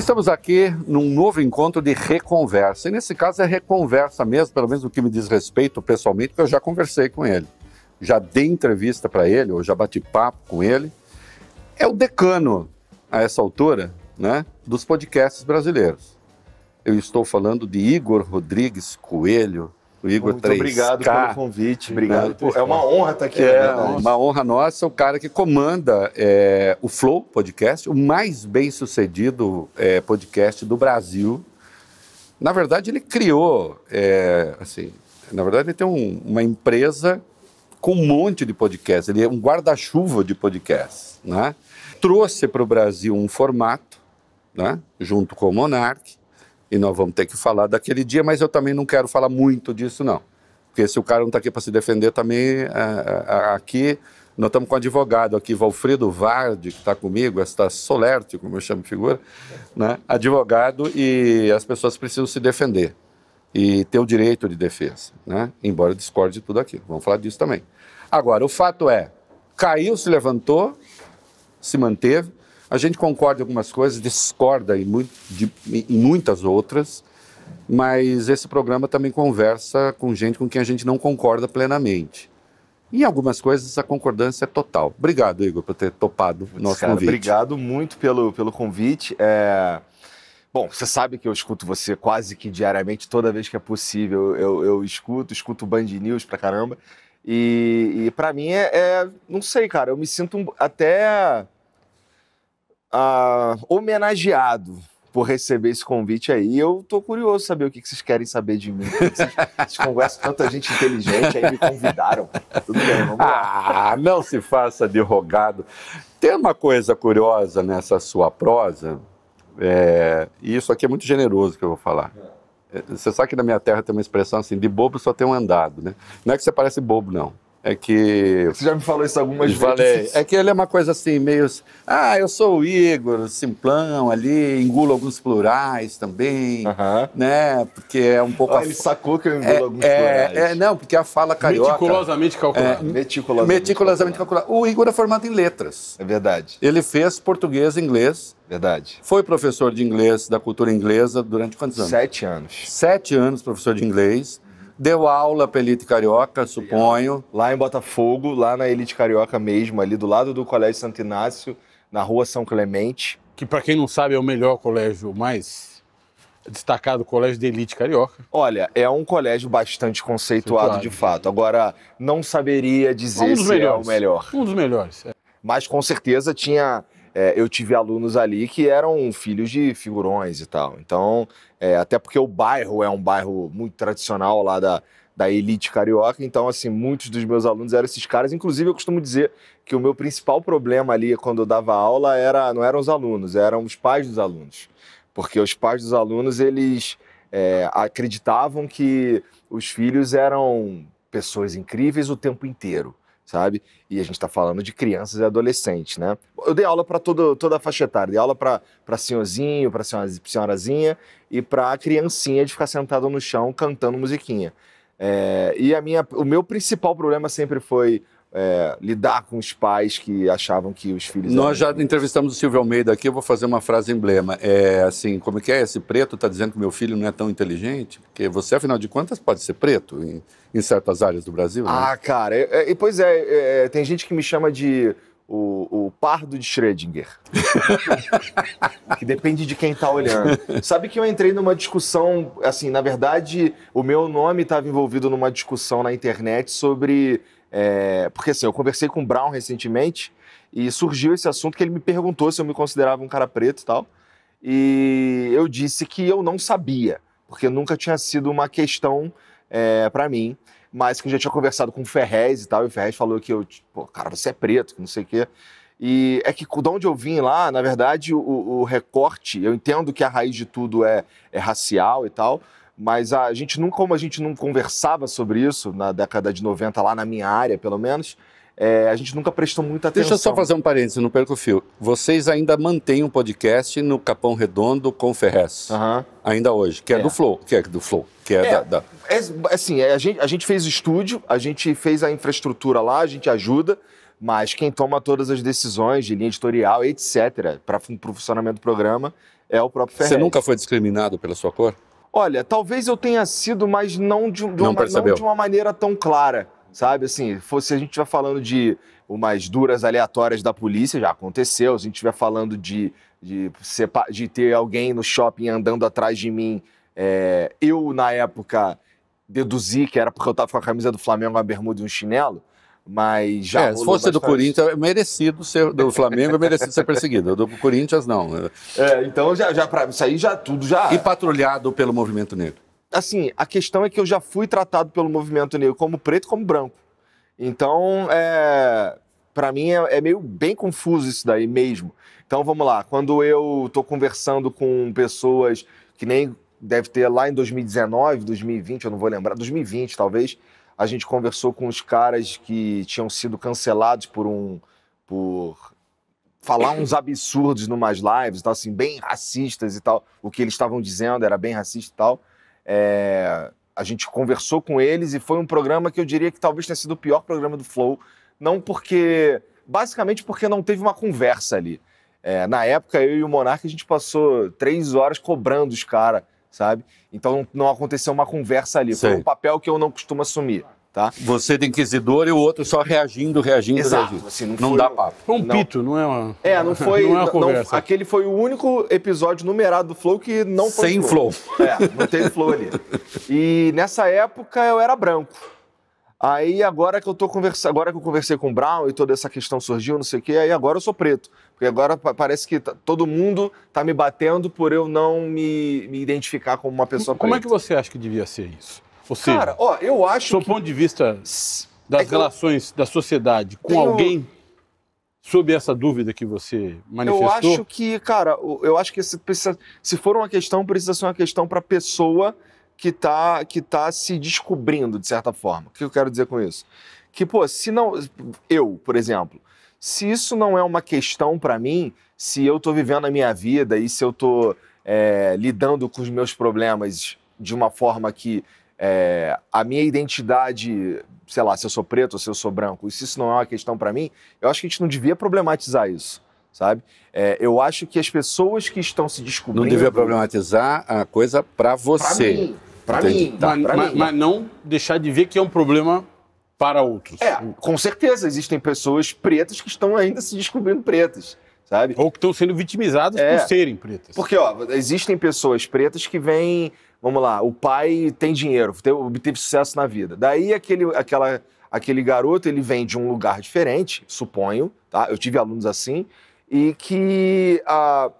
Estamos aqui num novo encontro de reconversa. E nesse caso é reconversa mesmo, pelo menos no que me diz respeito pessoalmente, porque eu já conversei com ele. Já dei entrevista para ele, ou já bati papo com ele. É o decano, a essa altura, né, dos podcasts brasileiros. Eu estou falando de Igor Rodrigues Coelho, o Igor Muito 3K, obrigado pelo convite, obrigado. Né? É uma honra estar aqui. É, uma honra nossa, o cara que comanda é, o Flow Podcast, o mais bem sucedido é, podcast do Brasil. Na verdade, ele criou, é, assim, na verdade, ele tem um- uma empresa com um monte de podcasts, ele é um guarda-chuva de podcasts, né? Trouxe para o Brasil um formato, né? Junto com o Monark, e nós vamos ter que falar daquele dia, mas eu também não quero falar muito disso, não. Porque se o cara não está aqui para se defender também, ah, ah, aqui nós estamos com um advogado aqui, Valfredo Vardi, que está comigo, esta Solerte, como eu chamo de figura, né? advogado, e as pessoas precisam se defender e ter o direito de defesa, né? embora discorde de tudo aquilo. Vamos falar disso também. Agora, o fato é, caiu, se levantou, se manteve, a gente concorda em algumas coisas, discorda em, de- em muitas outras, mas esse programa também conversa com gente com quem a gente não concorda plenamente. Em algumas coisas a concordância é total. Obrigado, Igor, por ter topado o nosso Cara, convite. Obrigado muito pelo, pelo convite. É, Bom, você sabe que eu escuto você quase que diariamente, toda vez que é possível. Eu, eu escuto, escuto Band News pra caramba. E, e para mim é, é- Não sei, cara, eu me sinto até ah, homenageado por receber esse convite aí. Eu tô curioso saber o que que vocês querem saber de mim. Vocês, vocês conversam com tanta gente inteligente, aí me convidaram. Tudo bem, vamos lá. Ah, não se faça de rogado. Tem uma coisa curiosa nessa sua prosa, é, e isso aqui é muito generoso que eu vou falar. É, Você sabe que na minha terra tem uma expressão assim, de bobo só tem um andado, né? Não é que você parece bobo, não. É que Você já me falou isso algumas Falei. vezes. É que ele é uma coisa assim, meio. Ah, eu sou o Igor, simplão ali, engulo alguns plurais também, Aham. né? Porque é um pouco. Ó, a- ele sacou que eu engulo é, alguns é, plurais. é, não, porque a fala carioca. Meticulosamente calculado. Meticulosamente. Meticulosamente calculada. O Igor é formado em letras. É verdade, Ele fez português e inglês, verdade. foi professor de inglês, da cultura inglesa, durante quantos anos? Sete anos. Sete anos professor de inglês. Deu aula para elite carioca, suponho. Lá em Botafogo, lá na Elite Carioca mesmo, ali do lado do Colégio Santo Inácio, na rua São Clemente. Que, pra quem não sabe, é o melhor colégio, o mais destacado colégio de elite carioca. Olha, é um colégio bastante conceituado Conceituado. de fato. Agora, não saberia dizer Um dos se é o melhores. melhor. Um dos melhores. é. Mas com certeza tinha. é, eu tive alunos ali que eram filhos de figurões e tal. Então, é, até porque o bairro é um bairro muito tradicional lá da, da elite carioca. Então, assim, muitos dos meus alunos eram esses caras. Inclusive, eu costumo dizer que o meu principal problema ali quando eu dava aula era, não eram os alunos, eram os pais dos alunos. Porque os pais dos alunos, eles é, acreditavam que os filhos eram pessoas incríveis o tempo inteiro sabe? E a gente está falando de crianças e adolescentes, né? Eu dei aula para toda a faixa etária, dei aula para senhorzinho, para senhorazinha e para criancinha de ficar sentado no chão cantando musiquinha. É, e a minha, o meu principal problema sempre foi é, lidar com os pais que achavam que os filhos Nós já eram... entrevistamos o Silvio Almeida aqui, eu vou fazer uma frase emblema. É assim, como é que é? Esse preto está dizendo que meu filho não é tão inteligente? Porque você, afinal de contas, pode ser preto em, em certas áreas do Brasil, né? Ah, cara, é, é, pois é, é, tem gente que me chama de o, o pardo de Schrödinger. que depende de quem tá olhando. Sabe que eu entrei numa discussão, assim, na verdade, o meu nome estava envolvido numa discussão na internet sobre. É, porque assim, eu conversei com o Brown recentemente e surgiu esse assunto que ele me perguntou se eu me considerava um cara preto e tal. E eu disse que eu não sabia, porque nunca tinha sido uma questão é, para mim mas que eu já tinha conversado com o Ferrez e tal, e o Ferrez falou que eu, pô, cara, você é preto, que não sei o quê. E é que de onde eu vim lá, na verdade, o, o recorte, eu entendo que a raiz de tudo é, é racial e tal, mas a gente nunca, como a gente não conversava sobre isso na década de 90, lá na minha área, pelo menos, é, a gente nunca prestou muita atenção. Deixa eu só fazer um parênteses, não perca o fio. Vocês ainda mantêm um podcast no Capão Redondo com Ferrez, Aham. ainda hoje, que é, É. do Flow, que é do Flow, que é, É. da, da- É, assim, é, a, gente, a gente fez o estúdio, a gente fez a infraestrutura lá, a gente ajuda, Mas quem toma todas as decisões de linha editorial, etc., para o funcionamento do programa, é o próprio Ferrez. Você nunca foi discriminado pela sua cor? Olha, talvez eu tenha sido, mas não de, Não uma, percebeu. de uma maneira tão clara, sabe? Assim, fosse a gente estiver falando de umas duras aleatórias da polícia, já aconteceu. Se a gente estiver falando de, de, de ter alguém no shopping andando atrás de mim, é, eu, na época, deduzi que era porque eu tava com a camisa do Flamengo, uma bermuda e um chinelo, mas já é, se fosse do bastante. Corinthians, é merecido ser. Do Flamengo é merecido ser perseguido. Do Corinthians, não. É, então, já, já pra, isso aí já tudo já... E patrulhado pelo movimento negro. assim, a questão é que eu já fui tratado pelo movimento negro como preto como branco. Então, é, para mim é, é meio bem confuso isso daí mesmo. Então, vamos lá. Quando eu estou conversando com pessoas que nem deve ter lá em 2019, 2020, eu não vou lembrar, 2020 talvez, a gente conversou com os caras que tinham sido cancelados por um por falar uns absurdos numas lives, tal, assim, bem racistas e tal. O que eles estavam dizendo era bem racista e tal. É, a gente conversou com eles e foi um programa que eu diria que talvez tenha sido o pior programa do Flow. Não porque. Basicamente porque não teve uma conversa ali. É, na época, eu e o Monark, a gente passou três horas cobrando os caras, sabe? Então não aconteceu uma conversa ali. Foi um papel que eu não costumo assumir, tá? Você de inquisidor e o outro só reagindo, reagindo, Exato, reagindo. assim, não não foi dá um- papo. Foi um Não. pito, não é uma. É, não foi. não é uma não- conversa. aquele foi o único episódio numerado do Flow que não foi Sem flow. É, não teve flow ali. E nessa época eu era branco. Aí agora que eu tô conversando, agora que eu conversei com o Brown e toda essa questão surgiu, não sei o quê, aí agora eu sou preto. Porque agora pa- parece que tá- todo mundo tá me batendo por eu não me, me identificar como uma pessoa Como é preta. que você acha que devia ser isso? Ou seja, Cara, ó, eu do acho seu que... ponto de vista das É que eu- relações da sociedade com Tenho- alguém, sob essa dúvida que você manifestou, Eu acho que, cara, eu acho que se, precisa, se for uma questão, precisa ser uma questão para pessoa que tá, que tá se descobrindo, de certa forma. O que eu quero dizer com isso? Que, pô, se não. Eu, por exemplo, se isso não é uma questão para mim, se eu tô vivendo a minha vida e se eu tô é, lidando com os meus problemas de uma forma que é, a minha identidade, sei lá, se eu sou preto ou se eu sou branco, se isso não é uma questão para mim, eu acho que a gente não devia problematizar isso, sabe? É, eu acho que as pessoas que estão se descobrindo. Não devia problematizar a coisa pra Pra você. mim, Entendi. mim, Tá. mas, mim. mas não deixar de ver que é um problema para outros. É, com certeza existem pessoas pretas que estão ainda se descobrindo pretas, sabe? Ou que estão sendo vitimizadas É. por serem pretas. Porque, ó, existem pessoas pretas que vêm, vamos lá, o pai tem dinheiro, teve, obteve sucesso na vida. Daí aquele, aquela, aquele garoto, ele vem de um lugar diferente, suponho, tá? Eu tive alunos assim, e que ah,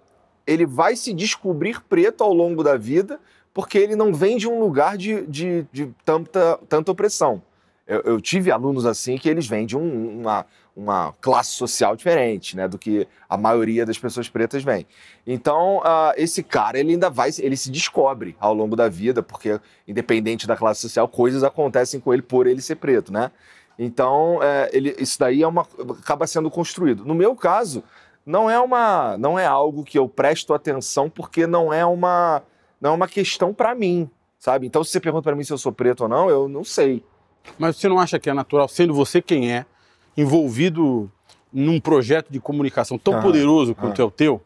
ele vai se descobrir preto ao longo da vida porque ele não vem de um lugar de, de, de tanta, tanta opressão. Eu, eu tive alunos assim que eles vêm de um- uma, uma classe social diferente, né, do que a maioria das pessoas pretas vem. Então, ah, esse cara, ele ainda vai, ele se descobre ao longo da vida, porque independente da classe social, coisas acontecem com ele por ele ser preto, né? Então, é, ele, isso daí é uma, acaba sendo construído. No meu caso, não é uma, não é algo que eu presto atenção porque não é uma, não é uma questão para mim, sabe? Então, se você pergunta para mim se eu sou preto ou não, eu não sei. Mas você não acha que é natural, sendo você quem é, envolvido num projeto de comunicação tão Ah, poderoso quanto é o teu?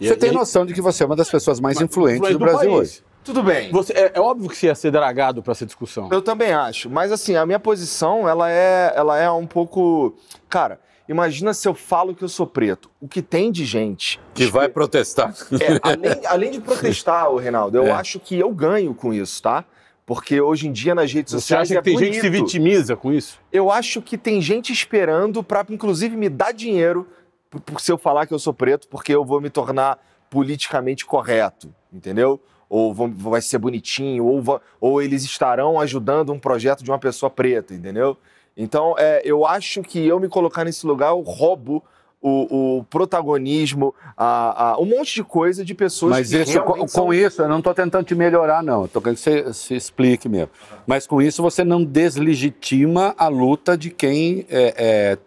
e- Você tem e- noção de que você é uma das pessoas mais mas- influentes influente do Brasil país. hoje. Tudo bem. Você, é, é óbvio que você ia ser dragado para essa discussão. Eu também acho, mas assim, a minha posição, ela é, ela é um pouco, cara, imagina se eu falo que eu sou preto. O que tem de gente Que vai protestar. É, além, além de protestar, o Reinaldo, eu É. acho que eu ganho com isso, tá? Porque hoje em dia nas redes Você sociais acha é que tem gente que se bonito. vitimiza com isso? Eu acho que tem gente esperando pra, inclusive, me dar dinheiro por, por se eu falar que eu sou preto, porque eu vou me tornar politicamente correto, entendeu? Ou vão- vai ser bonitinho, ou, ou eles estarão ajudando um projeto de uma pessoa preta, entendeu? Então, é, eu acho que eu me colocar nesse lugar, eu roubo o, o protagonismo, a, a- um monte de coisa de pessoas Mas que isso, com, são- com isso, eu não estou tentando te melhorar, não. Estou querendo que você se explique mesmo. Mas com isso, você não deslegitima a luta de quem é, é,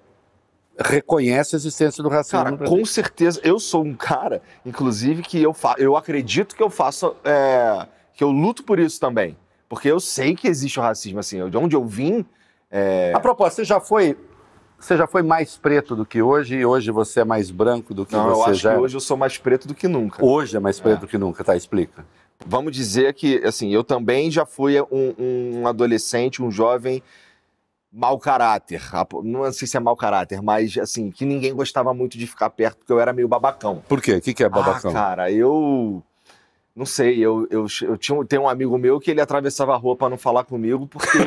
reconhece a existência do racismo. Cara, com certeza. Eu sou um cara, inclusive, que eu, fa eu acredito que eu faço. é, que eu luto por isso também. Porque eu sei que existe o racismo, assim. De onde eu vim. É, A propósito, você já foi Você já foi mais preto do que hoje e hoje você é mais branco do que Não, eu você acho já que era? hoje eu sou mais preto do que nunca. Hoje é mais preto do que nunca, tá? Explica. Vamos dizer que, assim, eu também já fui um, um adolescente, um jovem mau caráter. Não sei se é mau caráter, mas, assim, que ninguém gostava muito de ficar perto, porque eu era meio babacão. Por quê? O que, que é babacão? Ah, cara, eu. Não sei, eu, eu, eu tinha, um- tem um amigo meu que ele atravessava a rua pra não falar comigo, porque,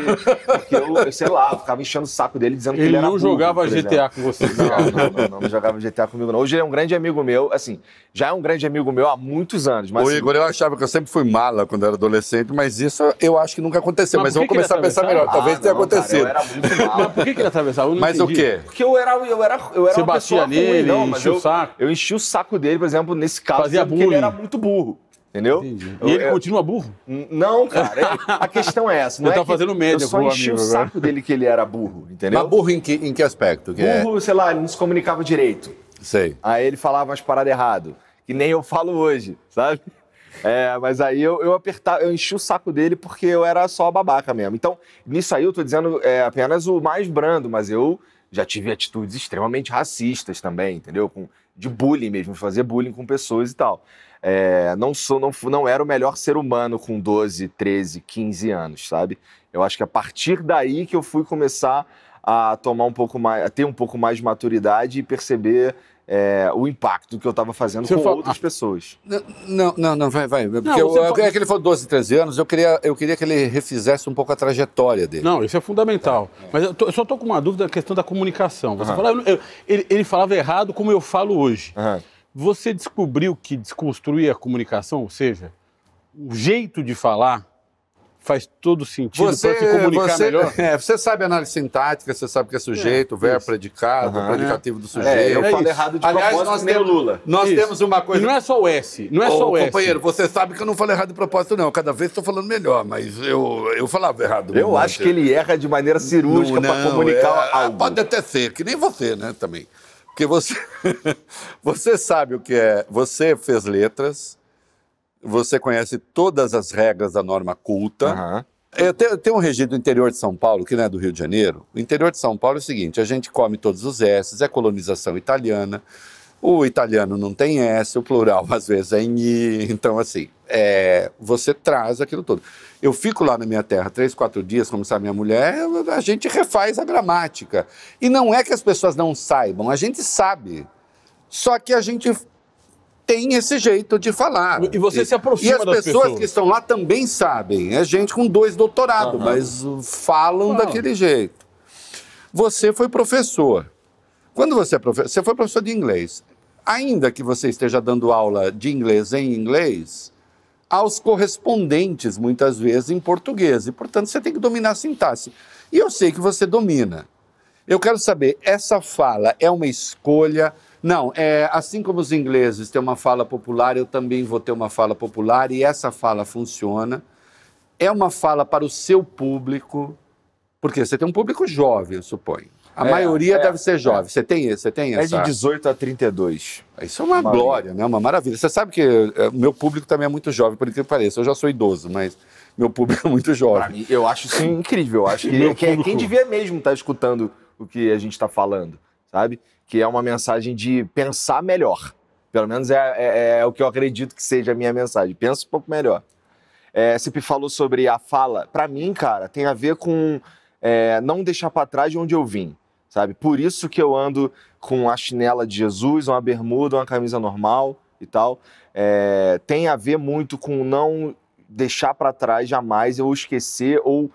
porque eu, eu, sei lá, eu ficava enchendo o saco dele dizendo que Ele ele era não burro, jogava. GTA com você. Não, não, não, não, não jogava GTA comigo, não. Hoje ele é um grande amigo meu, assim, já é um grande amigo meu há muitos anos, mas. Ô, assim, Igor, eu achava que eu sempre fui mala quando eu era adolescente, mas isso eu acho que nunca aconteceu. Mas Mas, que começar a ele pensar melhor. Talvez ah, tenha não, acontecido. Cara, eu era muito Mas mal. por que, que ele atravessava? Eu não Mas o entendi. quê? Porque eu era, eu era, eu era Você uma batia pessoa ruim, nele, não, mas enchia eu, o saco? eu enchi o saco dele, por exemplo, nesse caso, Fazia porque ele bullying. era muito burro. Entendeu? Entendi. E ele eu- continua burro? Não, cara. é- a questão é essa. Não Eu é que fazendo média Eu só enchi o agora. saco dele que ele era burro, entendeu? Mas burro em que, em que aspecto? Que é- burro, sei lá, ele não se comunicava direito. Sei. Aí ele falava umas paradas errado, que nem eu falo hoje, sabe? É, mas aí eu, eu apertava, eu enchi o saco dele porque eu era só babaca mesmo. Então, nisso aí eu tô dizendo é, apenas o mais brando, mas eu já tive atitudes extremamente racistas também, entendeu? Com, de bullying mesmo, de fazer bullying com pessoas e tal. É, não sou, não, não era o melhor ser humano com 12, 13, 15 anos, sabe? Eu acho que a partir daí que eu fui começar a tomar um pouco mais, a ter um pouco mais de maturidade e perceber é, o impacto que eu estava fazendo Você com fala- outras pessoas. N- Não, não, não, vai, vai. Porque Não, eu, eu- fala- é que ele falou 12, 13 anos, eu queria, eu queria que ele refizesse um pouco a trajetória dele. Não, isso é fundamental. Mas eu, tô- eu só tô com uma dúvida na questão da comunicação. Você fala, eu- eu- ele, ele falava errado como eu falo hoje. Aham. Você descobriu que desconstruir a comunicação, ou seja, o jeito de falar faz todo sentido para se comunicar você, melhor? é, você sabe análise sintática, você sabe que é sujeito, verbo, isso. predicado, Aham. predicativo do É, sujeito. eu É falo isso. errado de Aliás, propósito, nós temos, Lula. nós Isso. temos uma E coisa. não é só o S, não é Ô, só o S. companheiro, você sabe que eu não falei errado de propósito, não. Cada vez estou falando melhor, mas eu, eu falava errado. Eu acho que ele erra de maneira cirúrgica para Não, comunicar é, algo. Pode até ser, que nem você, né, também. Porque você, você sabe o que é. Você fez letras, você conhece todas as regras da norma culta. É, tem, tem um regime do interior de São Paulo, que não é do Rio de Janeiro. O interior de São Paulo é o seguinte: a gente come todos os S's, é colonização italiana. O italiano não tem S, o plural às vezes é em I. Então, assim, é, você traz aquilo todo. Eu fico lá na minha terra três, quatro dias, como sabe minha mulher, a gente refaz a gramática. E não é que as pessoas não saibam, a gente sabe. Só que a gente tem esse jeito de falar. E você se aproxima E as pessoas, pessoas. que estão lá também sabem. É gente com dois doutorados, mas uh, falam Falam. daquele jeito. Você foi professor. Quando você é professor, você foi professor de inglês. Ainda que você esteja dando aula de inglês em inglês, aos correspondentes, muitas vezes, em português. E, portanto, você tem que dominar a sintaxe. E eu sei que você domina. Eu quero saber, essa fala é uma escolha? Não, é assim como os ingleses têm uma fala popular, eu também vou ter uma fala popular e essa fala funciona. É uma fala para o seu público, porque você tem um público jovem, eu suponho. A É, maioria é, deve ser jovem. Você tem esse? Você tem É essa? de 18 a 32. Isso é uma Maravilha. glória, né? Uma maravilha. Você sabe que o meu público também é muito jovem, por incrível que pareça. Eu já sou idoso, mas meu público é muito jovem. mim, eu acho isso incrível. Eu acho que, é quem devia mesmo estar escutando o que a gente está falando, sabe? Que é uma mensagem de pensar melhor. Pelo menos é, é- é o que eu acredito que seja a minha mensagem. Pensa um pouco melhor. É, você falou sobre a fala. Pra mim, cara, tem a ver com é, não deixar pra trás de onde eu vim, sabe? Por isso que eu ando com a chinela de Jesus, uma bermuda, uma camisa normal e tal. É, tem a ver muito com não deixar pra trás jamais eu esquecer ou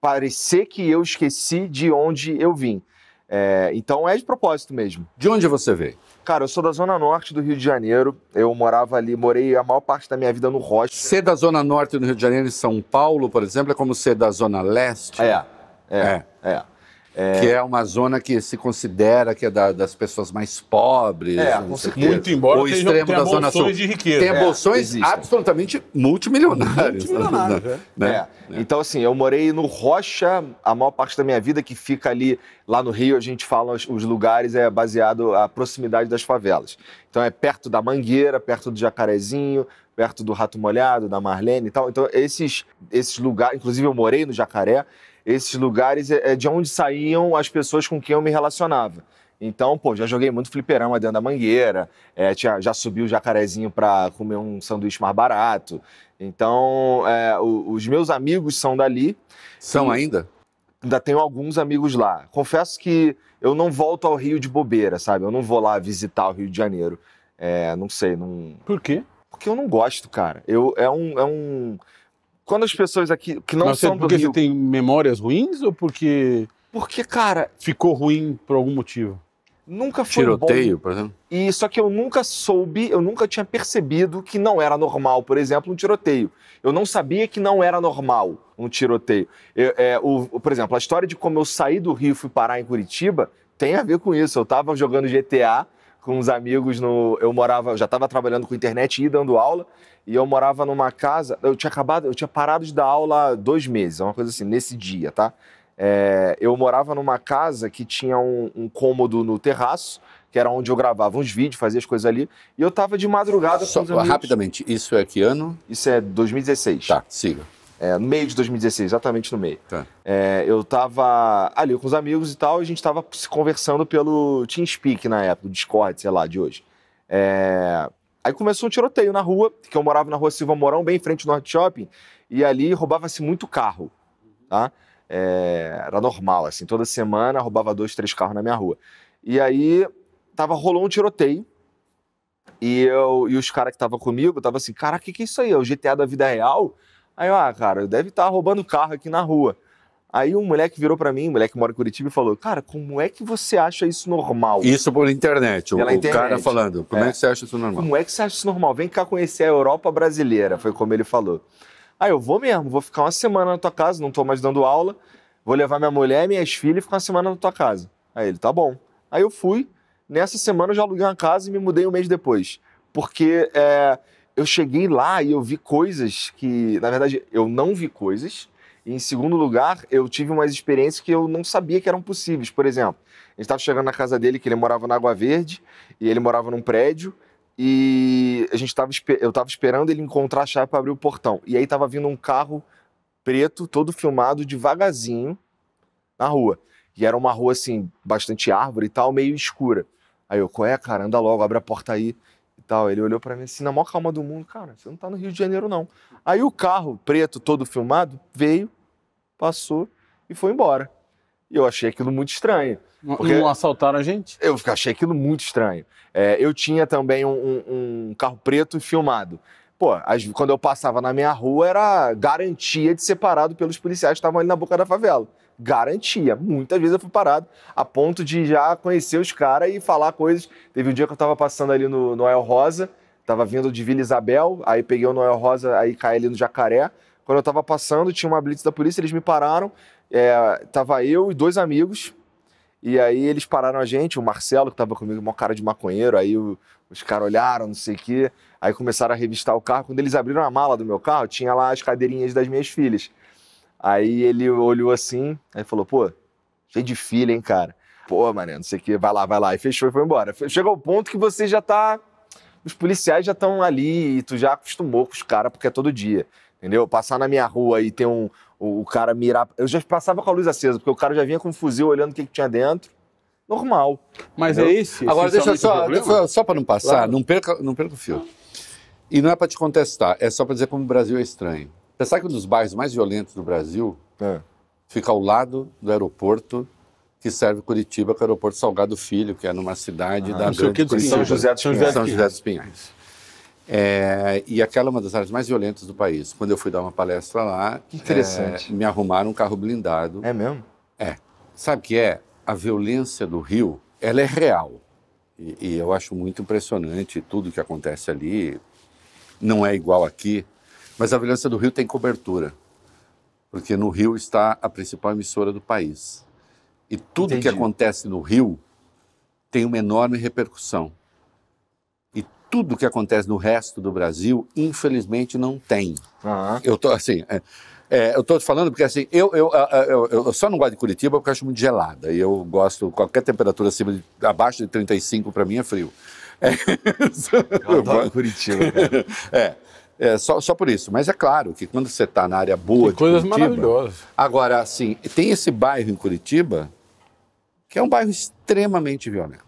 parecer que eu esqueci de onde eu vim. É, então é de propósito mesmo. De onde você veio? Cara, eu sou da zona norte do Rio de Janeiro. Eu morava ali, morei a maior parte da minha vida no Rocha. Ser da Zona Norte do Rio de Janeiro e São Paulo, por exemplo, é como ser da Zona Leste? É, é, é. Que é uma zona que se considera que é da- das pessoas mais pobres. É. Muito embora o tenha, extremo tenha da Zona Sul. bolsões de riqueza. Tem É, bolsões absolutamente multimilionários. Multimilionários, né? é. Né? É. Então, assim, eu morei no Rocha a maior parte da minha vida, que fica ali, lá no Rio, a gente fala os, os lugares, é baseado a proximidade das favelas. Então, é perto da Mangueira, perto do Jacarezinho, perto do Rato Molhado, da Marlene e tal. Então, esses, esses lugares, inclusive eu morei no Jacaré, esses lugares é, é de onde saíam as pessoas com quem eu me relacionava. Então, pô, já joguei muito fliperama dentro da mangueira, é, tinha, já subi o jacarezinho para comer um sanduíche mais barato. Então, é, o, os meus amigos são dali. São E- ainda? Ainda tenho alguns amigos lá. Confesso que eu não volto ao Rio de bobeira, sabe? Eu não vou lá visitar o Rio de Janeiro. É, não sei, não, Por quê? porque eu não gosto, cara. Eu, é, um, é um. Quando as pessoas aqui que não Mas são do porque Rio. você tem memórias ruins ou porque Porque, cara, ficou ruim por algum motivo? nunca foi Tiroteio, bom. por exemplo? E só que eu nunca soube, eu nunca tinha percebido que não era normal, por exemplo, um tiroteio. Eu não sabia que não era normal um tiroteio. Eu- é, o, o- por exemplo, a história de como eu saí do Rio e fui parar em Curitiba tem a ver com isso. Eu tava jogando GTA com uns amigos no. Eu morava, eu já estava trabalhando com internet e dando aula. E eu morava numa casa. Eu tinha acabado, eu tinha parado de dar aula há dois meses, uma coisa assim, nesse dia, tá? É, eu morava numa casa que tinha um, um cômodo no terraço, que era onde eu gravava uns vídeos, fazia as coisas ali. E eu tava de madrugada Só, com os amigos. rapidamente, isso é que ano? Isso é 2016. Tá, siga. É, no meio de 2016, exatamente no meio. Tá. É, eu tava ali com os amigos e tal, e a gente tava se conversando pelo TeamSpeak na época, o Discord, sei lá, de hoje. É, Aí começou um tiroteio na rua, que eu morava na rua Silva Mourão, bem em frente ao Norte Shopping, e ali roubava-se muito carro, tá? É, era normal, assim, toda semana roubava dois, três carros na minha rua. E aí tava, rolou um tiroteio, e, eu, e os caras que estavam comigo estavam assim, caraca, o que, que é isso aí? É o GTA da vida real? Aí eu, ah, cara, deve estar roubando carro aqui na rua. Aí um moleque virou pra mim, um moleque que mora em Curitiba, e falou, cara, como é que você acha isso normal? Isso por internet, o internet. cara falando. Como é. É. que você acha isso normal? Como é que você acha isso normal? Vem cá conhecer a Europa brasileira, foi como ele falou. Aí eu vou mesmo, vou ficar uma semana na tua casa, não tô mais dando aula, vou levar minha mulher, minhas filhas e ficar uma semana na tua casa. Aí ele, tá bom. Aí eu fui, nessa semana eu já aluguei uma casa e me mudei um mês depois. Porque é, eu cheguei lá e eu vi coisas que, na verdade, eu não vi coisas. E em segundo lugar, eu tive umas experiências que eu não sabia que eram possíveis. Por exemplo, a gente estava chegando na casa dele, que ele morava na Água Verde, e ele morava num prédio, e a gente tava, eu estava esperando ele encontrar a chave para abrir o portão. E aí estava vindo um carro preto, todo filmado, devagarzinho, na rua. E era uma rua, assim, bastante árvore e tal, meio escura. Aí eu, qual é, cara? Anda logo, abre a porta aí tal. Ele olhou pra mim assim, na maior calma do mundo, cara, você não tá no Rio de Janeiro, não. Aí o carro preto, todo filmado, veio, passou e foi embora. E eu achei aquilo muito estranho. Porque- Não assaltaram a gente? Eu achei aquilo muito estranho. É, eu tinha também um, um- um carro preto filmado. Pô, as- quando eu passava na minha rua, era garantia de ser parado pelos policiais que estavam ali na boca da favela. Garantia. Muitas vezes eu fui parado, a ponto de já conhecer os caras e falar coisas. Teve um dia que eu tava passando ali no Noel Rosa, tava vindo de Vila Isabel, aí peguei o Noel Rosa, aí caí ali no Jacaré. Quando eu tava passando, tinha uma blitz da polícia, eles me pararam. É, tava eu e dois amigos, e aí eles pararam a gente, o Marcelo, que tava comigo, uma cara de maconheiro, aí o- os caras olharam, não sei o quê, aí começaram a revistar o carro. Quando eles abriram a mala do meu carro, tinha lá as cadeirinhas das minhas filhas. Aí ele olhou assim, aí falou, pô, cheio de filha, hein, cara? Pô, mané, não sei o quê, vai lá, vai lá. E fechou e foi embora. Chega ao ponto que você já tá... Os policiais já estão ali e tu já acostumou com os caras, porque é todo dia, entendeu? Passar na minha rua e ter um... O, o cara mirar... Eu já passava com a luz acesa, porque o cara já vinha com um fuzil olhando o que, que tinha dentro. Normal. Mas Entendeu? é esse? Agora, deixa eu o só, problema? só para não passar, Claro. não, perca, não perca o fio. E não é para te contestar, é só para dizer como o Brasil é estranho. Pensar que um dos bairros mais violentos do Brasil É. fica ao lado do aeroporto que serve Curitiba, que é o aeroporto Salgado Filho, que é numa cidade Ah, da grande Curitiba. São José dos São Pinhais. São José dos Pinhais. É, e aquela é uma das áreas mais violentas do país. Quando eu fui dar uma palestra lá, Que interessante. é, me arrumaram um carro blindado. É mesmo? Sabe o que é? A violência do Rio, ela é real. E, e eu acho muito impressionante tudo que acontece ali. Não é igual aqui, mas a violência do Rio tem cobertura. Porque no Rio está a principal emissora do país. E tudo que Entendi. acontece no Rio tem uma enorme repercussão. E tudo que acontece no resto do Brasil, infelizmente, não tem. Aham. Eu tô assim, é, é, eu tô te falando porque assim, eu, eu, eu, eu- eu só não gosto de Curitiba porque eu acho muito gelada. E eu gosto, qualquer temperatura acima de, abaixo de 35 para mim é frio. É, Eu adoro Curitiba, cara. é, É, só, só por isso. Mas é claro que quando você está na área boa Tem de coisas Curitiba... maravilhosas. Agora, assim, tem esse bairro em Curitiba que é um bairro extremamente violento.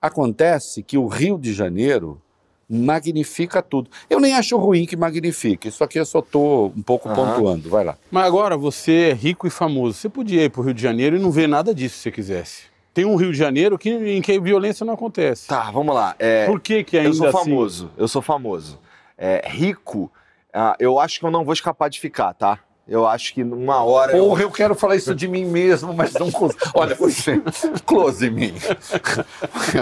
Acontece que o Rio de Janeiro magnifica tudo. Eu nem acho ruim que magnifique. Isso aqui eu só estou um pouco Aham. pontuando. Vai lá. Mas agora você é rico e famoso. Você podia ir para o Rio de Janeiro e não ver nada disso se você quisesse. Tem um Rio de Janeiro que, em que a violência não acontece. Tá, vamos lá. É, Por que, que ainda eu sou assim- famoso, eu sou famoso. É, rico, ah, eu acho que eu não vou escapar de ficar, tá? Eu acho que numa hora. eu- Porra, eu quero falar isso de mim mesmo, mas não consigo. Olha, você, close em mim.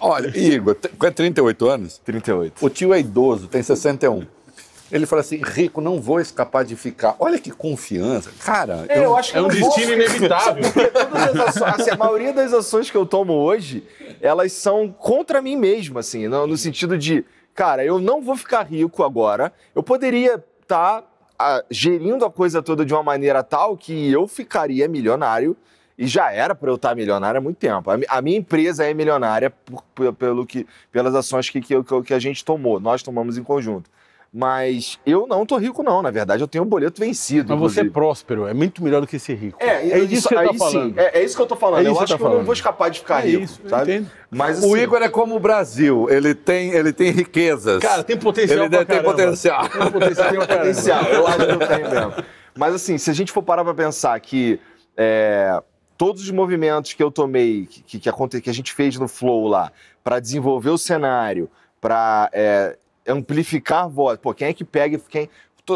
Olha, Igor, tem 38 anos, 38. o tio é idoso, tem 61. Ele fala assim, rico, não vou escapar de ficar. Olha que confiança. Cara, É, eu acho que É eu um vou destino ficar. inevitável. Ações, assim, a maioria das ações que eu tomo hoje, elas são contra mim mesmo, assim, no, no sentido de, cara, eu não vou ficar rico agora. Eu poderia estar gerindo a coisa toda de uma maneira tal que eu ficaria milionário. E já era para eu estar milionário há muito tempo. A, a minha empresa é milionária por- por- pelo que, pelas ações que, que, que a gente tomou, nós tomamos em conjunto. Mas eu não tô rico, não. Na verdade, eu tenho um boleto vencido. Mas você é próspero, é muito melhor do que ser rico. É, é disso que você aí tá sim, falando. é, é isso que eu tô falando. É eu isso acho que que tá eu não falando. vou escapar de ficar É rico, isso, eu sabe? entendo. Mas o assim, Igor é como o Brasil, ele tem, ele tem riquezas. Cara, tem potencial ele tem caramba. potencial. Tem potencial, tem um potencial. Eu acho que eu tenho mesmo. Mas assim, se a gente for parar pra pensar que é, todos os movimentos que eu tomei, que, que, que, a gente fez no Flow lá, pra desenvolver o cenário, pra é, amplificar a voz, pô, quem é que pega, quem,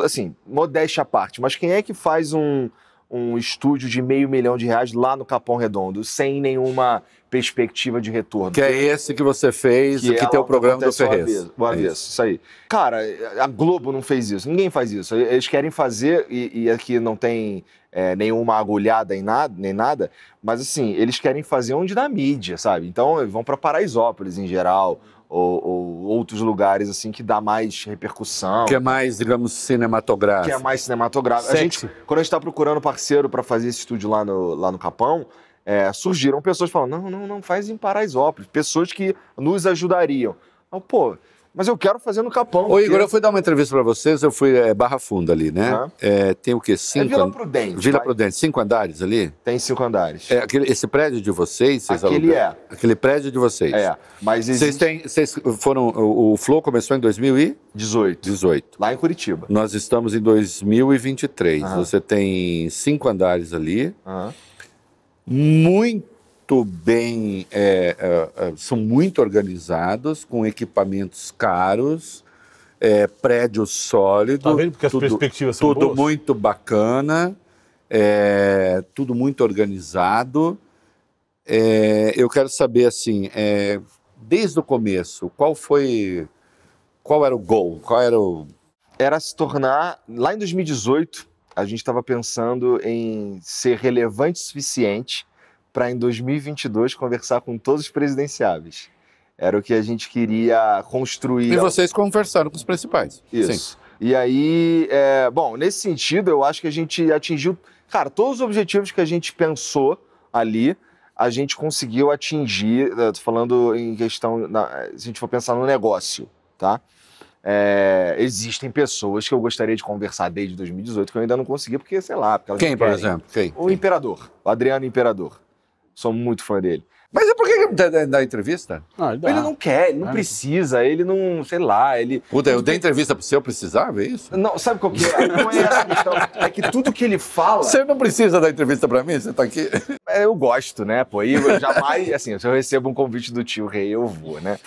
assim, modéstia à parte, mas quem é que faz um, um estúdio de meio milhão de reais lá no Capão Redondo, sem nenhuma perspectiva de retorno? Que é esse que você fez, que, ela tem o programa do o Ferrez. avesso, O É avesso, isso. isso aí. Cara, a Globo não fez isso, ninguém faz isso. Eles querem fazer, e, e aqui não tem é, nenhuma agulhada em nada, nem nada, mas assim, eles querem fazer onde dá mídia, sabe? Então eles vão para Paraisópolis em geral, ou, ou outros lugares assim que dá mais repercussão. Que é mais, digamos, cinematográfico. Que é mais cinematográfico. A gente, quando a gente tá procurando parceiro para fazer esse estúdio lá no, lá no Capão, é, surgiram pessoas falando: não, não, não faz em Paraisópolis. Pessoas que nos ajudariam. Eu, Pô, mas eu quero fazer no Capão. Ô, porque Igor, eu fui dar uma entrevista para vocês, eu fui é, Barra Funda ali, né? Aham. É, tem o quê? É Cinco Vila an- Prudente. Vila vai. Prudente, cinco andares ali? Tem cinco andares. É, aquele, esse prédio de vocês, vocês Aquele alugaram? é. Aquele prédio de vocês. É, mas Vocês existe têm, vocês foram, o, o Flow começou em 2018. 18. Lá em Curitiba. Nós estamos em 2023. Aham. Você tem cinco andares ali, Aham. muito bem, é, é, é, são muito organizados, com equipamentos caros, é, prédio sólido. Tá vendo? Porque as tudo, perspectivas são tudo boas. muito bacana, é, tudo muito organizado. É, eu quero saber assim, é, desde o começo, qual foi, qual era o goal, qual era o Era se tornar. Lá em 2018, a gente estava pensando em ser relevante o suficiente para em 2022 conversar com todos os presidenciáveis. Era o que a gente queria construir. E vocês conversaram com os principais. Isso. E aí, é, bom, nesse sentido, eu acho que a gente atingiu. Cara, todos os objetivos que a gente pensou ali, a gente conseguiu atingir. falando em questão. se a gente for pensar no negócio, tá? É, existem pessoas que eu gostaria de conversar desde 2018 que eu ainda não consegui, porque, sei lá. Porque Quem, por exemplo? Quem? O Imperador, o Adriano Imperador. Sou muito fã dele. Mas é por que da, da entrevista? Ah, dá. Ele não quer, ele não Ah. precisa, ele não, sei lá, ele. Puta, eu dei entrevista pro seu, eu precisava, é isso? Não, sabe qual que é? Não é essa a questão. É que tudo que ele fala. Você não precisa dar entrevista pra mim, você tá aqui. É, eu gosto, né? Pô, e eu jamais, assim, se eu recebo um convite do tio Rei, eu vou, né?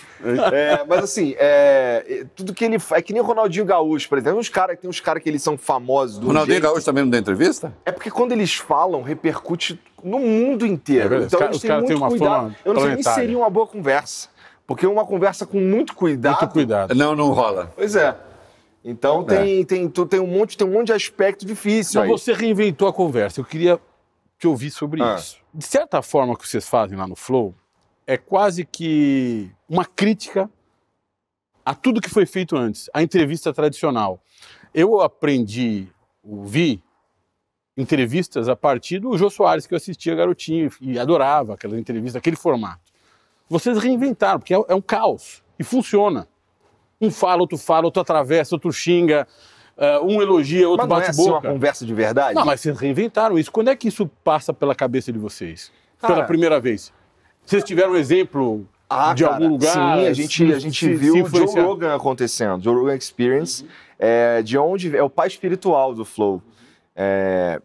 É, mas assim, é, tudo que ele faz, é que nem o Ronaldinho Gaúcho, por exemplo, tem uns cara, tem uns caras que eles são famosos do Ronaldinho jeito- Gaúcho também não dá entrevista? É porque quando eles falam, repercute no mundo É inteiro. verdade. então Os eles caras- têm muito uma cuidado. fama Eu não sei nem se planetária. seria uma boa conversa. Porque uma conversa com muito cuidado. Muito cuidado. Não, não rola. Pois é. Então tem, tem, tu- tem, um monte, tem um monte de aspecto difícil Mas aí. você reinventou a conversa. Eu queria te ouvir sobre Ah. isso. De certa forma, o que vocês fazem lá no Flow é quase que uma crítica a tudo que foi feito antes, a entrevista tradicional. Eu aprendi, ouvi entrevistas a partir do Jô Soares, que eu assistia garotinho e adorava aquelas entrevistas, aquele formato. Vocês reinventaram, porque é, é um caos e funciona. Um fala, outro fala, outro atravessa, outro xinga, uh, um elogia, outro Mas não é bate assim uma conversa de verdade? Não, mas vocês reinventaram isso. Quando é que isso passa pela cabeça de vocês? Cara- pela primeira vez? Vocês tiveram um exemplo Ah, de cara, algum lugar? Sim, a gente, a gente se- viu o Joe? Rogan acontecendo, Joe Rogan Experience, é, de onde é o pai espiritual do Flow. É,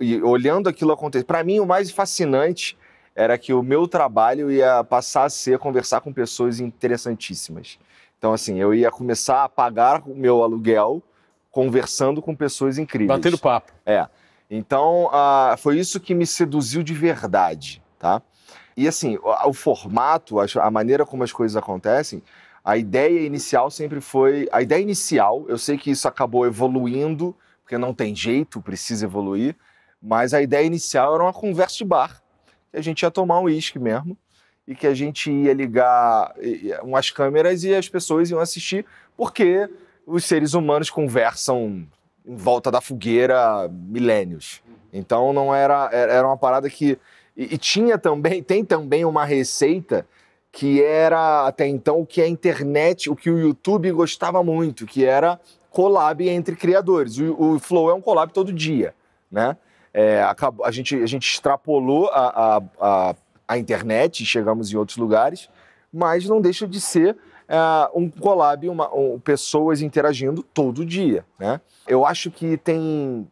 e olhando aquilo acontecer, para mim o mais fascinante era que o meu trabalho ia passar a ser conversar com pessoas interessantíssimas. Então, assim, eu ia começar a pagar o meu aluguel conversando com pessoas incríveis. Batendo papo. É. Então, ah, foi isso que me seduziu de verdade, tá? E assim, o, o formato, a, a maneira como as coisas acontecem, a ideia inicial sempre foi. A ideia inicial, eu sei que isso acabou evoluindo, porque não tem jeito, precisa evoluir, mas a ideia inicial era uma conversa de bar, que a gente ia tomar um uísque mesmo, e que a gente ia ligar umas câmeras e as pessoas iam assistir, porque os seres humanos conversam em volta da fogueira milênios. Então não era era era uma parada que e, e tinha também tem também uma receita que era até então o que a internet, o que o YouTube gostava muito, que era collab entre criadores. O, o Flow é um collab todo dia, né? É, a, gente, a gente extrapolou a, a, a, a internet chegamos em outros lugares, mas não deixa de ser é, um collab, uma, um- pessoas interagindo todo dia, né? Eu acho que tem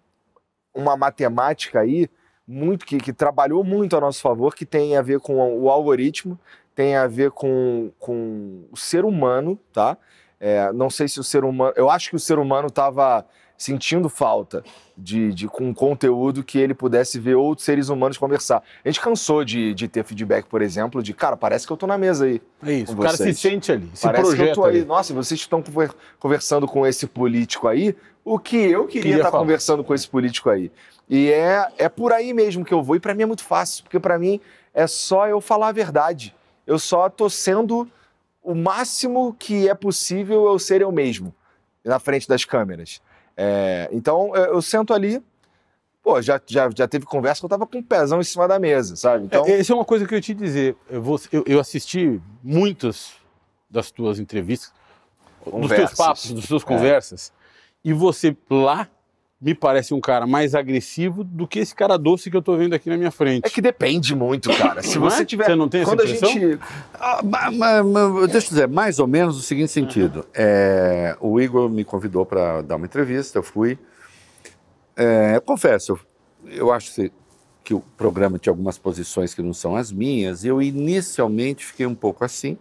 uma matemática aí muito que, que trabalhou muito a nosso favor, que tem a ver com o algoritmo, tem a ver com, com o ser humano, tá? É, não sei se o ser humano. Eu acho que o ser humano estava sentindo falta de, de com conteúdo que ele pudesse ver outros seres humanos conversar. A gente cansou de, de ter feedback, por exemplo, de cara, parece que eu tô na mesa aí. É isso. O cara se sente ali, se Parece que eu tô aí. ali. Nossa, vocês estão conver- conversando com esse político aí, o que eu queria estar falar. conversando com esse político aí. E é, é por aí mesmo que eu vou. E para mim é muito fácil, porque para mim é só eu falar a verdade. Eu só tô sendo o máximo que é possível eu ser eu mesmo na frente das câmeras. É, então eu, eu sento ali. Pô, já, já, já teve conversa que eu tava com o pezão em cima da mesa, sabe? Então, É, Essa é uma coisa que eu ia te dizer. Eu, vou- eu- eu assisti muitas das tuas entrevistas, dos teus Conversas. papos, das tuas conversas, e você lá me parece um cara mais agressivo do que esse cara doce que eu tô vendo aqui na minha frente. é que depende muito, cara. Se Não você é? tiver. Você não tem essa quando a impressão? gente Ah, ma- ma- ma- deixa eu dizer, mais ou menos no seguinte sentido. É, o Igor me convidou para dar uma entrevista, eu fui. É, eu confesso, eu, acho que, que o programa tinha algumas posições que não são as minhas, e eu inicialmente fiquei um pouco assim.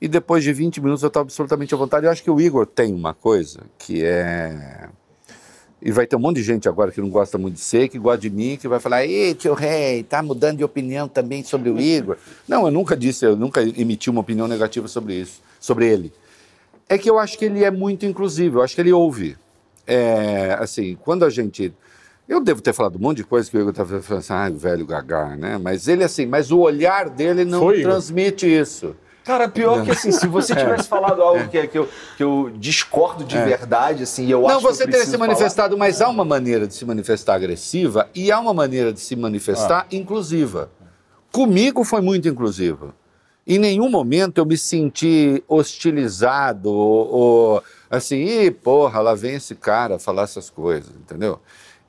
E depois de 20 minutos eu estava absolutamente à vontade. Eu acho que o Igor tem uma coisa que é. E vai ter um monte de gente agora que não gosta muito de ser, que gosta de mim, que vai falar, ei, tio Rei, tá mudando de opinião também sobre o Igor. Não, eu nunca disse, eu nunca emiti uma opinião negativa sobre isso, sobre ele. É que eu acho que ele é muito inclusivo, eu acho que ele ouve. É, assim, quando a gente. Eu devo ter falado um monte de coisa que o Igor estava falando assim, ah, o velho gagar, né? Mas ele, assim, mas o olhar dele não Foi, Igor? transmite isso. Cara, pior que assim, se você tivesse falado algo que, que, eu, que eu discordo de verdade, assim, e eu Não, acho que você teria se manifestado, mas há uma maneira de se manifestar agressiva e há uma maneira de se manifestar inclusiva. Comigo foi muito inclusiva. Em nenhum momento eu me senti hostilizado ou, ou assim, Ih, porra, lá vem esse cara falar essas coisas, entendeu?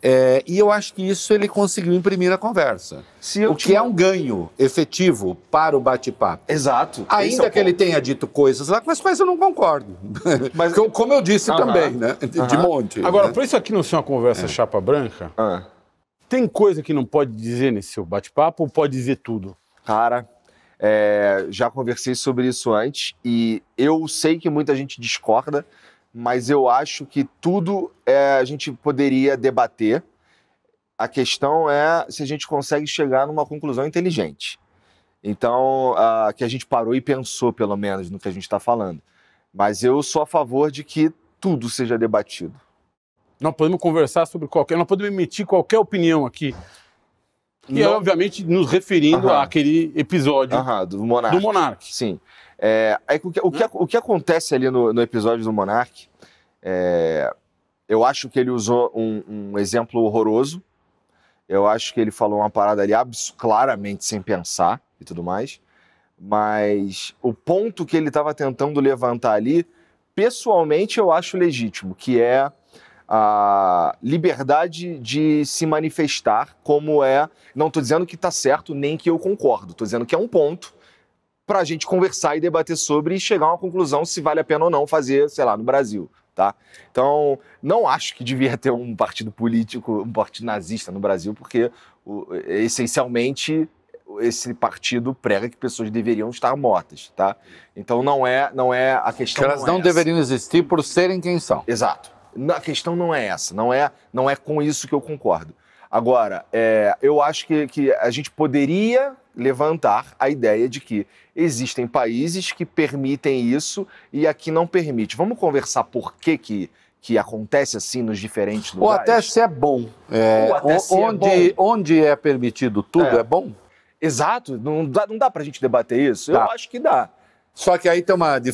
É, e eu acho que isso ele conseguiu imprimir na conversa. Se eu o que é um ganho efetivo para o bate-papo. Exato. Ainda é que ele ponto. tenha dito coisas lá com as quais eu não concordo. Mas- como, como eu disse também, né? De, de monte. Agora, né? para isso aqui não ser uma conversa chapa branca, Ah, tem coisa que não pode dizer nesse seu bate-papo ou pode dizer tudo? cara, é, já conversei sobre isso antes e eu sei que muita gente discorda, mas eu acho que tudo é, a gente poderia debater. A questão é se a gente consegue chegar numa conclusão inteligente. Então, que a gente parou e pensou, pelo menos, no que a gente está falando. Mas eu sou a favor de que tudo seja debatido. Nós podemos conversar sobre qualquer. Nós podemos emitir qualquer opinião aqui. E, Não- obviamente, nos referindo Aham. àquele episódio do Monark. do Monark. Sim. É, aí o, que, o, que, o que acontece ali no, no episódio do Monark, é, eu acho que ele usou um, um exemplo horroroso. Eu acho que ele falou uma parada ali claramente sem pensar e tudo mais. Mas o ponto que ele estava tentando levantar ali pessoalmente eu acho legítimo, que é a liberdade de se manifestar, como é. Não estou dizendo que está certo, nem que eu concordo. Estou dizendo que é um ponto para a gente conversar e debater sobre e chegar a uma conclusão se vale a pena ou não fazer, sei lá, no Brasil. Tá? Então, não acho que devia ter um partido político, um partido nazista no Brasil, porque essencialmente esse partido prega que pessoas deveriam estar mortas, tá? Então não é, não é a questão. Que elas não, é deveriam existir por serem quem são. Exato. A questão não é essa, não é, não é com isso que eu concordo. Agora, é, eu acho que, que a gente poderia levantar a ideia de que existem países que permitem isso e aqui não permite. Vamos conversar por que, que, que acontece assim nos diferentes lugares? Ou até se é bom. É, é onde, bom. onde é permitido tudo É. é, bom. Exato, não dá, não dá pra gente debater isso? Tá. Eu acho que dá. Só que aí tem uma.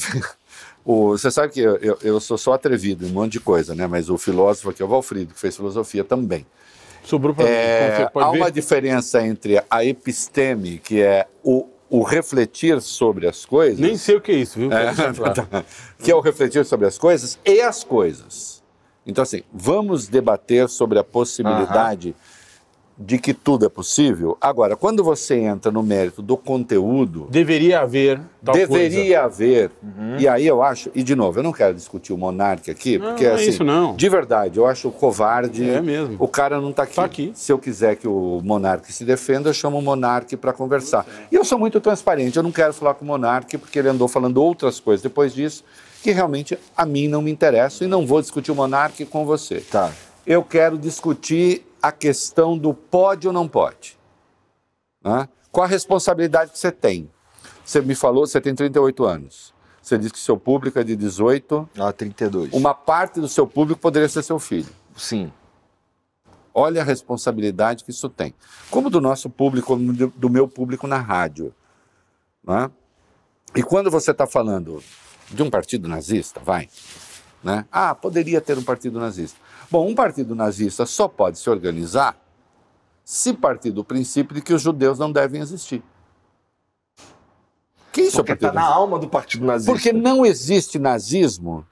Você sabe que eu, eu, eu sou só atrevido em um monte de coisa, né? Mas o filósofo aqui é o Valfrido, que fez filosofia também. Sobrou para É, há ver? uma diferença entre a episteme, que é o, o refletir sobre as coisas. Nem sei o que é isso, viu? É, claro. que é o refletir sobre as coisas e as coisas. Então, assim, vamos debater sobre a possibilidade de que tudo é possível. Agora, quando você entra no mérito do conteúdo, Deveria haver deveria haver. E aí eu acho, e de novo, eu não quero discutir o monarca aqui, Não, porque não é assim, isso, não. de verdade, eu acho covarde. É mesmo. O cara não está aqui. Tá aqui. Se eu quiser que o monarca se defenda, eu chamo o monarca para conversar. E eu sou muito transparente, eu não quero falar com o monarca porque ele andou falando outras coisas depois disso que realmente a mim não me interessam e não vou discutir o monarca com você. Tá. Eu quero discutir a questão do pode ou não pode. Né? Qual a responsabilidade que você tem? Você me falou, você tem 38 anos. Você disse que seu público é de 18. Ah, 32. Uma parte do seu público poderia ser seu filho. Sim. Olha a responsabilidade que isso tem. Como do nosso público, como do do meu público na rádio. né? E quando você está falando de um partido nazista, vai. Né? Ah, poderia ter um partido nazista. Bom, um partido nazista só pode se organizar se partir do princípio de que os judeus não devem existir. Que isso Porque é partido tá na alma do partido nazista. Porque não existe nazismo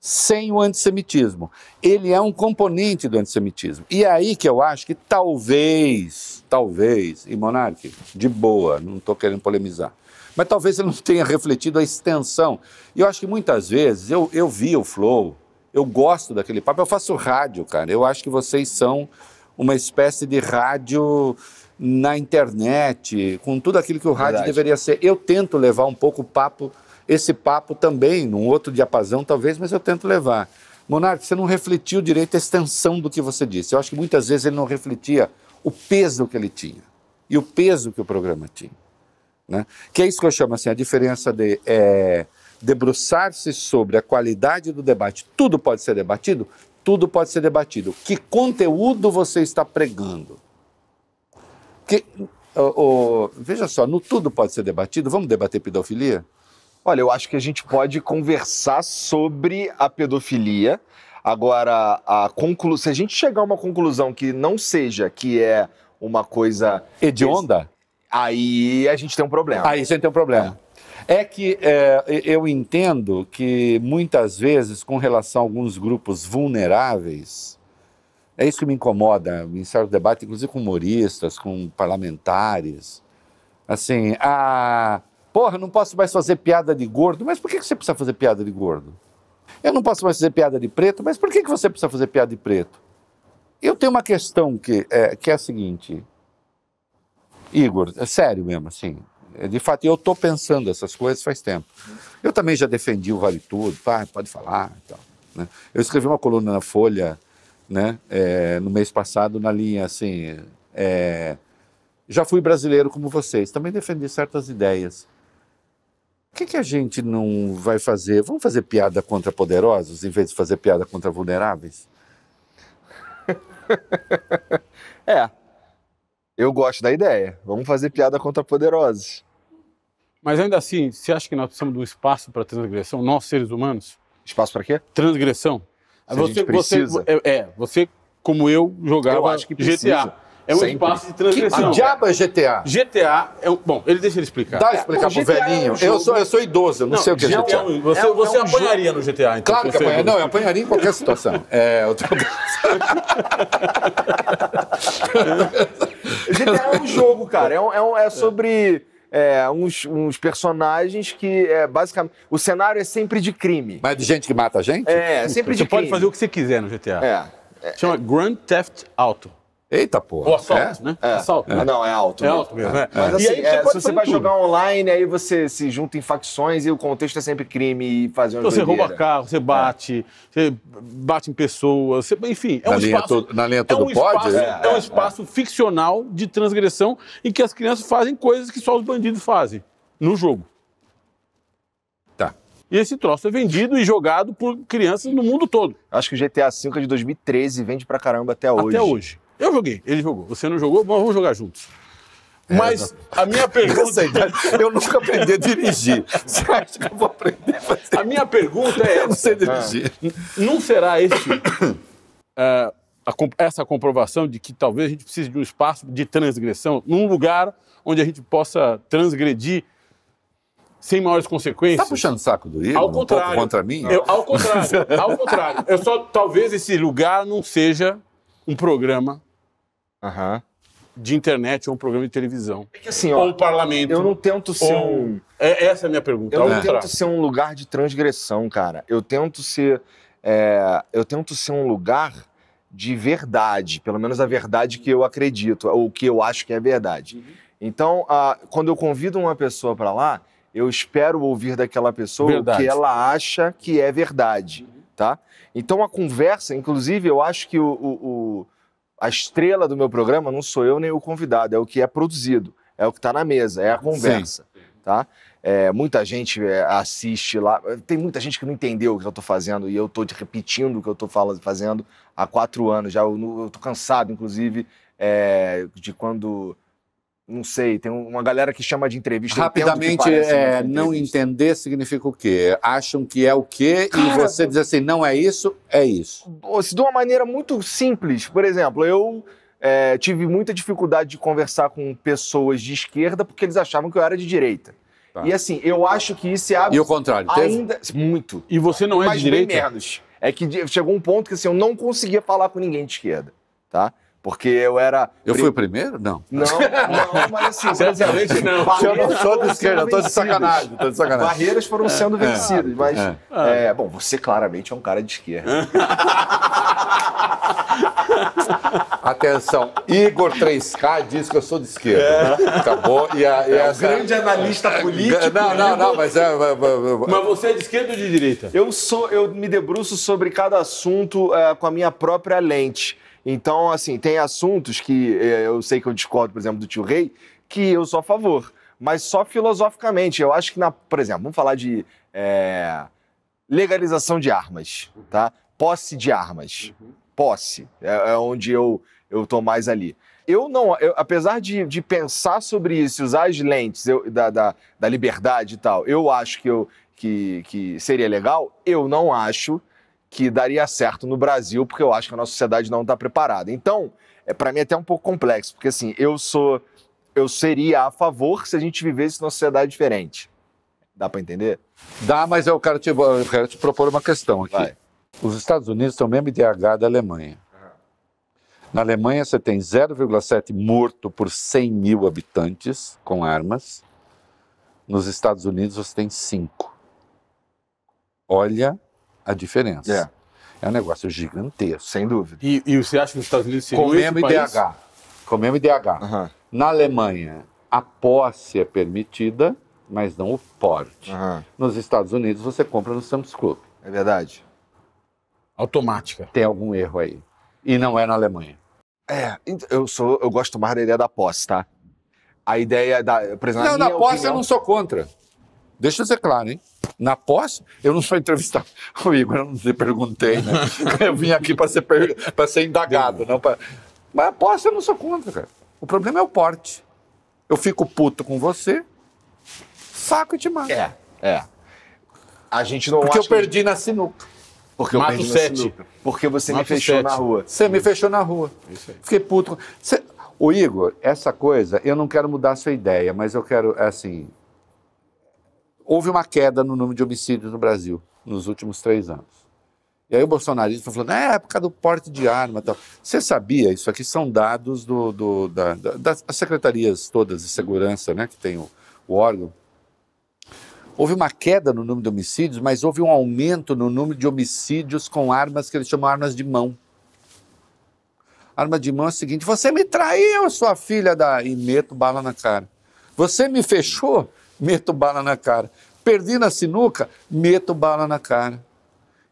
sem o antissemitismo. Ele é um componente do antissemitismo. E é aí que eu acho que talvez, talvez, e Monarque, de boa, não estou querendo polemizar, mas talvez ele não tenha refletido a extensão. E eu acho que muitas vezes, eu, eu vi o Flow, eu gosto daquele papo, eu faço rádio, cara. Eu acho que vocês são uma espécie de rádio na internet, com tudo aquilo que o rádio Verdade. deveria ser. Eu tento levar um pouco o papo, esse papo também, num outro diapasão talvez, mas eu tento levar. Monarque, você não refletiu direito a extensão do que você disse. Eu acho que muitas vezes ele não refletia o peso que ele tinha e o peso que o programa tinha. Né? Que é isso que eu chamo assim, a diferença de é, debruçar-se sobre a qualidade do debate. Tudo pode ser debatido? Tudo pode ser debatido. Que conteúdo você está pregando? Que, ô, ô, veja só, no tudo pode ser debatido. Vamos debater pedofilia? Olha, eu acho que a gente pode conversar sobre a pedofilia. Agora, a conclu... se a gente chegar a uma conclusão que não seja que é uma coisa. Hedionda? Aí a gente tem um problema. Aí você tem um problema. É que é, eu entendo que muitas vezes, com relação a alguns grupos vulneráveis, é isso que me incomoda em certo debate, inclusive com humoristas, com parlamentares. Assim, ah, porra, não posso mais fazer piada de gordo, mas por que você precisa fazer piada de gordo? Eu não posso mais fazer piada de preto, mas por que que você precisa fazer piada de preto? Eu tenho uma questão que é, que é a seguinte, Igor, é sério mesmo, assim. É, De fato, eu estou pensando essas coisas faz tempo. Eu também já defendi o Vale Tudo, pá, pode falar e tal. né? Eu escrevi uma coluna na Folha, né, é, no mês passado, na linha assim, é, já fui brasileiro como vocês, também defendi certas ideias. O que, que a gente não vai fazer? Vamos fazer piada contra poderosos em vez de fazer piada contra vulneráveis? É. Eu gosto da ideia. Vamos fazer piada contra poderosos. Mas ainda assim, você acha que nós precisamos de um espaço para transgressão, nós seres humanos? Espaço para quê? Transgressão. Se a gente precisa. é, é, você, como eu, jogava Eu acho que GTA. É um Sempre. espaço de Que transgressão. diabo é GTA? GTA é um. Bom, ele deixa ele explicar. Dá explicar pro GTA é um velhinho. jogo- eu, sou, eu sou idoso, eu não, sei o que é GTA é um- você É você é um apanharia no GTA, então. Claro que você- apanharia. Não, eu apanharia em qualquer situação. É, eu tô- GTA é um jogo, cara. É, um- é um- é sobre é, uns, uns personagens que é basicamente. O cenário é sempre de crime. Mas de gente que mata a gente? É, sempre Você de pode crime. fazer o que você quiser no GTA. É. Chama Grand Theft Auto. Eita porra. Ou assalto, É? né? É. Assalto. Ah, Não, é alto. É né? alto mesmo, é. Mas E assim, aí é, se você vai tudo. jogar online, aí você se junta em facções e o contexto é sempre crime e fazer uma Então, você rouba carro, você bate, você bate em pessoas, você- enfim, é Na um linha espaço. na linha é tudo um pode? Espaço, É, é, um espaço ficcional de transgressão em que as crianças fazem coisas que só os bandidos fazem no jogo. Tá. E esse troço é vendido e jogado por crianças no mundo todo, Acho que o GTA V é de 2013 vende pra caramba até hoje. até hoje. Eu joguei, ele jogou. Você não jogou? Bom, vamos jogar juntos. É, Mas a minha pergunta. Idade, eu nunca aprendi a dirigir. Você acha que eu vou aprender a fazer? A minha pergunta é Eu não sei dirigir. Não será esse, é, a essa comprovação de que talvez a gente precise de um espaço de transgressão num lugar onde a gente possa transgredir sem maiores consequências? Tá puxando o saco do Igor? Ao um contrário. contra mim? Eu- ao contrário, ao contrário. Eu só, talvez esse lugar não seja um programa Aham. de internet ou um programa de televisão. É que assim, Ou ó, um parlamento. eu não tento ser ou... um... É, essa é a minha pergunta. Eu não contrário. tento ser um lugar de transgressão, cara. Eu tento ser. é, eu tento ser um lugar de verdade, pelo menos a verdade que eu acredito, ou que eu acho que é verdade. Então, ah, quando eu convido uma pessoa para lá, eu espero ouvir daquela pessoa Verdade. o que ela acha que é verdade, tá? Então a conversa, inclusive, eu acho que o, o- o- a estrela do meu programa não sou eu nem o convidado, é o que é produzido, é o que está na mesa, é a conversa, tá? É, muita gente é, assiste lá. Tem muita gente que não entendeu o que eu tô fazendo e eu te repetindo o que eu fala- fazendo há quatro anos já. Eu, tô cansado, inclusive, é, de quando. Não sei, tem uma galera que chama de entrevista. Rapidamente, parece é, não entrevista. entender significa o quê? Acham que é o quê e Cara, você diz assim, não é isso, é isso. Se de uma maneira muito simples. Por exemplo, eu é, tive muita dificuldade de conversar com pessoas de esquerda porque eles achavam que eu era de direita. Tá. E assim, eu acho que isso é E o contrário, teve? ainda muito. E você não é mas de bem direita? menos. É que chegou um ponto que assim, eu não conseguia falar com ninguém de esquerda, tá? Porque eu era. Eu fui o primeiro? Não. Não, não, mas assim. Certamente não. Eu não sou de esquerda, eu tô de sacanagem, tô de sacanagem. Barreiras foram sendo vencidas, mas. é. é, bom, você claramente é um cara de esquerda. Atenção, Igor 3K diz que eu sou de esquerda. Acabou. E, a, e essa... Grande analista político. Não, não, não, mas é. é, é, é, Mas você é de esquerda ou de direita? Eu sou, eu me debruço sobre cada assunto é, com a minha própria lente. Então, assim, tem assuntos que é, eu sei que eu discordo, por exemplo, do tio Rei, que eu sou a favor, mas só filosoficamente. Eu acho que, na, por exemplo, vamos falar de é, legalização de armas, tá? Posse de armas. Posse. É, é onde eu, eu tô mais ali. Eu não, eu- apesar de, de pensar sobre isso, usar as lentes eu- da, da, da liberdade e tal, eu acho que, eu, que, que seria legal, eu não acho que daria certo no Brasil, porque eu acho que a nossa sociedade não está preparada. Então, é, para mim é até um pouco complexo, porque assim, eu sou. Eu seria a favor se a gente vivesse numa sociedade diferente. Dá para entender? Dá, mas eu quero, te, eu quero te propor uma questão aqui. Vai. Os Estados Unidos têm o mesmo IDH da Alemanha. Na Alemanha, você tem 0,7 morto por 100 mil habitantes com armas. Nos Estados Unidos, você tem 5. Olha a diferença. É, um negócio gigantesco. Sem dúvida. E, e você acha que os Estados Unidos seriam Com o esse mesmo país? IDH. Com o mesmo IDH. Aham, Na Alemanha, a posse é permitida, mas não o porte. aham. Nos Estados Unidos, você compra no Sam's Club. É verdade. Automática. Tem algum erro aí. E não é na Alemanha. É, ent- eu sou, eu gosto mais da ideia da posse, tá? A ideia da, por exemplo, Não, na na posse opinião- eu não sou contra. Deixa eu ser claro, hein? Na posse, eu não sou entrevistado. O Igor, eu não te perguntei, né? Eu vim aqui para ser, per... pra ser indagado, não para. Mas a posse eu não sou contra, cara. O problema é o porte. Eu fico puto com você, saco e te mato. É, é. A gente não Porque eu perdi na sinuca. Porque eu Mato perdi sete. sinuca. Porque você me Mato fechou sete. na rua. Você me fechou na rua. Isso aí. Fiquei puto. Você- O Igor, essa coisa, eu não quero mudar a sua ideia, mas eu quero, assim. Houve uma queda no número de homicídios no Brasil nos últimos três anos. E aí o bolsonarismo falou, é época do porte de arma tal. Você sabia, isso aqui são dados do, do da, da, das secretarias todas de segurança, né, que tem o, o órgão. Houve uma queda no número de homicídios, mas houve um aumento no número de homicídios com armas que eles chamam armas de mão. Arma de mão é o seguinte: você me traiu, sua filha da. E meto bala na cara. Você me fechou, meto bala na cara. Perdi na sinuca, meto bala na cara.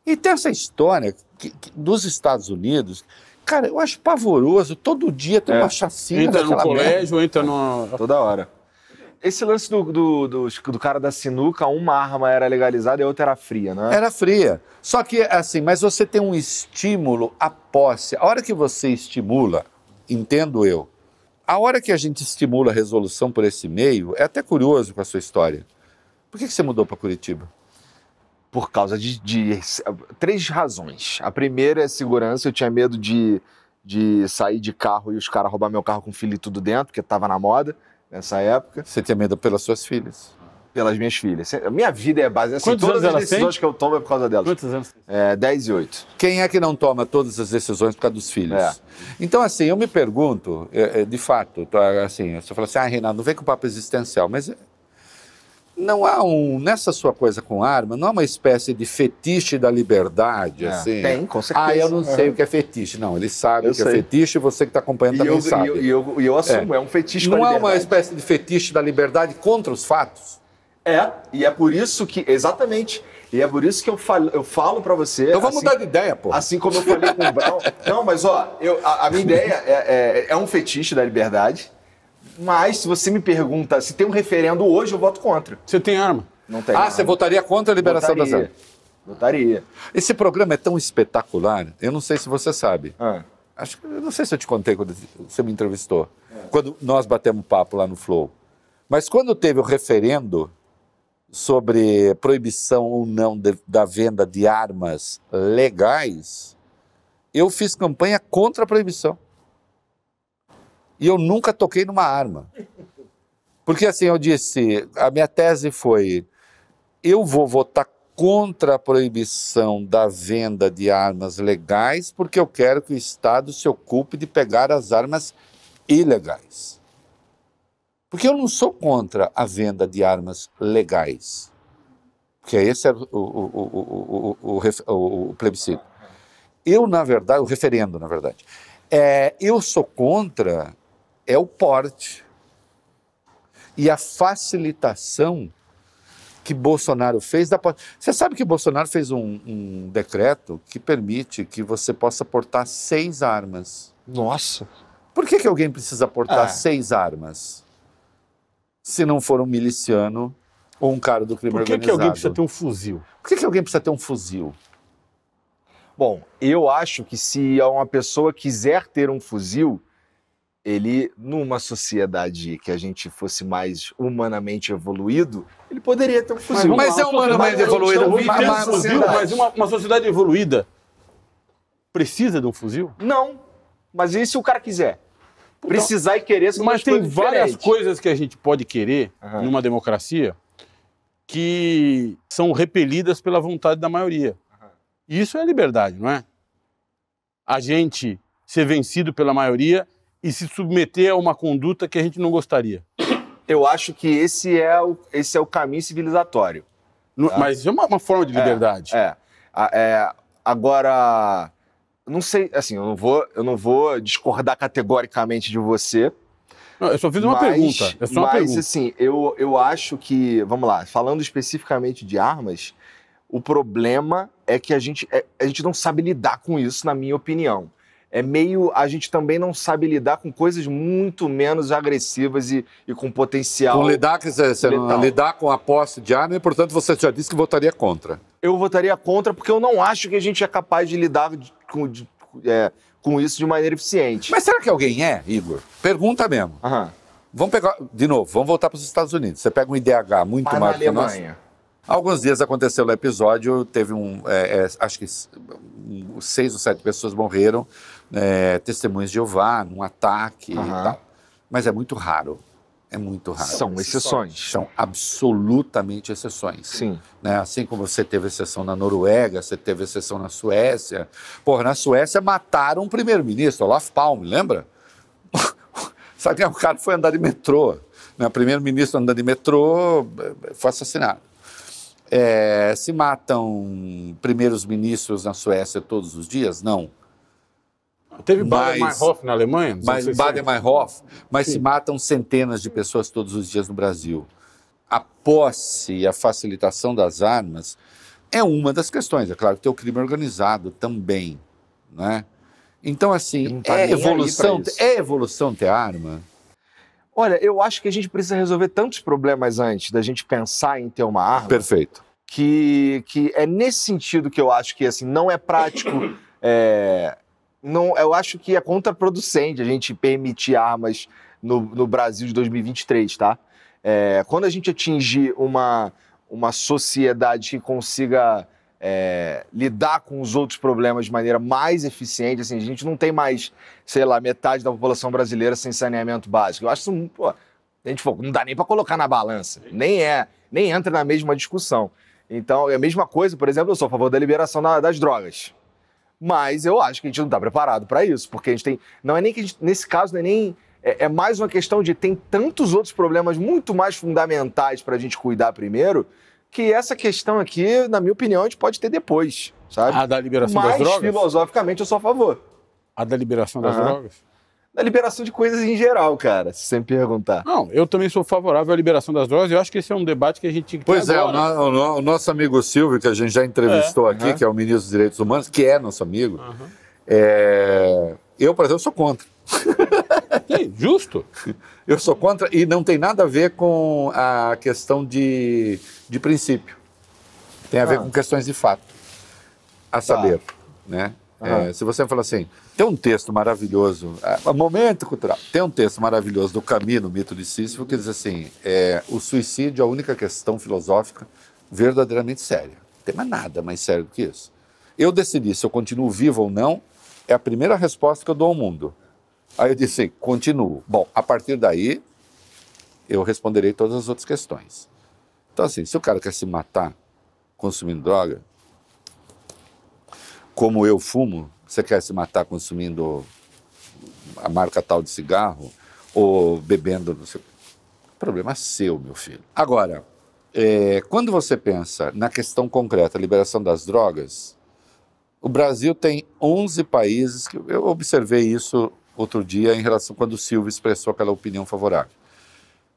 E tem essa história que, que, dos Estados Unidos. Cara, eu acho pavoroso. Todo dia tem É. uma chacina Entra no daquela merda. colégio, entra no. Toda hora. Esse lance do, do, do, do cara da sinuca, uma arma era legalizada e a outra era fria, né? Era fria. Só que, assim, mas você tem um estímulo à posse. A hora que você estimula, entendo eu, a hora que a gente estimula a resolução por esse meio, é até curioso com a sua história. Por que, que você mudou para Curitiba? Por causa de, de três razões. A primeira é segurança, eu tinha medo de, de sair de carro e os caras roubar meu carro com filho e tudo dentro, porque tava na moda nessa época, Você tinha medo pelas suas filhas. Pelas minhas filhas. Minha vida é baseada assim, todas as decisões que eu tomo é por causa delas. Quantos anos? É, 10 e 8. Quem é que não toma todas as decisões por causa dos filhos? É. Então, assim, eu me pergunto, é, é, de fato, tá, assim, você fala assim, ah, Renato, não vem com papo existencial, mas é, não há um, nessa sua coisa com arma, não há uma espécie de fetiche da liberdade, É, assim? tem, com certeza. Ah, eu não sei Uhum. o que é fetiche. Não, ele sabe Eu o que é sei. fetiche e você que está acompanhando E também eu, sabe. e, eu, e, eu, eu assumo, é, um fetiche com a não há uma espécie de fetiche da liberdade contra os fatos? É, e é por isso que, exatamente, e é por isso que eu falo, eu falo pra você. Então vamos assim, mudar de ideia, pô. Assim como eu falei com o Brown. Não, mas ó, eu, a, a minha ideia é, é, é um fetiche da liberdade, mas se você me pergunta se tem um referendo hoje, eu voto contra. Você tem arma? Não tem. ah, não. você votaria contra a liberação das Votaria. armas? Votaria. Esse programa é tão espetacular, eu não sei se você sabe. Ah, Acho que eu não sei se eu te contei quando você me entrevistou, quando nós batemos papo lá no Flow. Mas quando teve o referendo sobre proibição ou não de- da venda de armas legais, eu fiz campanha contra a proibição. E eu nunca toquei numa arma. Porque assim, eu disse, a minha tese foi, eu vou votar contra a proibição da venda de armas legais, porque eu quero que o Estado se ocupe de pegar as armas ilegais. Porque eu não sou contra a venda de armas legais. Porque esse é o, o, o, o, plebiscito. Eu, na verdade, o referendo, na verdade. É, eu sou contra é o porte e a facilitação que Bolsonaro fez da posse. Você sabe que Bolsonaro fez um, um decreto que permite que você possa portar seis armas. nossa. Por que, que alguém precisa portar Ah. seis armas? Se não for um miliciano ou um cara do crime Por que, que organizado. alguém precisa ter um fuzil? Por que, que alguém precisa ter um fuzil? Bom, eu acho que se uma pessoa quiser ter um fuzil, ele, numa sociedade que a gente fosse mais humanamente evoluído, ele poderia ter um fuzil. Mas é humanamente Mas a gente evoluído, mas- fuzil, mas uma, uma sociedade evoluída precisa de um fuzil? Não. Mas e se o cara quiser? Precisar e querer são Mas tem várias diferentes. coisas que a gente pode querer Aham. numa democracia que são repelidas pela vontade da maioria. E isso é liberdade, não é? A gente ser vencido pela maioria e se submeter a uma conduta que a gente não gostaria. Eu acho que esse é o, esse é o caminho civilizatório. Não- Mas isso é uma, uma forma de liberdade. É. A- é, agora, não sei, assim, eu não vou, eu não vou discordar categoricamente de você. Não, eu só fiz uma mas, pergunta. É só uma mas, pergunta. assim, eu, eu acho que, vamos lá, falando especificamente de armas, o problema é que a gente, é- a gente não sabe lidar com isso, na minha opinião. É meio. A gente também não sabe lidar com coisas muito menos agressivas e, e com potencial. Com lidar, dizer, você não- lidar com a posse de arma e, portanto, você já disse que votaria contra. Eu votaria contra porque eu não acho que a gente é capaz de lidar de- com, de- é, com isso de maneira eficiente. Mas será que alguém é, Igor? Pergunta mesmo. Aham. Vamos pegar, de novo, vamos voltar para os Estados Unidos. Você pega um IDH muito Mas maior que o nosso. Alemanha. Há alguns dias aconteceu o episódio, teve um, é, é, acho que seis ou sete pessoas morreram é, testemunhas de Jeová, num ataque e Aham. tal. Mas é muito raro. É muito raro. São exceções. São absolutamente exceções. Sim. né? Assim como você teve exceção na Noruega, você teve exceção na Suécia. Porra, na Suécia mataram um primeiro-ministro, Olaf Palme, lembra? Sabe o cara foi andar de metrô. Né? O primeiro-ministro andando de metrô eh, foi assassinado. É, se matam primeiros ministros na Suécia todos os dias? Não. Teve Baden-Meinhof na Alemanha? Nos Mas anos 60? Baden-Meinhof, mas Sim. se matam centenas de pessoas todos os dias no Brasil. A posse e a facilitação das armas é uma das questões. É claro que tem o crime organizado também, né? Então, assim, tá é evolução, é evolução ter arma? Olha, eu acho que a gente precisa resolver tantos problemas antes da gente pensar em ter uma arma. Perfeito. que, que é nesse sentido que eu acho que assim não é prático. é, não, eu acho que é contraproducente a gente permitir armas no, no Brasil de 2023, tá? É, quando a gente atingir uma, uma sociedade que consiga é, lidar com os outros problemas de maneira mais eficiente, assim, a gente não tem mais, sei lá, metade da população brasileira sem saneamento básico. Eu acho isso, pô, a gente falou, não dá nem para colocar na balança, nem é, nem entra na mesma discussão. Então, é a mesma coisa, por exemplo, eu sou a favor da liberação da- das drogas. Mas eu acho que a gente não está preparado para isso, porque a gente tem. Não é nem que a gente, nesse caso, não é nem. É, é mais uma questão de tem tantos outros problemas muito mais fundamentais para a gente cuidar primeiro, que essa questão aqui, na minha opinião, a gente pode ter depois, sabe? A da liberação das Mas, drogas? filosoficamente, eu sou a favor. A da liberação das Aham. drogas? Da liberação de coisas em geral, cara, se você me perguntar. Não, eu também sou favorável à liberação das drogas. Eu acho que esse é um debate que a gente tinha que ter Pois é, o, agora. no- o no- o nosso amigo Silvio, que a gente já entrevistou aqui, aham. que é o ministro dos Direitos Humanos, que é nosso amigo, é, eu, por exemplo, sou contra. Sim, justo. Eu sou contra e não tem nada a ver com a questão de, de princípio. Tem a ver Ah. com questões de fato. A saber, né? Aham. É, se você falar assim, tem um texto maravilhoso, ah, momento cultural, tem um texto maravilhoso do Camus, no mito de Sísifo, que diz assim, é, o suicídio é a única questão filosófica verdadeiramente séria. Não tem mais nada mais sério do que isso. Eu decidi se eu continuo vivo ou não, é a primeira resposta que eu dou ao mundo. Aí eu disse, assim, continuo. Bom, a partir daí, eu responderei todas as outras questões. Então, assim, se o cara quer se matar consumindo droga, como eu fumo, você quer se matar consumindo a marca tal de cigarro ou bebendo, não sei, problema seu, meu filho. Agora, é, quando você pensa na questão concreta, liberação das drogas, o Brasil tem 11 países, que eu observei isso outro dia em relação quando o Silvio expressou aquela opinião favorável.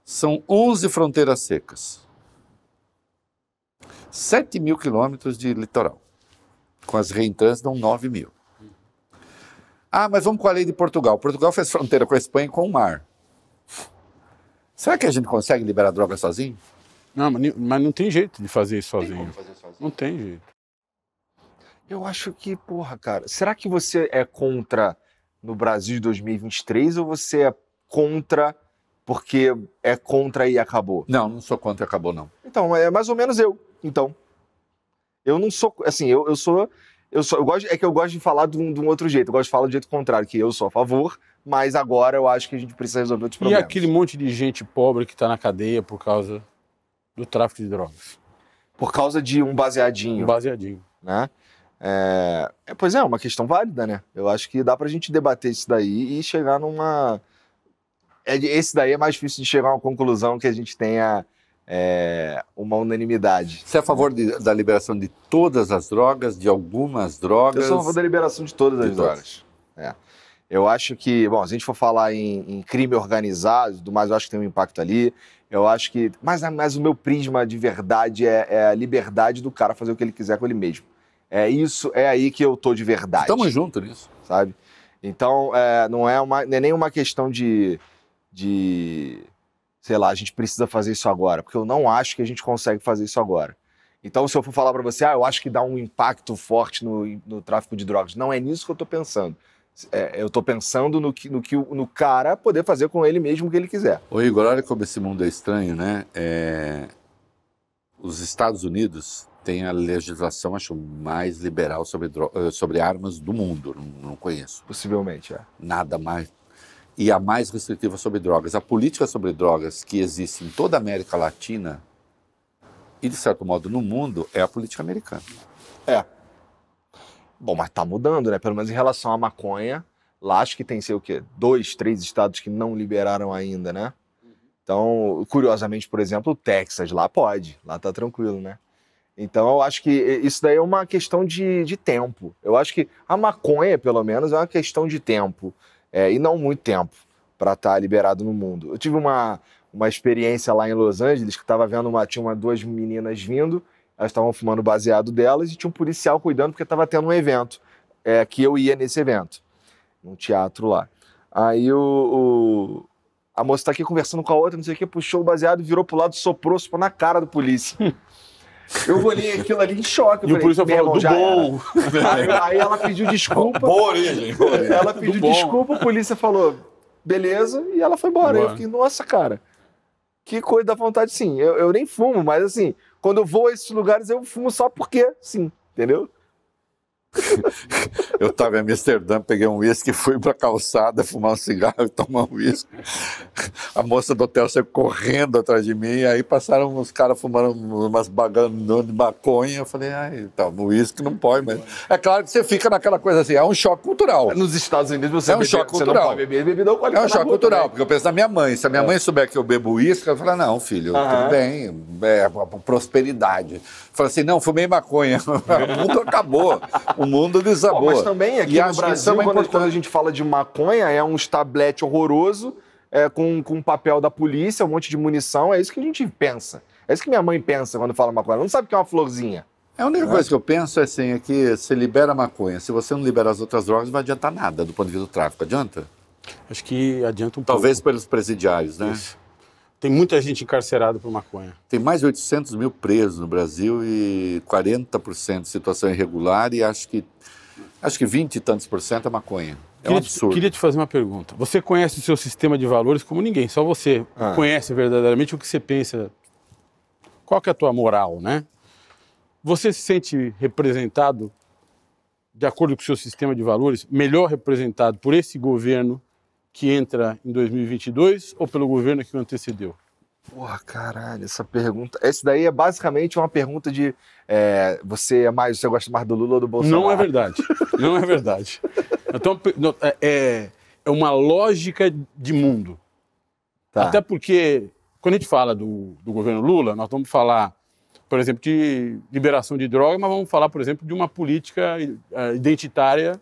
São 11 fronteiras secas. 7 mil quilômetros de litoral. Com as reentrâncias dão 9 mil. Ah, mas vamos com a lei de Portugal. Portugal fez fronteira com a Espanha e com o mar. Será que a gente consegue liberar droga sozinho? Não, mas, não tem jeito de fazer isso sozinho. Não tem jeito. Eu acho que, porra, cara, será que você é contra no Brasil de 2023 ou você é contra porque é contra e acabou? Não, não sou contra, acabou não. Então, é mais ou menos eu. Então, eu não sou, assim, eu, eu sou, eu sou, eu gosto, é que eu gosto de falar de um, de um outro jeito. Eu gosto de falar do jeito contrário, que eu sou a favor, mas agora eu acho que a gente precisa resolver outros E problemas. aquele monte de gente pobre que está na cadeia por causa do tráfico de drogas? Por causa de um baseadinho, Baseadinho. né? É, é, pois é, é uma questão válida, né? Eu acho que dá pra gente debater isso daí e chegar numa. É, esse daí é mais difícil de chegar a uma conclusão que a gente tenha é, uma unanimidade. Você é a favor de- da liberação de todas as drogas, de algumas drogas? Eu sou a favor da liberação de todas as De todas. drogas. É. Eu acho que, bom, se a gente for falar em, em crime organizado, e tudo mais, eu acho que tem um impacto ali. Eu acho que. Mas, mas o meu prisma de verdade é, é a liberdade do cara fazer o que ele quiser com ele mesmo. É isso, é aí que eu tô de verdade. Estamos juntos nisso. sabe? Então, é, não, é uma, não é nem uma questão de, de, sei lá, a gente precisa fazer isso agora, porque eu não acho que a gente consegue fazer isso agora. Então, se eu for falar para você, ah, eu acho que dá um impacto forte no, no tráfico de drogas, não é nisso que eu tô pensando. É, eu tô pensando no que, no que no cara poder fazer com ele mesmo o que ele quiser. Ô Igor, olha como esse mundo é estranho, né? É, Os Estados Unidos tem a legislação, acho, mais liberal sobre, dro- sobre armas do mundo. Não, não conheço. Possivelmente, é. Nada mais. E a mais restritiva sobre drogas. A política sobre drogas que existe em toda a América Latina e, de certo modo, no mundo, é a política americana. É. Bom, mas tá mudando, né? Pelo menos em relação à maconha. Lá acho que tem, sei o quê, dois, três estados que não liberaram ainda, né? Então, curiosamente, por exemplo, o Texas, lá pode, lá tá tranquilo, né? Então, eu acho que isso daí é uma questão de, de tempo. Eu acho que a maconha, pelo menos, é uma questão de tempo. É, e não muito tempo para estar liberado no mundo. Eu tive uma, uma experiência lá em Los Angeles que estava vendo uma, tinha uma, duas meninas vindo, elas estavam fumando baseado delas e tinha um policial cuidando porque estava tendo um evento, é, que eu ia nesse evento, num teatro lá. Aí o, o- a moça tá aqui conversando com a outra, não sei o que, puxou o baseado, virou pro lado, soprou, soprou na cara do polícia. Eu olhei aquilo ali em choque. E o policial "Meu falou, do já era." bom. Aí, aí ela pediu desculpa. Boa origem. boa origem. Ela Do pediu bom. desculpa, a polícia falou, beleza, e ela foi embora. Boa. Eu fiquei, nossa, cara, que coisa da vontade, sim. Eu, eu nem fumo, mas assim, quando eu vou a esses lugares, eu fumo só porque, sim, entendeu? Eu estava em Amsterdã, peguei um uísque e fui para a calçada fumar um cigarro e tomar um uísque. A moça do hotel saiu correndo atrás de mim, aí passaram uns caras fumando umas baganas de maconha. Eu falei, ai, tá, o uísque não pode, mas. É claro que você fica naquela coisa assim, é um choque cultural. Nos Estados Unidos você, É um bebe- choque cultural. não pode beber bebida É alcoólica um na choque cultural, também. porque eu penso na minha mãe. Se a minha mãe souber que eu bebo uísque, ela fala, não, filho, Aham. tudo bem, é prosperidade. Fala assim, não, fumei maconha. o mundo acabou, o mundo desabou. Pô, mas também aqui E no Brasil, é quando, importância. quando a gente fala de maconha, é um tablete horroroso, é, com, com papel da polícia, um monte de munição. É isso que a gente pensa. É isso que minha mãe pensa quando fala maconha. Ela não sabe o que é uma florzinha. A única coisa que eu penso é assim, é que você libera a maconha, se você não libera as outras drogas, não vai adiantar nada do ponto de vista do tráfico. Adianta? Acho que adianta um Talvez pouco. pelos presidiários, né? Isso. Tem muita gente encarcerada por maconha. Tem mais de 800 mil presos no Brasil e 40% de situação irregular e acho que acho que 20 e tantos por cento é maconha. É um queria, absurdo. Te, queria te fazer uma pergunta. Você conhece o seu sistema de valores como ninguém, só você Ah. conhece verdadeiramente o que você pensa. Qual que é a tua moral, né? Você se sente representado, de acordo com o seu sistema de valores, melhor representado por esse governo que entra em 2022 ou pelo governo que o antecedeu? Porra, caralho, essa pergunta. Esse daí é basicamente uma pergunta de é, você é mais, você gosta mais do Lula ou do Bolsonaro? Não é verdade. Não é verdade. Então, é- é, é uma lógica de mundo. Tá. Até porque, quando a gente fala do, do governo Lula, nós vamos falar, por exemplo, de liberação de droga, mas vamos falar, por exemplo, de uma política eh, identitária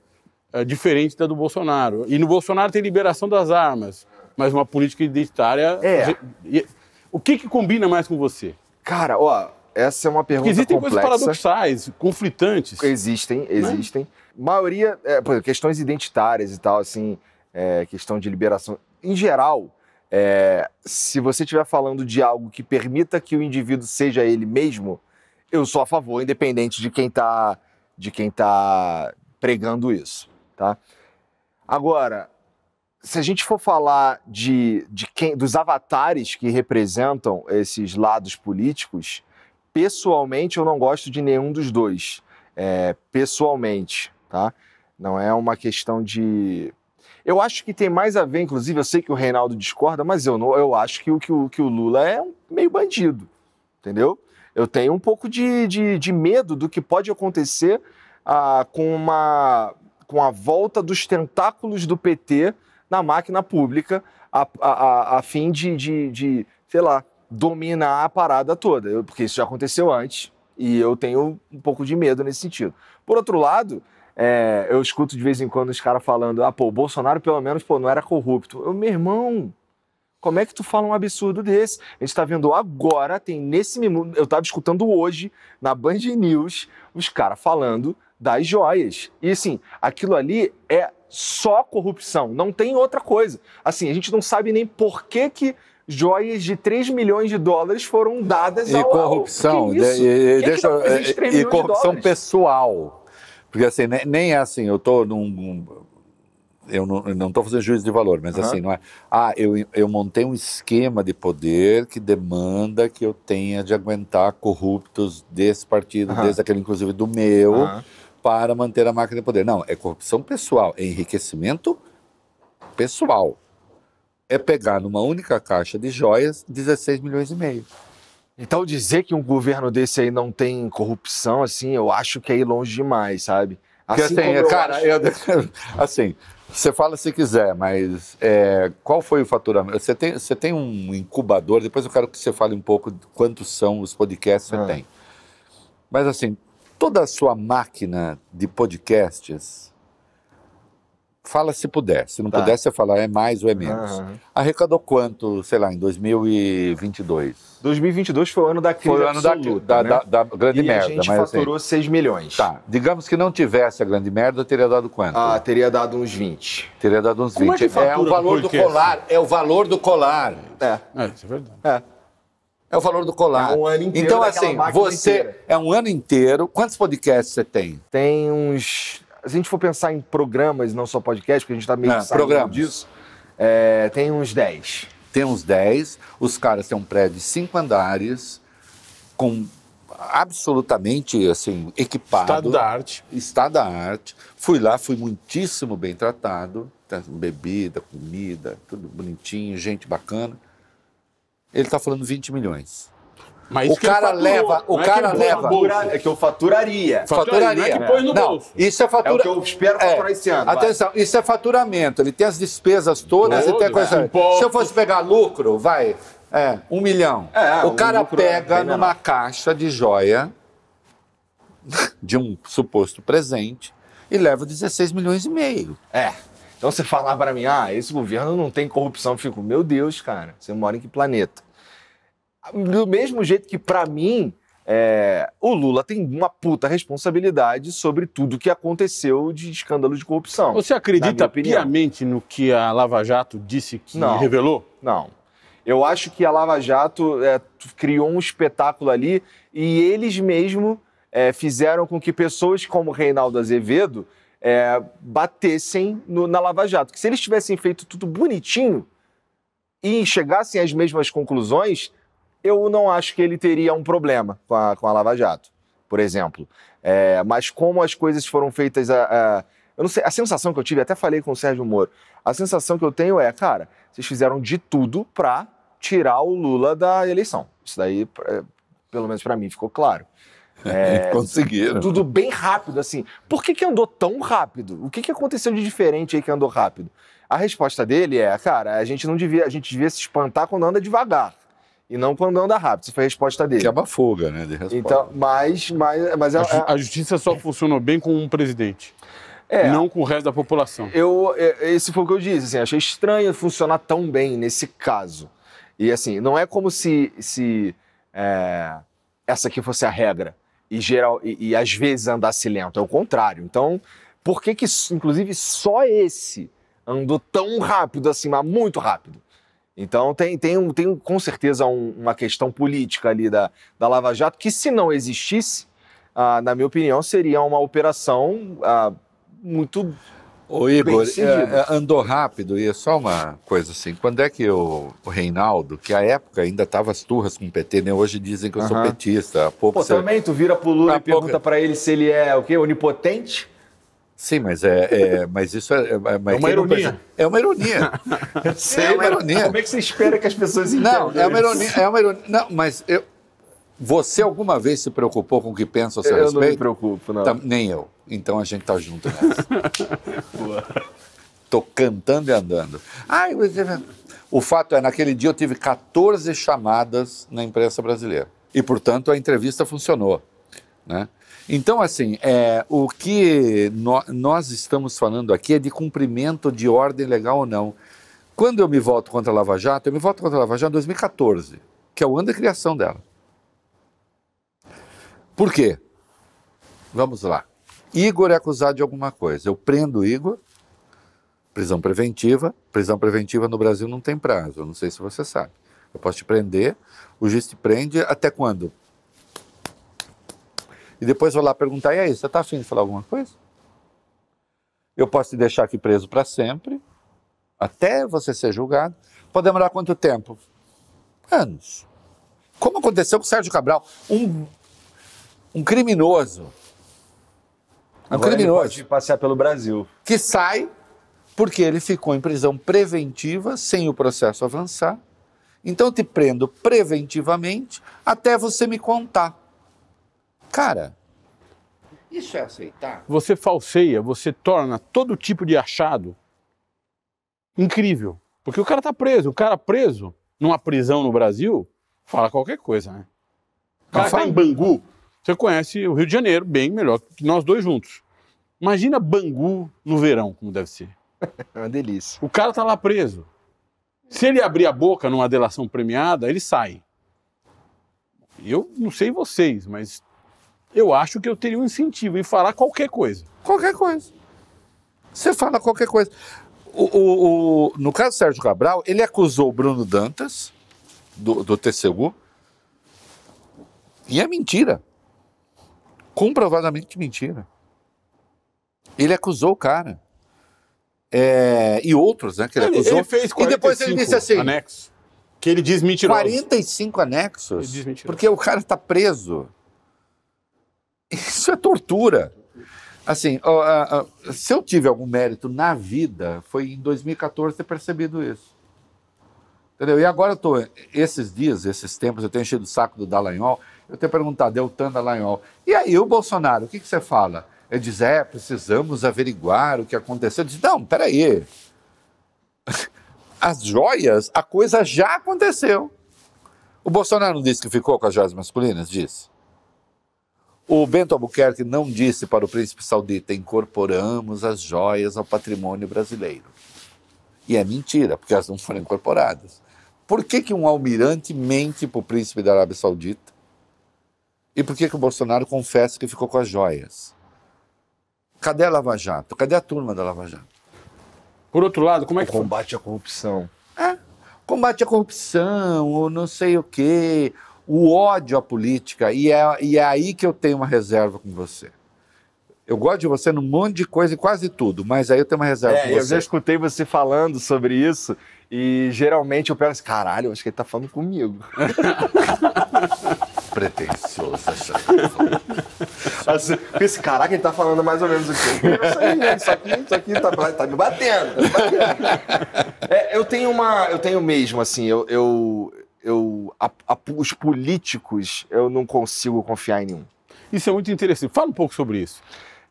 eh, diferente da do Bolsonaro. E no Bolsonaro tem liberação das armas, mas uma política identitária. É. O que, que combina mais com você? Cara, ó, essa é uma Porque pergunta existem coisas complexa. paradoxais, conflitantes. Existem, existem. Maioria, é, por exemplo, questões identitárias e tal, assim, é, questão de liberação. Em geral, é, se você estiver falando de algo que permita que o indivíduo seja ele mesmo, eu sou a favor, independente de quem está de quem tá pregando isso, tá? Agora, se a gente for falar de, de quem, dos avatares que representam esses lados políticos, pessoalmente eu não gosto de nenhum dos dois. É, pessoalmente, tá? Não é uma questão de. Eu acho que tem mais a ver, inclusive, eu sei que o Reinaldo discorda, mas eu não, eu acho que o, que o, que o Lula é um meio bandido, entendeu? Eu tenho um pouco de, de, de medo do que pode acontecer ah, com uma com a volta dos tentáculos do PT na máquina pública a, a, a, a fim de, de, de, sei lá, dominar a parada toda. Eu- porque isso já aconteceu antes e eu tenho um pouco de medo nesse sentido. Por outro lado, é, eu escuto de vez em quando os caras falando: ah, pô, o Bolsonaro pelo menos pô, não era corrupto. Eu, meu irmão, como é que tu fala um absurdo desse? A gente tá vendo agora, tem nesse minuto, eu tava escutando hoje na Band News os caras falando das joias. E assim, aquilo ali é só corrupção, não tem outra coisa. Assim, a gente não sabe nem por que que joias de 3 milhões de dólares foram dadas E ao... ao- corrupção, Que isso? e, e- Quem é deixa, esses e- 3 e milhões de corrupção pessoal. Porque assim, ne- nem é assim, eu tô num, eu não, tô fazendo juízo de valor, mas Aham. assim, não é. Ah, eu, eu montei um esquema de poder que demanda que eu tenha de aguentar corruptos desse partido, Aham. desde aquele, inclusive, do meu, Aham. Para manter a máquina de poder. Não, é corrupção pessoal, é enriquecimento pessoal. É pegar numa única caixa de joias 16 milhões e meio. Então dizer que um governo desse aí não tem corrupção, assim, eu acho que é ir longe demais, sabe? Porque, Assim assim, como eu cara, acho- eu- assim, você fala se quiser, mas é, qual foi o faturamento? Você tem, você tem um incubador, depois eu quero que você fale um pouco de quantos são os podcasts que Ah. você tem. Mas assim, toda a sua máquina de podcasts, fala se puder. Se não Tá. puder, você fala é mais ou é menos. Aham. Arrecadou quanto, sei lá, em 2022? 2022 foi o ano da crise Foi o ano da, absoluta, da, né? da- da grande e merda. a gente mas assim, faturou 6 milhões. tá, digamos que não tivesse a grande merda, teria dado quanto? Ah, teria dado uns 20. Teria dado uns 20. Como é que o valor do colar. É o valor do colar. É, É, isso é verdade. é. É o valor do colar. É um ano inteiro então, assim, você. inteira. É um ano inteiro. Quantos podcasts você tem? Tem uns. Se a gente for pensar em programas, não só podcast, porque a gente tá meio Não, disso, é, tem uns 10. Tem uns 10. Os caras têm um prédio de cinco andares, com absolutamente assim, equipado. Estado da arte. Estado da arte. Fui lá, fui muitíssimo bem tratado. Tá, Bebida, comida, tudo bonitinho, gente bacana. Ele está falando 20 milhões. Mas O cara faturou, leva- o é cara leva-. É que eu faturaria. Fatura- não é que põe no não, bolso. isso é É o fatura. que eu espero faturar esse ano. vai. Atenção, isso é faturamento. Ele tem as despesas todas e tem coisa. impostos. Se eu fosse pegar lucro, vai, é, um milhão. É, o cara é pega bem numa menor. caixa de joia de um suposto presente e leva 16 milhões e meio. É. Então você falar pra mim, ah, esse governo não tem corrupção, eu fico, meu Deus, cara, você mora em que planeta? Do mesmo jeito que, pra mim, é, o Lula tem uma puta responsabilidade sobre tudo que aconteceu de escândalo de corrupção. Você acredita piamente no que a Lava Jato disse que Não. revelou? Não. Eu acho que a Lava Jato é, criou um espetáculo ali e eles mesmo é, fizeram com que pessoas como Reinaldo Azevedo é, batessem no- na Lava Jato. Que se eles tivessem feito tudo bonitinho e chegassem às mesmas conclusões, eu não acho que ele teria um problema com a, com a Lava Jato, por exemplo. É, mas como as coisas foram feitas. A, a- eu não sei, a sensação que eu tive, até falei com o Sérgio Moro, a sensação que eu tenho é, cara, vocês fizeram de tudo pra tirar o Lula da eleição. Isso daí, pelo menos pra mim, ficou claro. É, Conseguiram. tudo bem rápido, assim. Por que, que andou tão rápido? O que, que aconteceu de diferente aí que andou rápido? A resposta dele é, cara, a gente não devia, a gente devia se espantar quando anda devagar e não quando anda rápido. Essa foi a resposta dele. Que é uma fuga, né? De resposta. Então, mas, mas, mas é, A, ju- a justiça só funcionou bem com um presidente, é, não com o resto da população. Eu, é, esse foi o que eu disse, assim, achei estranho funcionar tão bem nesse caso. E assim, não é como se, se é, essa aqui fosse a regra e, geral, e, e às vezes andasse lento, é o contrário. Então, por que que, inclusive, só esse andou tão rápido assim, mas muito rápido? Então tem, tem, tem com certeza um- uma questão política ali da, da Lava Jato que se não existisse, ah, na minha opinião, seria uma operação ah, muito Ô, Igor, é, é, andou rápido e é só uma coisa assim. Quando é que o, o Reinaldo, que à época ainda tava as turras com o PT, né? Hoje dizem que eu sou petista. Há pouco Pô, você- também tu vira pro Lula Há e pergunta pouco- pra ele se ele é o quê? Onipotente? Sim, mas é, é- mas isso é, é, mas É uma ironia. É uma ironia. é uma ironia. Como é que você espera que as pessoas entendam Não, é uma ironia. É uma ironia. Não, mas eu, você alguma vez se preocupou com o que pensa a seu Eu não me respeito? preocupo, não. Tam- nem eu. Então a gente tá junto nessa. Tô cantando e andando. Ai, é- o fato é, naquele dia eu tive 14 chamadas na imprensa brasileira. E, portanto, a entrevista funcionou. Né? Então, assim, é, o que nó- nós estamos falando aqui é de cumprimento de ordem legal ou não. Quando eu me voto contra a Lava Jato, eu me voto contra a Lava Jato em 2014, que é o ano da criação dela. Por quê? Vamos lá. Igor é acusado de alguma coisa. Eu prendo Igor, prisão preventiva. Prisão preventiva no Brasil não tem prazo, não sei se você sabe. Eu posso te prender, o juiz te prende até quando? E depois vou lá perguntar, e aí, você está afim de falar alguma coisa? eu posso te deixar aqui preso para sempre, até você ser julgado. Pode demorar quanto tempo? Anos. Como aconteceu com o Sérgio Cabral, um, um criminoso. Um Agora ele criminoso pode passear pelo Brasil. que sai porque ele ficou em prisão preventiva sem o processo avançar. Então eu te prendo preventivamente até você me contar. Cara, isso é aceitar? Você falseia, você torna todo tipo de achado incrível. Porque o cara tá preso. O cara preso numa prisão no Brasil fala qualquer coisa, né? O cara tá em Bangu. Você conhece o Rio de Janeiro bem melhor que nós dois juntos. Imagina Bangu no verão, como deve ser. É uma delícia. O cara tá lá preso. Se ele abrir a boca numa delação premiada, ele sai. Eu não sei vocês, mas eu acho que eu teria um incentivo em falar qualquer coisa. Qualquer coisa. Você fala qualquer coisa. O, o- o- no caso do Sérgio Cabral, ele acusou o Bruno Dantas, do, do TCU, e é mentira. Comprovadamente mentira. Ele acusou o cara. É, e outros, né? Que ele, Ele, acusou. ele fez e depois ele 45 disse assim: anexos, que ele diz mentiroso. 45 anexos. Ele diz mentiroso. Porque o cara está preso. Isso é tortura. Assim, ó, se eu tive algum mérito na vida, foi em 2014 ter percebido isso. Entendeu? E agora eu tô, esses dias, esses tempos, eu tenho enchido o saco do Dallagnol, eu tenho perguntado, Deltan Dallagnol, e aí o Bolsonaro, o que, que você fala? Ele diz, é, precisamos averiguar o que aconteceu. Eu disse, não, peraí. As joias, a coisa já aconteceu. O Bolsonaro não disse que ficou com as joias masculinas? Disse. O Bento Albuquerque não disse para o príncipe saudita: incorporamos as joias ao patrimônio brasileiro. E é mentira, porque elas não foram incorporadas. Por que, que um almirante mente para o príncipe da Arábia Saudita? E por que, que o Bolsonaro confessa que ficou com as joias? Cadê a Lava Jato? Cadê a turma da Lava Jato? Por outro lado, como é O que combate à corrupção. combate à corrupção, ou não sei o quê, o ódio à política, e é, e é aí que eu tenho uma reserva com você. Eu gosto de você num monte de coisa e quase tudo, mas aí eu tenho uma reserva É, com eu você. já escutei você falando sobre isso e geralmente eu pego assim, caralho, eu acho que ele tá falando comigo. Pretencioso, essa- Assim, esse caraca, ele tá falando mais ou menos o quê? Isso aí, né? Isso aqui, isso aqui tá, tá me batendo. tá me batendo. É, eu tenho uma. Eu tenho mesmo, assim, eu. eu, eu a- a- os políticos, eu não consigo confiar em nenhum. Isso é muito interessante. Fala um pouco sobre isso.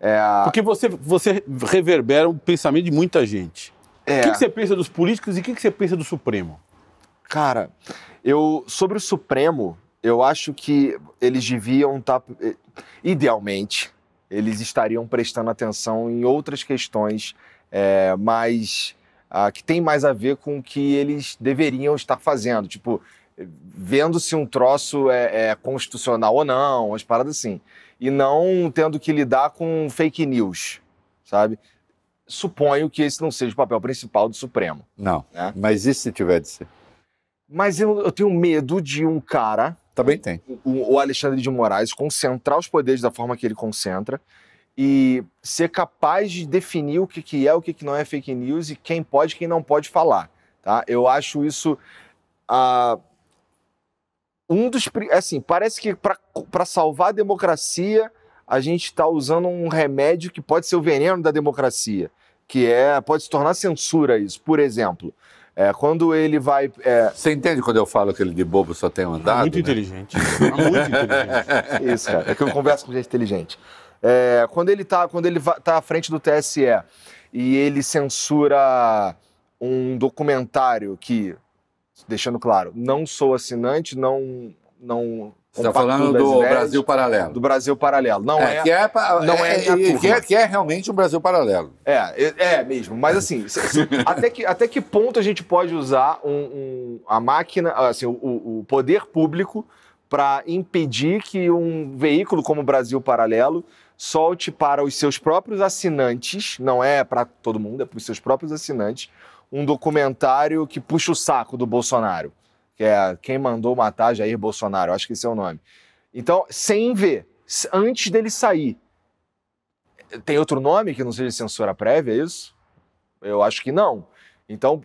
É, Porque você, você reverbera o pensamento de muita gente. é, O que, que você pensa dos políticos e o que, que você pensa do Supremo? Cara, eu sobre o Supremo, eu acho que eles deviam estar, idealmente, eles estariam prestando atenção em outras questões é, mais ah, que tem mais a ver com o que eles deveriam estar fazendo, tipo vendo se um troço é, é constitucional ou não, umas paradas assim, e não tendo que lidar com fake news, sabe? Suponho que esse não seja o papel principal do Supremo. Não, É. mas e se tiver de ser? Mas eu, eu tenho medo de um cara Também tem. o, o Alexandre de Moraes concentrar os poderes da forma que ele concentra e ser capaz de definir o que, que é, o que, que não é fake news e quem pode e quem não pode falar. Tá? Eu acho isso. ah, um dos. Assim, parece que para salvar a democracia, a gente está usando um remédio que pode ser o veneno da democracia, que é pode se tornar censura isso. Por exemplo, é, quando ele vai. é, Você entende quando eu falo que ele de bobo só tem um andado? muito né? inteligente. muito inteligente. Isso, cara. É que eu converso com gente inteligente. É, quando ele tá, quando ele tá à frente do TSE e ele censura um documentário que, deixando claro, não sou assinante, não não Você está falando do ideias Brasil Paralelo. do Brasil paralelo. Não é, é, que é, não é é, é, que é, que é realmente um Brasil Paralelo. É, é, é mesmo. Mas assim, até, que, até que ponto a gente pode usar um- um- a máquina, assim, o, o poder público para impedir que um veículo como o Brasil Paralelo solte para os seus próprios assinantes, não é para todo mundo, é para os seus próprios assinantes, um documentário que puxa o saco do Bolsonaro, que é Quem Mandou Matar Jair Bolsonaro, acho que esse é o nome. Então, sem ver, antes dele sair, tem outro nome que não seja censura prévia, é isso? Eu acho que não. Então,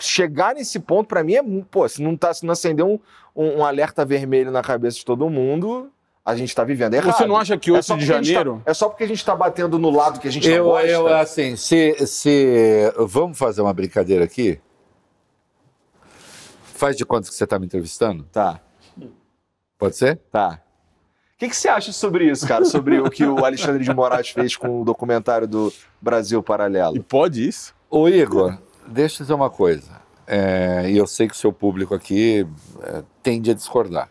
chegar nesse ponto, pra mim, é. Pô, se não, tá, se não acender um, um, um alerta vermelho na cabeça de todo mundo, a gente tá vivendo errado. Você não acha que É 8 só de tá- janeiro. é só porque a gente tá batendo no lado que a gente Eu, não gosta. eu, assim, se, se. Vamos fazer uma brincadeira aqui? Faz de conta que você está me entrevistando? Tá, Pode ser? tá. O que, que você acha sobre isso, cara? Sobre o que o Alexandre de Moraes fez com o documentário do Brasil E Paralelo? pode isso? Ô, Igor, deixa eu dizer uma coisa. É, E eu sei que o seu público aqui é, tende a discordar.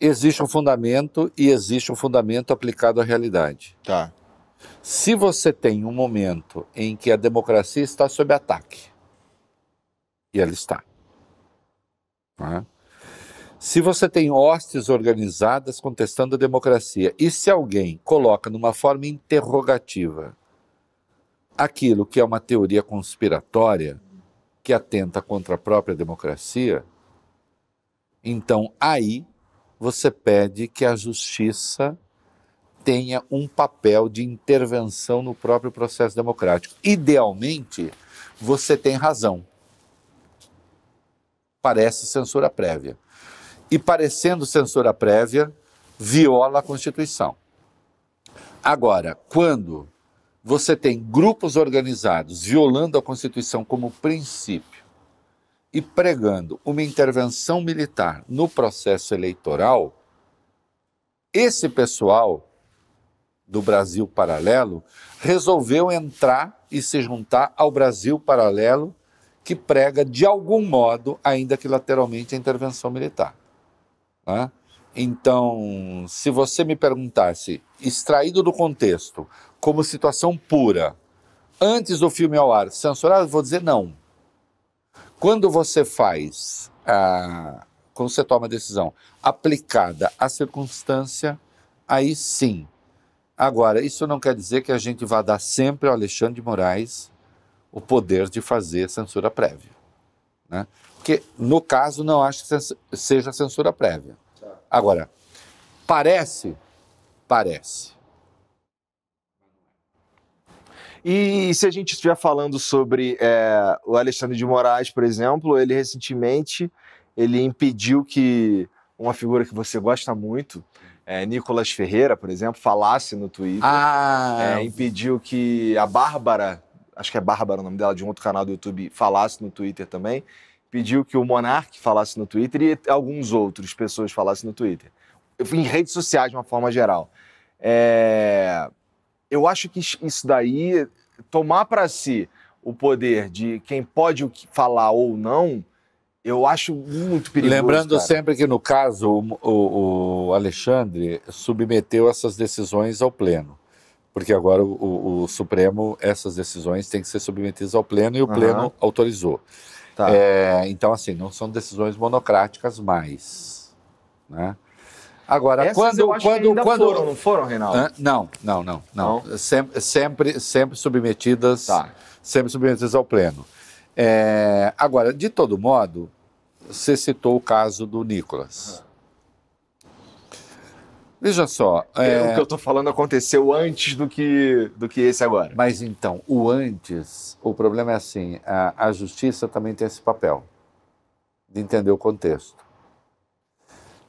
Existe um fundamento e existe um fundamento aplicado à realidade. Tá. Se você tem um momento em que a democracia está sob ataque, e ela está, não é? se você tem hostes organizadas contestando a democracia, e se alguém coloca numa forma interrogativa aquilo que é uma teoria conspiratória que atenta contra a própria democracia, então aí você pede que a justiça tenha um papel de intervenção no próprio processo democrático. Idealmente, você tem razão. Parece censura prévia. E parecendo censura prévia, viola a Constituição. Agora, quando você tem grupos organizados violando a Constituição como princípio e pregando uma intervenção militar no processo eleitoral, esse pessoal do Brasil Paralelo resolveu entrar e se juntar ao Brasil Paralelo, que prega de algum modo, ainda que lateralmente, a intervenção militar. né? Então, se você me perguntasse, extraído do contexto, como situação pura, antes do filme ao ar, censurado, vou dizer não. Quando você faz, ah, quando você toma a decisão aplicada à circunstância, aí sim. Agora, isso não quer dizer que a gente vá dar sempre ao Alexandre de Moraes o poder de fazer censura prévia. Né? Porque, no caso, não acho que seja censura prévia. Agora, parece? Parece. E se a gente estiver falando sobre é, o Alexandre de Moraes, por exemplo, ele recentemente ele impediu que uma figura que você gosta muito, é, Nicolas Ferreira, por exemplo, falasse no Twitter. Ah, É, impediu que a Bárbara, acho que é Bárbara o nome dela, de um outro canal do YouTube, falasse no Twitter também. Pediu que o Monark falasse no Twitter e alguns outros pessoas falassem no Twitter. Em redes sociais, de uma forma geral. É, Eu acho que isso daí, tomar para si o poder de quem pode falar ou não, eu acho muito perigoso. Lembrando cara. sempre que, no caso, o, o- o Alexandre submeteu essas decisões ao Pleno. Porque agora o, o- Supremo, essas decisões têm que ser submetidas ao Pleno e o Aham. Pleno autorizou. Tá. É, então, assim, não são decisões monocráticas mais. Né? Agora, Essas quando. eu acho quando, que ainda quando foram, não foram, Reinaldo? Hã? Não, não, não, não. Sempre, sempre, sempre submetidas, Tá. sempre submetidas ao pleno. É, agora, de todo modo, você citou o caso do Nicolas. Veja só, é, O que eu tô falando aconteceu antes do que, do que esse agora. mas então, o antes, o problema é assim, a, a justiça também tem esse papel de entender o contexto.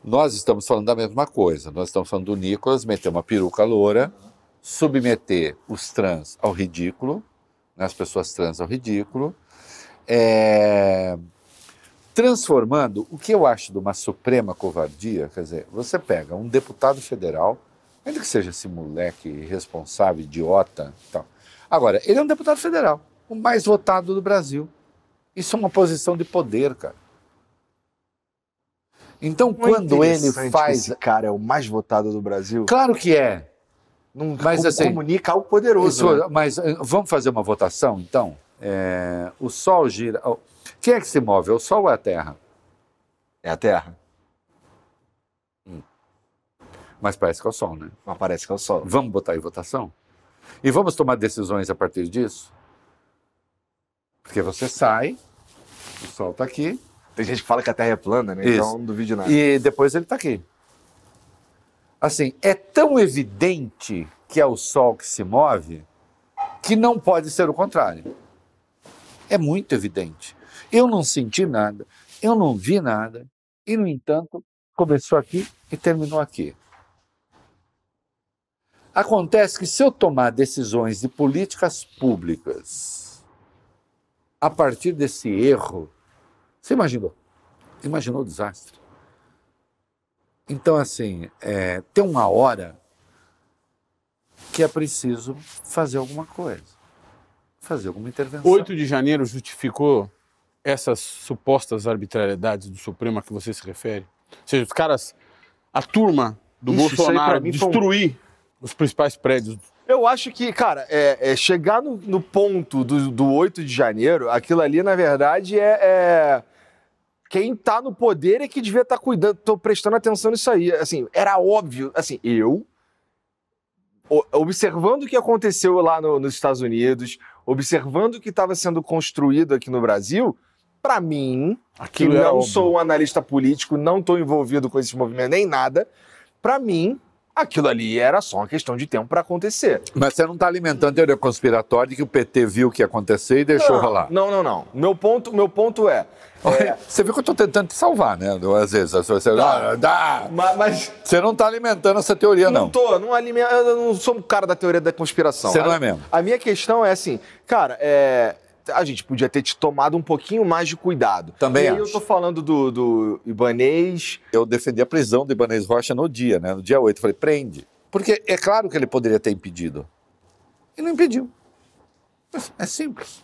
Nós estamos falando da mesma coisa, nós estamos falando do Nicolas meter uma peruca loura, submeter os trans ao ridículo, né, as pessoas trans ao ridículo, é, transformando o que eu acho de uma suprema covardia, quer dizer, você pega um deputado federal, ainda que seja esse moleque irresponsável, idiota, tal. Agora, ele é um deputado federal, o mais votado do Brasil. Isso é uma posição de poder, cara. Então, Não é quando ele faz. Esse cara é o mais votado do Brasil. Claro que é. Não Mas, assim, comunica algo poderoso. Isso, né? Mas eh, vamos fazer uma votação, então? É, o Sol gira. Quem é que se move? É o Sol ou é a Terra? É a Terra. Mas parece que é o Sol, né? Mas parece que é o Sol. Vamos botar em votação? E vamos tomar decisões a partir disso? Porque você sai, o Sol está aqui, Tem gente que fala que a Terra é plana, né? Isso. Então não duvide nada. e depois ele está aqui. Assim, é tão evidente que é o Sol que se move, que não pode ser o contrário. É muito evidente. Eu não senti nada, eu não vi nada, e, no entanto, começou aqui e terminou aqui. Acontece que se eu tomar decisões de políticas públicas a partir desse erro, você imaginou? Imaginou o desastre? Então, assim, é, tem uma hora que é preciso fazer alguma coisa, fazer alguma intervenção. 8 de janeiro justificou essas supostas arbitrariedades do Supremo a que você se refere? Ou seja, os caras, a turma do Ixi, Bolsonaro foi destruir os principais prédios. Eu acho que, cara, é, é chegar no, no ponto do, do 8 de janeiro, aquilo ali, na verdade, é. é- Quem tá no poder é que devia estar cuidando, tô prestando atenção nisso aí. Assim, era óbvio, assim, eu. Observando o que aconteceu lá no- nos Estados Unidos, observando o que estava sendo construído aqui no Brasil, pra mim, que Aquilo era não óbvio. sou um analista político, não estou envolvido com esse movimento nem nada, pra mim, aquilo ali era só uma questão de tempo para acontecer. Mas você não está alimentando a teoria conspiratória de que o PT viu o que ia acontecer e deixou não, rolar. Não, não, não. Meu ponto, meu ponto é. Olha, Você viu que eu estou tentando te salvar, né? Às vezes. Você. Ah, dá. ma- Mas, você não está alimentando essa teoria, não não. tô, não alimento, eu não sou um cara da teoria da conspiração. Você não A- é mesmo. A minha questão é assim, cara, é, a gente podia ter te tomado um pouquinho mais de cuidado. Também e aí acho. eu tô falando do, do Ibanês. Eu defendi a prisão do Ibanez Rocha no dia, né? No dia 8. Eu falei, prende. Porque é claro que ele poderia ter impedido. E não impediu. É simples.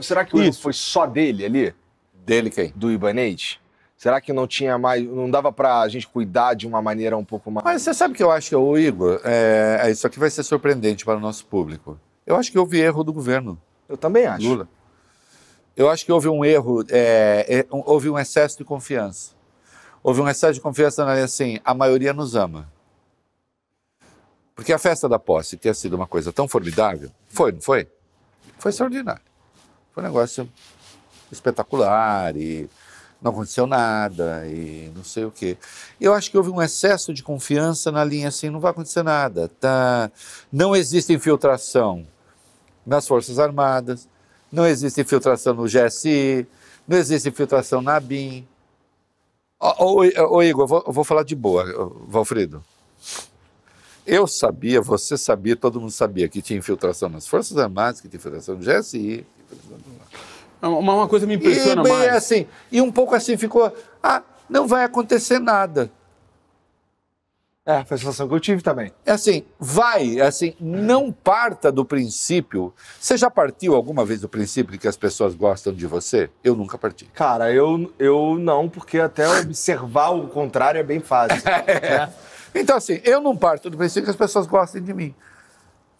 Será que o erro foi só dele ali, Dele quem? do Ibanês? Será que não tinha mais, não dava pra gente cuidar de uma maneira um pouco mais... Mas você sabe que eu acho que, o Igor, é, isso aqui vai ser surpreendente para o nosso público. Eu acho que houve erro do governo. Eu também acho. Lula. Eu acho que houve um erro, é, é, houve um excesso de confiança. Houve um excesso de confiança na assim, a maioria nos ama. Porque a festa da posse ter sido uma coisa tão formidável, foi, não foi? Foi extraordinário. Foi um negócio espetacular e não aconteceu nada e não sei o quê. Eu acho que houve um excesso de confiança na linha assim, não vai acontecer nada. Tá? Não existe infiltração nas Forças Armadas, não existe infiltração no GSI, não existe infiltração na ABIN. Ô, ô, ô, Igor, eu vou, eu vou falar de boa, Valfrido. Eu sabia, você sabia, todo mundo sabia que tinha infiltração nas Forças Armadas, que tinha infiltração no GSI. Uma, uma coisa me E, impressiona bem, mais. assim, e um pouco assim ficou, ah, não vai acontecer nada. É, foi a sensação que eu tive também. É assim, vai, é assim, não parta do princípio. Você já partiu alguma vez do princípio de que as pessoas gostam de você? Eu nunca parti. Cara, eu, eu não, porque até observar o contrário é bem fácil. né? Então, assim, eu não parto do princípio que as pessoas gostem de mim.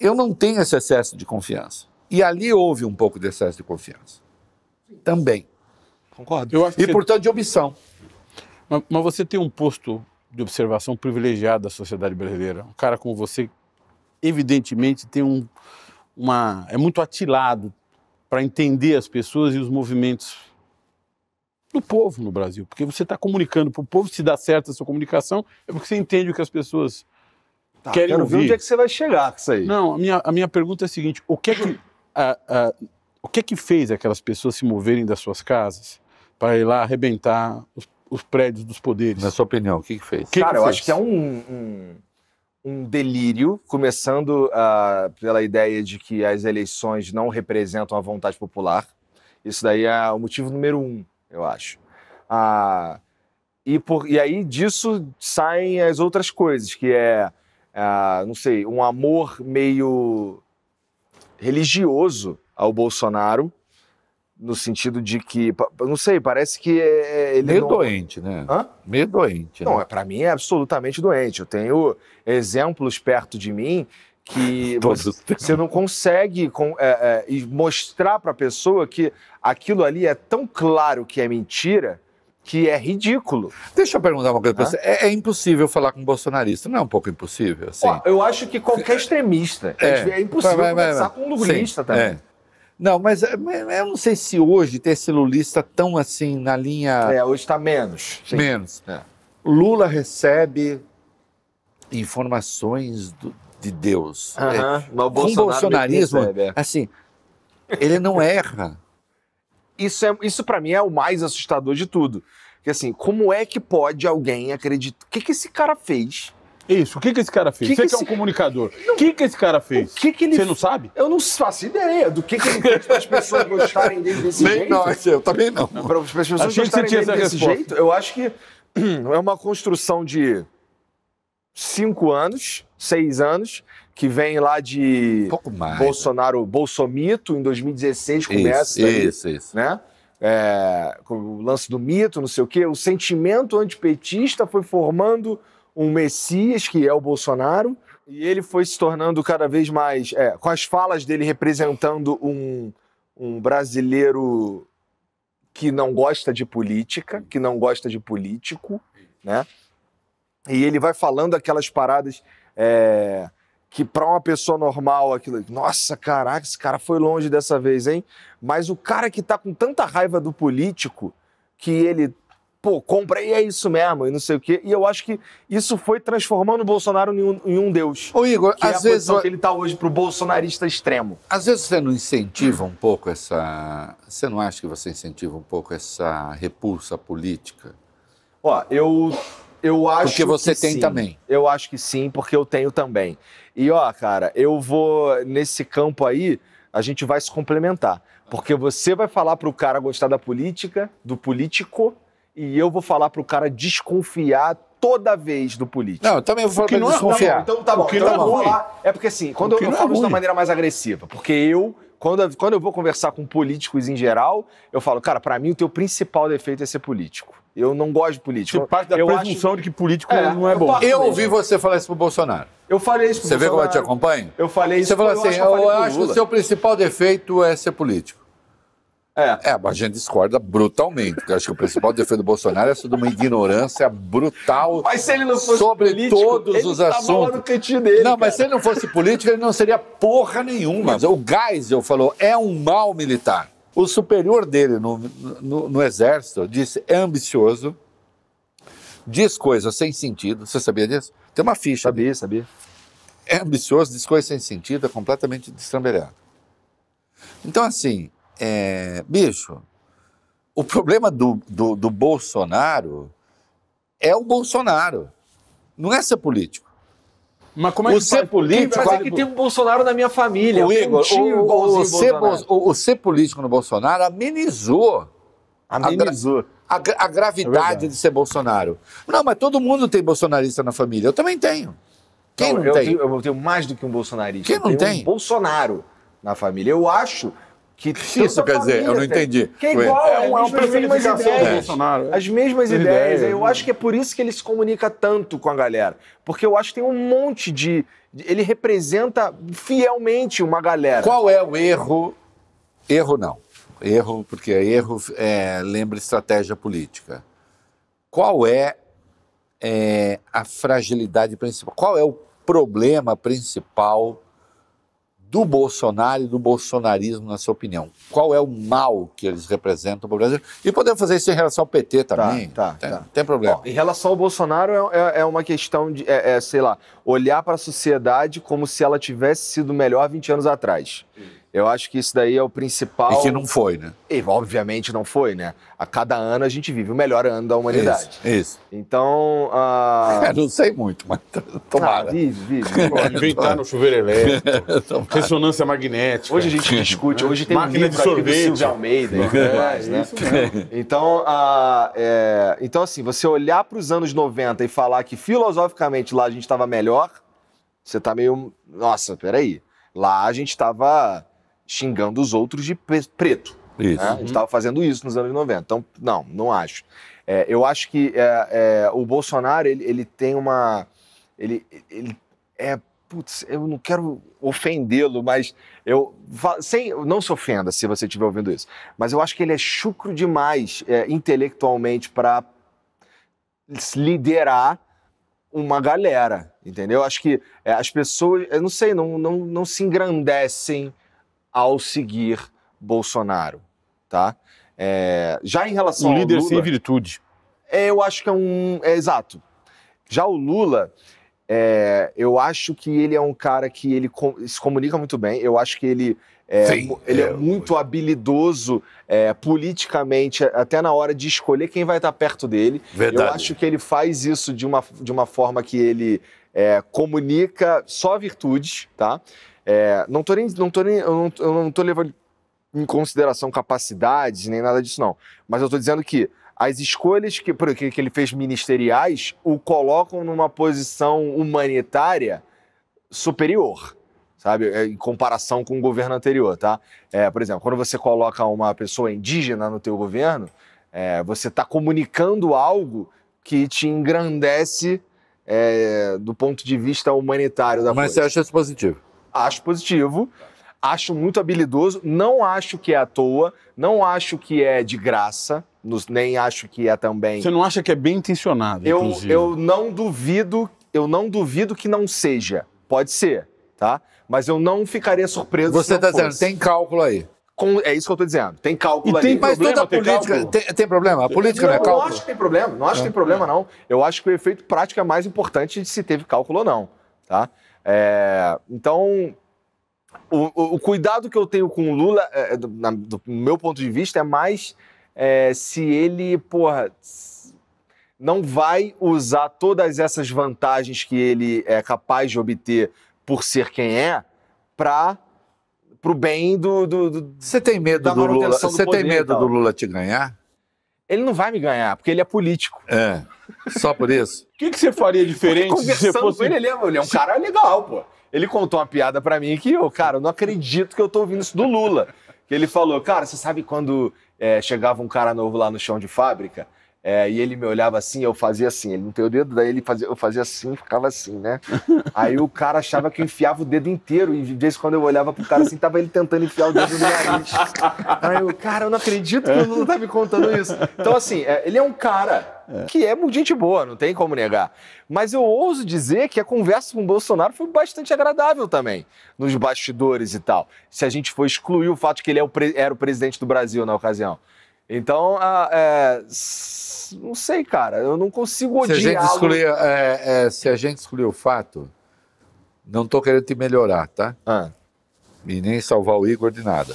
Eu não tenho esse excesso de confiança. E ali houve um pouco de excesso de confiança. Também. Concordo. Eu acho que E, portanto, de omissão. Mas, mas você tem um posto de observação privilegiado da sociedade brasileira. Um cara como você, evidentemente, tem um, uma é muito atilado para entender as pessoas e os movimentos do povo no Brasil, porque você está comunicando para o povo. Se dá certo a sua comunicação, é porque você entende o que as pessoas Tá, querem quero ver ouvir. onde é que você vai chegar com isso aí. Não, a minha, a minha pergunta é a seguinte: o que é que, a- a- o que é que fez aquelas pessoas se moverem das suas casas para ir lá arrebentar os, os prédios dos poderes? Na sua opinião, o que, que fez? Que Cara, que eu fez? acho que é um, um, um delírio, começando ah, pela ideia de que as eleições não representam a vontade popular. Isso daí é o motivo número um, eu acho. Ah, e, por, e aí disso saem as outras coisas, que é, ah, não sei, um amor meio religioso ao Bolsonaro, no sentido de que, não sei, parece que é, ele Meio não... doente, né? Hã? Meio doente. Não, né? é para mim é absolutamente doente. Eu tenho exemplos perto de mim que você, você não consegue com- é, é, mostrar para a pessoa que aquilo ali é tão claro que é mentira que é ridículo. Deixa eu perguntar uma coisa Hã? você. É, é impossível falar com um bolsonarista, não é um pouco impossível? Assim? Ó, eu acho que qualquer extremista é, é impossível Vai, vai, conversar vai. com um lulista também. É. Não, mas, é, mas eu não sei se hoje ter esse lulista tão assim na linha É, hoje está menos. Sim. menos. É. Lula recebe informações do- de Deus. É, Aham, mas o Bolsonaro bolsonarismo, percebe, é. assim, ele não erra. Isso, é, isso para mim é o mais assustador de tudo. Porque assim, como é que pode alguém acreditar? O que, que esse cara fez? Isso, o que, que esse cara fez? Que Você que que é um esse- comunicador. O que, que esse cara fez? Que que ele Você não sabe? Eu não faço ideia do que, que ele fez para as pessoas gostarem dele desse Nem jeito. nós, eu também não. Para as pessoas Achei gostarem dele desse resposta. jeito, eu acho que é uma construção de cinco anos, seis anos, que vem lá de Um pouco mais. Bolsonaro, Bolsomito, em daí começa. Isso, aí, isso, isso. né? É, com o lance do mito, não sei o quê, o sentimento antipetista foi formando um messias, que é o Bolsonaro, e ele foi se tornando cada vez mais, é, com as falas dele representando um, um brasileiro que não gosta de política, que não gosta de político, né? E ele vai falando aquelas paradas é, que para uma pessoa normal aquilo, nossa, caraca, esse cara foi longe dessa vez, hein? Mas o cara que tá com tanta raiva do político que ele, pô, compra e é isso mesmo, e não sei o quê. E eu acho que isso foi transformando o Bolsonaro em um, em um deus. Ô Igor, Que é a às vezes, posição que ele tá hoje pro bolsonarista extremo. às vezes você não incentiva um pouco essa. Você não acha que você incentiva um pouco essa repulsa política? Ó, eu, eu acho Porque você que tem sim. também. Eu acho que sim, porque eu tenho também. E ó, cara, eu vou nesse campo aí, a gente vai se complementar. Porque você vai falar pro cara gostar da política, do político, e eu vou falar pro cara desconfiar toda vez do político. Não, eu também vou falar pra não é desconfiar. Então tá bom, que então não eu é vou ruim. falar. É porque assim, quando eu, eu não é falo isso da maneira mais agressiva, porque eu, quando, eu- quando eu vou conversar com políticos em geral, eu falo, cara, pra mim o teu principal defeito é ser político. Eu não gosto de político. Você parte da eu presunção de que político É, não é eu bom. Eu ouvi você falar isso pro Bolsonaro. Eu falei isso pro Você vê como eu te Bolsonaro. acompanho? Eu falei isso Você falou eu assim, acho eu, eu falei pro acho que o seu principal defeito é ser político. É. É, mas a gente discorda brutalmente. porque Eu acho que o principal defeito do Bolsonaro é de uma ignorância brutal. Mas se ele não fosse Sobre político, todos ele os assuntos. no cantinho dele, não, mas cara. se ele não fosse político, ele não seria porra nenhuma. O Geisel falou, é um mal militar. O superior dele no, no, no exército disse, é ambicioso, diz coisas sem sentido. Você sabia disso? Tem uma ficha. Sabia, sabia. É ambicioso, diz coisas sem sentido, é completamente destrambelhado. Então, assim, é, bicho, o problema do, do, do Bolsonaro é o Bolsonaro. Não é ser político. Mas como é O que ser político- Mas é que tem um Bolsonaro na minha família. o Igor, um o, o, ser, o- o ser político no Bolsonaro amenizou Amenizou. a, gra- a É gravidade verdade. de ser Bolsonaro. Não, mas todo mundo tem bolsonarista na família. Eu também tenho. Quem não, eu tem? Tenho, eu tenho mais do que um bolsonarista. Quem não tem? um Bolsonaro na família. Eu acho que. isso quer dizer? Eu não entendi. Que é igual, É é, uma as mesmas ideias. Bolsonaro. As mesmas As ideias. ideias, Eu né? acho que é por isso que ele se comunica tanto com a galera. Porque eu acho que tem um monte de. de- Ele representa fielmente uma galera. Qual é o erro? Erro não. Erro, porque erro é, lembra estratégia política. Qual é, é, a fragilidade principal? Qual é o problema principal do Bolsonaro e do bolsonarismo, na sua opinião? Qual é o mal que eles representam para o Brasil? E podemos fazer isso em relação ao PT também. tá, tem, tá. tem problema. Ó, em relação ao Bolsonaro, é, é- é uma questão de, é, é, sei lá, olhar para a sociedade como se ela tivesse sido melhor 20 anos atrás. Eu acho que isso daí é o principal. E que não foi, né? E, obviamente não foi, né? A cada ano a gente vive o melhor ano da humanidade. Isso. isso. Então. ah, É, não sei muito, mas ah, tomara. vive, vive. Inventar no chuveiro elétrico, ressonância magnética. Hoje a gente discute, hoje tem Máquina um de livro aqui do sorvete. Silvio Almeida e tudo mais, né? isso mesmo. Então, ah, é, então, assim, você olhar para os anos 90 e falar que filosoficamente lá a gente estava melhor, você tá meio. Nossa, peraí. Lá a gente estava xingando os outros de preto. Isso. né? A gente estava fazendo isso nos anos 90. Então, não, não acho. É, eu acho que é, é, o Bolsonaro, ele, ele tem uma. Ele, ele é. Putz, eu não quero ofendê-lo, mas eu. Sem, não se ofenda se você estiver ouvindo isso. Mas eu acho que ele é chucro demais é, intelectualmente para liderar uma galera, entendeu? Acho que é, as pessoas, eu não sei, não, não, não se engrandecem ao seguir Bolsonaro, tá? É, já em relação Um ao líder Lula, sem virtude. é, eu acho que é um, é exato. Já o Lula, É, eu acho que ele é um cara que ele com- se comunica muito bem. Eu acho que ele é, Sim, ele é, é, muito habilidoso é, politicamente, até na hora de escolher quem vai estar perto dele. Verdade. Eu acho que ele faz isso de uma, de uma forma que ele é, comunica só virtudes, tá? É, não tô nem, não tô nem, eu não, eu não tô levando em consideração capacidades nem nada disso não, mas eu tô dizendo que as escolhas que, por- que, ele fez ministeriais o colocam numa posição humanitária superior, sabe? É, Em comparação com o governo anterior, tá? É, por exemplo, quando você coloca uma pessoa indígena no teu governo, é, você está comunicando algo que te engrandece é, do ponto de vista humanitário da Mas você coisa. acha isso positivo? Acho positivo, acho muito habilidoso, não acho que é à toa, não acho que é de graça, nem acho que é também. Você não acha que é bem intencionado, Eu, inclusive? eu não duvido, eu não duvido que não seja. Pode ser, tá? Mas eu não ficaria surpreso se Você não está dizendo, tem cálculo aí. Com- é isso que eu tô dizendo. Tem cálculo E tem ali. Mas problema toda ter política. Tem, tem problema? A política não, é não, cálculo? acho que tem problema. Não acho que tem problema, não. Eu acho que o efeito prático é mais importante de se teve cálculo ou não. Tá? É, então, o, o- o cuidado que eu tenho com o Lula, é, do, na- do meu ponto de vista, é mais é, se ele, porra, não vai usar todas essas vantagens que ele é capaz de obter por ser quem é para pro bem do, Você tem medo do Lula? Você tem medo do Lula te ganhar? Ele não vai me ganhar, porque ele é político. É. Só por isso? O que, que você faria diferente se você Conversando fosse... com ele, ele é, ele é um cara legal, pô. Ele contou uma piada pra mim que, eu, cara, eu não acredito que eu tô ouvindo isso do Lula. Que ele falou, cara, você sabe quando é, chegava um cara novo lá no chão de fábrica é, e ele me olhava assim, eu fazia assim, ele não tem o dedo, daí ele fazia, eu fazia assim, ficava assim, né? Aí o cara achava que eu enfiava o dedo inteiro e de vez em quando eu olhava pro cara assim, tava ele tentando enfiar o dedo no nariz. Aí eu, cara, eu não acredito que o Lula tá me contando isso. Então, assim, é, ele é um cara que é gente boa, não tem como negar. Mas eu ouso dizer que a conversa com o Bolsonaro foi bastante agradável também, nos bastidores e tal. Se a gente for excluir o fato de que ele é o era o presidente do Brasil na ocasião. Então, ah, é, não sei, cara, eu não consigo Se a gente odiar. excluir, é, é, se a gente excluir o fato, não estou querendo te melhorar, tá? Ah, E nem salvar o Igor de nada.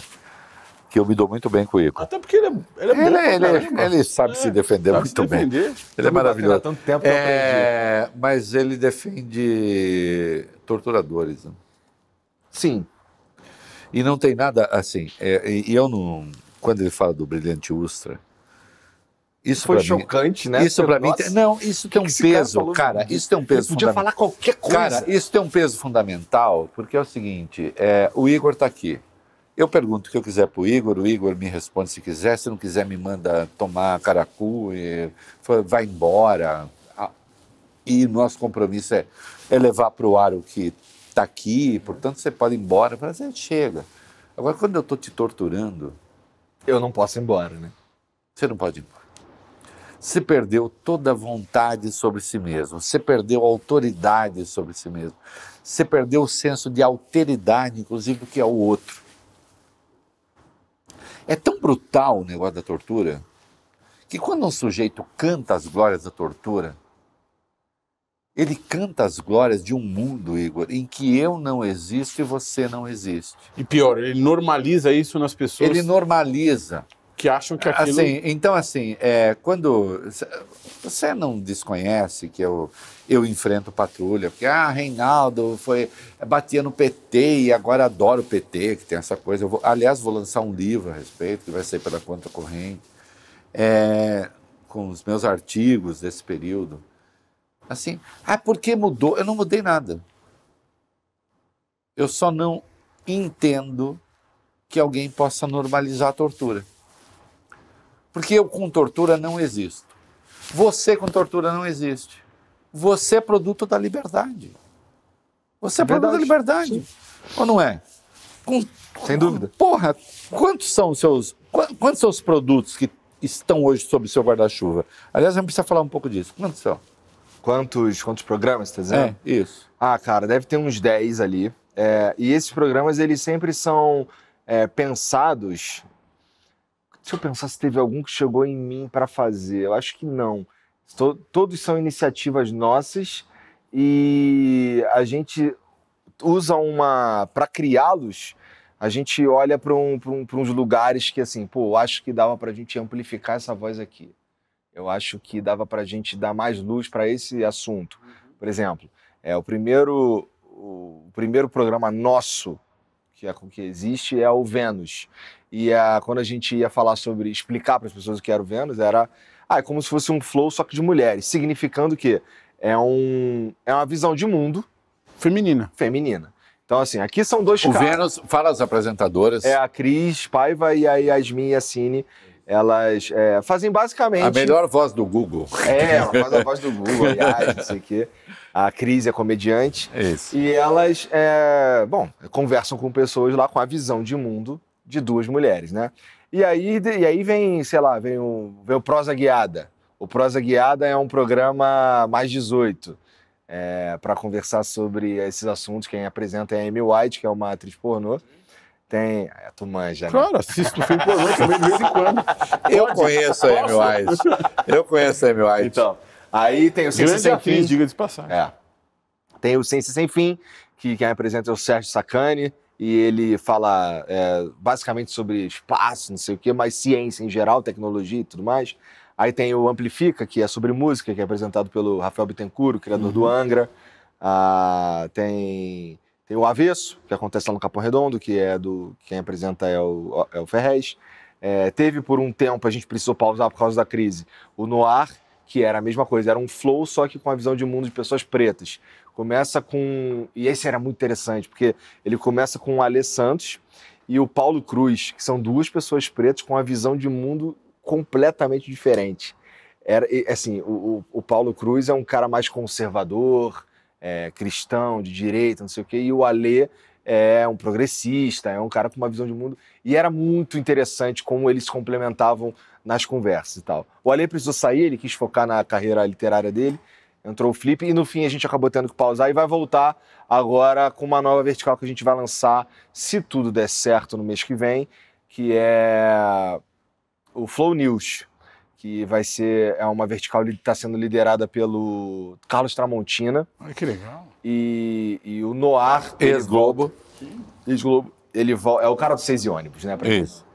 Que eu me dou muito bem com o Igor. Até porque ele é, ele é bom Ele, pra ele, caramba. ele sabe É, se defender sabe se muito bem. defender. Ele é maravilhoso. tanto tempo É, mas ele defende torturadores. né? sim, E não tem nada assim. é, e eu não. Quando ele fala do brilhante Ustra, isso foi para mim. chocante, né? Isso para mim. Nossa, Não, isso tem um cara peso, falou? cara. Isso tem um peso Podia falar qualquer coisa. Cara, isso tem um peso fundamental, porque é o seguinte: é, o Igor está aqui. Eu pergunto o que eu quiser pro Igor, o Igor me responde se quiser, se não quiser me manda tomar caracu e vai embora. Ah, E nosso compromisso é, é levar para o ar o que está aqui, portanto você pode ir embora. Mas é, chega. Agora, quando eu estou te torturando, eu não posso ir embora, né? você não pode ir embora. Você perdeu toda a vontade sobre si mesmo. Você perdeu a autoridade sobre si mesmo. Você perdeu o senso de alteridade, inclusive, do que é o outro. É tão brutal o negócio da tortura que quando um sujeito canta as glórias da tortura, ele canta as glórias de um mundo, Igor, em que eu não existo e você não existe. E pior, ele normaliza isso nas pessoas Ele normaliza. que acham que aquilo... Assim, então, assim, é, quando. Você não desconhece que eu, eu enfrento patrulha, porque, ah, Reinaldo foi, batia no PT e agora adoro o PT, que tem essa coisa. Eu vou, aliás, vou lançar um livro a respeito, que vai sair pela conta corrente, é, com os meus artigos desse período. Assim, ah, por que mudou? Eu não mudei nada. Eu só não entendo que alguém possa normalizar a tortura. Porque eu com tortura não existo. Você com tortura não existe. Você é produto da liberdade. Você é, É produto da liberdade. Ou não é? Com- Sem dúvida. Porra, quantos são os seus. qua- Quantos são os produtos que estão hoje sob seu guarda-chuva? Aliás, a gente precisa falar um pouco disso. Quantos são? Quantos, quantos programas, tá dizendo? É, isso. Ah, cara, deve ter uns 10 ali. É, e esses programas, eles sempre são é, pensados. Deixa eu pensar se teve algum que chegou em mim para fazer. Eu acho que não. To- todos são iniciativas nossas e a gente usa uma. Para criá-los, a gente olha para um, um, uns lugares que, assim, pô, acho que dava para a gente amplificar essa voz aqui. Eu acho que dava para a gente dar mais luz para esse assunto. Por exemplo, é o primeiro, o primeiro programa nosso que, é, que existe é o Vênus. E a, quando a gente ia falar sobre, explicar para as pessoas o que era o Vênus, era ah, é como se fosse um flow só que de mulheres, significando que é, um, é uma visão de mundo feminina. Feminina. Então, assim, aqui são dois o caras. O Vênus, fala as apresentadoras. É a Cris Paiva e a Yasmin Yassine. Elas é, fazem basicamente. A melhor voz do Google. É, ela faz a voz do Google, aliás, não sei o quê. A Cris é comediante. Isso. E elas, é, bom, conversam com pessoas lá com a visão de mundo de duas mulheres, né? E aí, e aí vem, sei lá, vem o, vem o Prosa Guiada. O Prosa Guiada é um programa mais 18 é, para conversar sobre esses assuntos. Quem apresenta é a Amy White, que é uma atriz pornô. Tem. É, tu manja, né? Claro, assisto filme pornô também de vez em quando. Eu conheço a Amy White. Eu conheço a Amy White. Então, aí tem o Ciência Sem Fim. diga de passagem. É. Tem o Ciência Sem Fim, que quem apresenta é o Sérgio Sacani e ele fala é, basicamente sobre espaço, não sei o quê, mas ciência em geral, tecnologia e tudo mais. Aí tem o Amplifica, que é sobre música, que é apresentado pelo Rafael Bittencourt, criador uhum. do Angra. Ah, tem, tem o Avesso, que acontece lá no Capão Redondo, que é do. Quem apresenta é o, é o Ferrez. É, teve por um tempo, a gente precisou pausar por causa da crise, o Noir, que era a mesma coisa, era um flow, só que com a visão de mundo de pessoas pretas. Começa com. E esse era muito interessante, porque ele começa com o Alê Santos e o Paulo Cruz, que são duas pessoas pretas com a visão de mundo completamente diferente. Era, assim, o, o Paulo Cruz é um cara mais conservador, é, cristão, de direita, não sei o quê, e o Alê é um progressista, é um cara com uma visão de mundo. E era muito interessante como eles se complementavam nas conversas e tal. O Alê precisou sair, ele quis focar na carreira literária dele, entrou o Flip e no fim a gente acabou tendo que pausar e vai voltar agora com uma nova vertical que a gente vai lançar, se tudo der certo no mês que vem, que é o Flow News, que vai ser é uma vertical que está sendo liderada pelo Carlos Tramontina. Ai, que legal. E, e o Noir. Ex-Globo. Ex-Globo. Ele é o cara do seis e ônibus, né? Isso.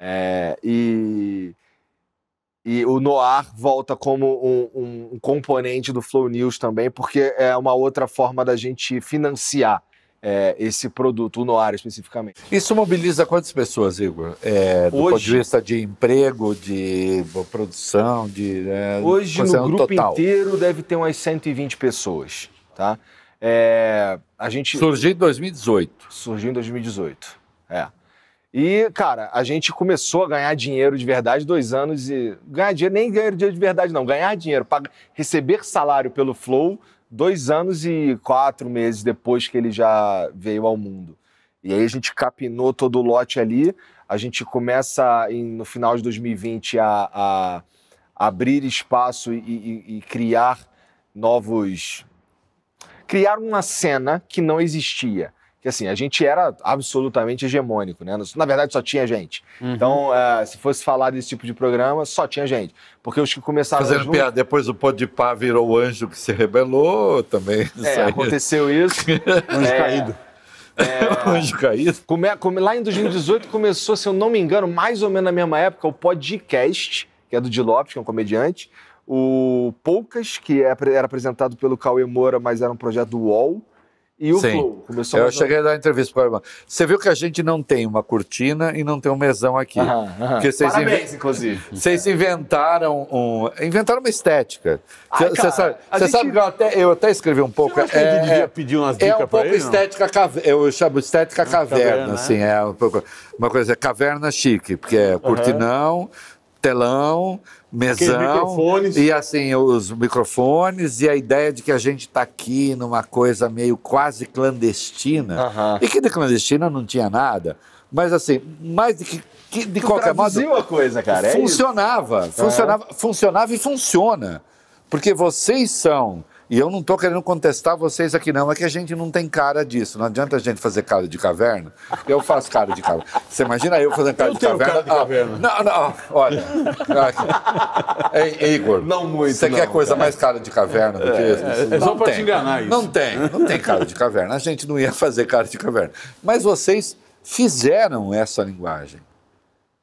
É, e e o Noir volta como um, um, um, componente do Flow News também, porque é uma outra forma da gente financiar é, esse produto, o Noir especificamente. Isso mobiliza quantas pessoas, Igor? É, do Hoje, ponto de vista de emprego, de produção, de. É, Hoje no grupo total. inteiro deve ter umas 120 pessoas, tá? É, a gente surgiu em 2018. Surgiu em 2018. É. E, cara, a gente começou a ganhar dinheiro de verdade dois anos e. Ganhar dinheiro, nem ganhar dinheiro de verdade, não. Ganhar dinheiro, para receber salário pelo Flow dois anos e quatro meses depois que ele já veio ao mundo. E aí a gente capinou todo o lote ali. A gente começa em, no final de 2020 a, a abrir espaço e, e, e criar novos. criar uma cena que não existia que assim, a gente era absolutamente hegemônico, né? Na verdade, só tinha gente. Uhum. Então, uh, se fosse falar desse tipo de programa, só tinha gente. Porque os que começaram. Fazendo junto... piada, depois o Podpah virou o anjo que se rebelou também. É, aconteceu isso. anjo é, caído. É, anjo caído. Come, come, lá em 2018 começou, se eu não me engano, mais ou menos na mesma época, o podcast, que é do Di Lopes, que é um comediante. O Poucas, que é, era apresentado pelo Cauê Moura, mas era um projeto do UOL e o Sim. Flow. Começou eu cheguei a dar uma entrevista para o irmão. Você viu que a gente não tem uma cortina e não tem um mesão aqui. Aham, aham. Porque vocês Parabéns, inclusive. Vocês inventaram um... inventaram uma estética. Você sabe, gente... sabe, que eu até, eu até escrevi um pouco. Você é, devia é, pedir umas dicas É um pouco ele, estética caverna. Eu chamo estética ah, caverna, caverna, assim. É um pouco, uma coisa, é caverna chique, porque é cortinão, telão mesão e assim os microfones e a ideia de que a gente está aqui numa coisa meio quase clandestina uhum. e que de clandestina não tinha nada mas assim mais de que, que de tu qualquer modo a coisa cara é funcionava é funcionava funcionava e funciona porque vocês são E eu não estou querendo contestar vocês aqui, não. É que a gente não tem cara disso. Não adianta a gente fazer cara de caverna. Eu faço cara de caverna. Você imagina eu fazendo cara Eu de tenho caverna? cara de caverna. Ah, não, não, olha. É, Igor. Não muito, Você quer não, coisa mais cara de caverna do que isso? é só Não pra tem. te enganar isso. Não tem, não tem cara de caverna. A gente não ia fazer cara de caverna. Mas vocês fizeram essa linguagem.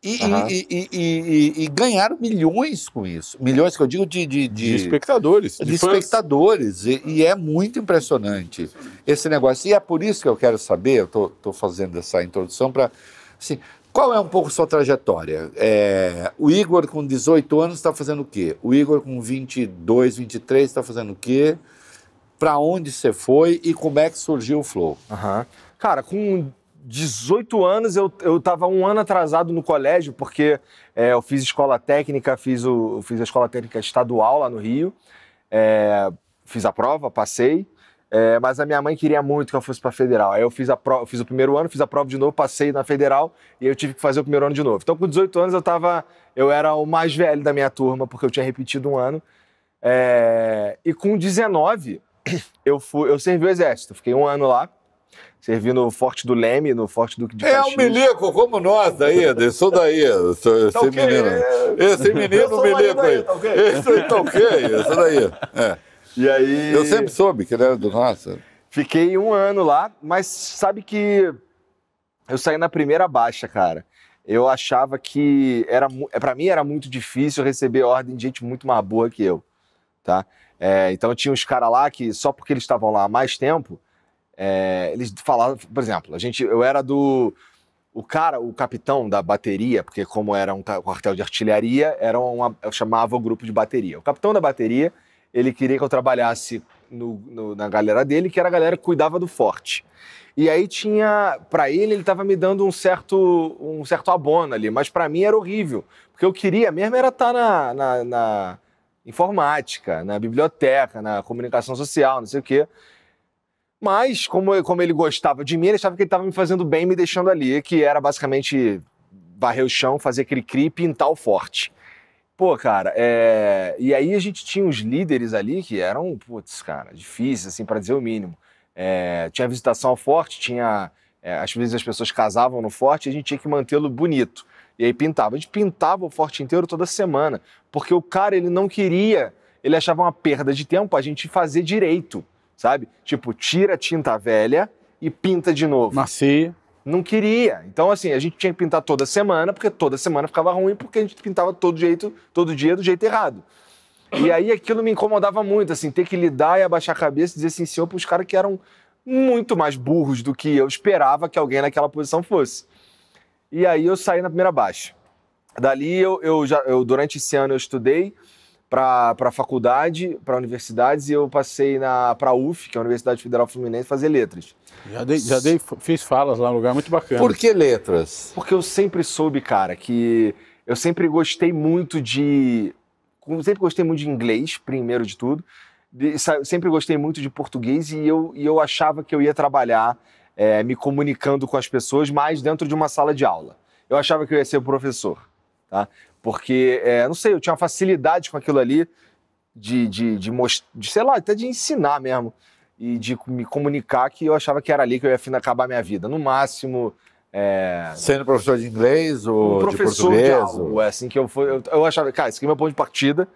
E, e- Aham. e- e- e- e ganharam milhões com isso. Milhões que eu digo de, de, De espectadores, de, de espectadores. E, e é muito impressionante esse negócio. E é por isso que eu quero saber, eu estou fazendo essa introdução para. Assim, qual é um pouco sua trajetória? É, o Igor, com 18 anos, está fazendo o quê? O Igor, com 22, 23, está fazendo o quê? Para onde você foi e como é que surgiu o Flow? Aham. Cara, com 18 anos eu, eu tava um ano atrasado no colégio, porque é, eu fiz escola técnica, fiz, o, fiz a escola técnica estadual lá no Rio. É, fiz a prova, passei. é, mas a minha mãe queria muito que eu fosse para federal. Aí eu fiz, a prova, fiz o primeiro ano, fiz a prova de novo, passei na federal e eu tive que fazer o primeiro ano de novo. Então, com 18 anos, eu tava. Eu era o mais velho da minha turma, porque eu tinha repetido um ano. É, e com 19, eu, fui, eu servi o exército. Fiquei um ano lá. Servi no Forte do Leme, no Forte Duque de É Caxias. um milico como nós daí, isso daí, esse Tá menino. é. Esse menino sou milico aí, aí. tá? Esse aí tá ok, isso daí. É. E aí... Eu sempre soube que ele era do nosso. Fiquei um ano lá, mas sabe que eu saí na primeira baixa, cara. Eu achava que era para mim era muito difícil receber ordem de gente muito mais boa que eu, tá? É, então tinha uns caras lá que só porque eles estavam lá há mais tempo, é, eles falavam, por exemplo, a gente, eu era do o cara, o capitão da bateria, porque como era um quartel de artilharia, era uma, eu chamava o grupo de bateria. O capitão da bateria, ele queria que eu trabalhasse no- no- na galera dele, que era a galera que cuidava do forte. E aí tinha, Pra ele, ele tava me dando um certo, um certo abono ali, mas pra mim era horrível, porque eu queria mesmo era estar na, na- na informática, na biblioteca, na comunicação social, não sei o quê. Mas, como, como ele gostava de mim, ele achava que ele estava me fazendo bem, me deixando ali, que era basicamente varrer o chão, fazer cri-cri e pintar o forte. Pô, cara, é... e aí a gente tinha uns líderes ali que eram, putz, cara, difíceis, assim, para dizer o mínimo. É, Tinha visitação ao forte, tinha. é, às vezes as pessoas casavam no forte e a gente tinha que mantê-lo bonito. E aí pintava. A gente pintava o forte inteiro toda semana, porque o cara, ele não queria, ele achava uma perda de tempo a gente fazer direito, sabe? Tipo, tira a tinta velha e pinta de novo Maceia. não queria. Então, assim, a gente tinha que pintar toda semana, porque toda semana ficava ruim, porque a gente pintava todo jeito, todo dia do jeito errado. E aí aquilo me incomodava muito, assim, ter que lidar e abaixar a cabeça e dizer assim, senhor, para os caras que eram muito mais burros do que eu esperava que alguém naquela posição fosse. E aí eu saí na primeira baixa. Dali eu, eu já eu, durante esse ano eu estudei para a faculdade, para universidades e eu passei na para a UF, que é a Universidade Federal Fluminense, fazer letras. Já dei, já dei, fiz falas lá, um lugar muito bacana. Por que letras? Porque eu sempre soube, cara, que eu sempre gostei muito de. Sempre gostei muito de inglês, primeiro de tudo. De- sempre gostei muito de português e eu, e eu achava que eu ia trabalhar é, me comunicando com as pessoas mais dentro de uma sala de aula. Eu achava que eu ia ser professor, tá? Porque, é, não sei, eu tinha uma facilidade com aquilo ali de, de, de, most- de, sei lá, até de ensinar mesmo e de me comunicar que eu achava que era ali que eu ia fim- acabar minha vida. No máximo, é, Sendo professor de inglês ou um de professor de, português? algo. É assim que eu fui. Eu, eu achava, cara, esse aqui é meu ponto de partida.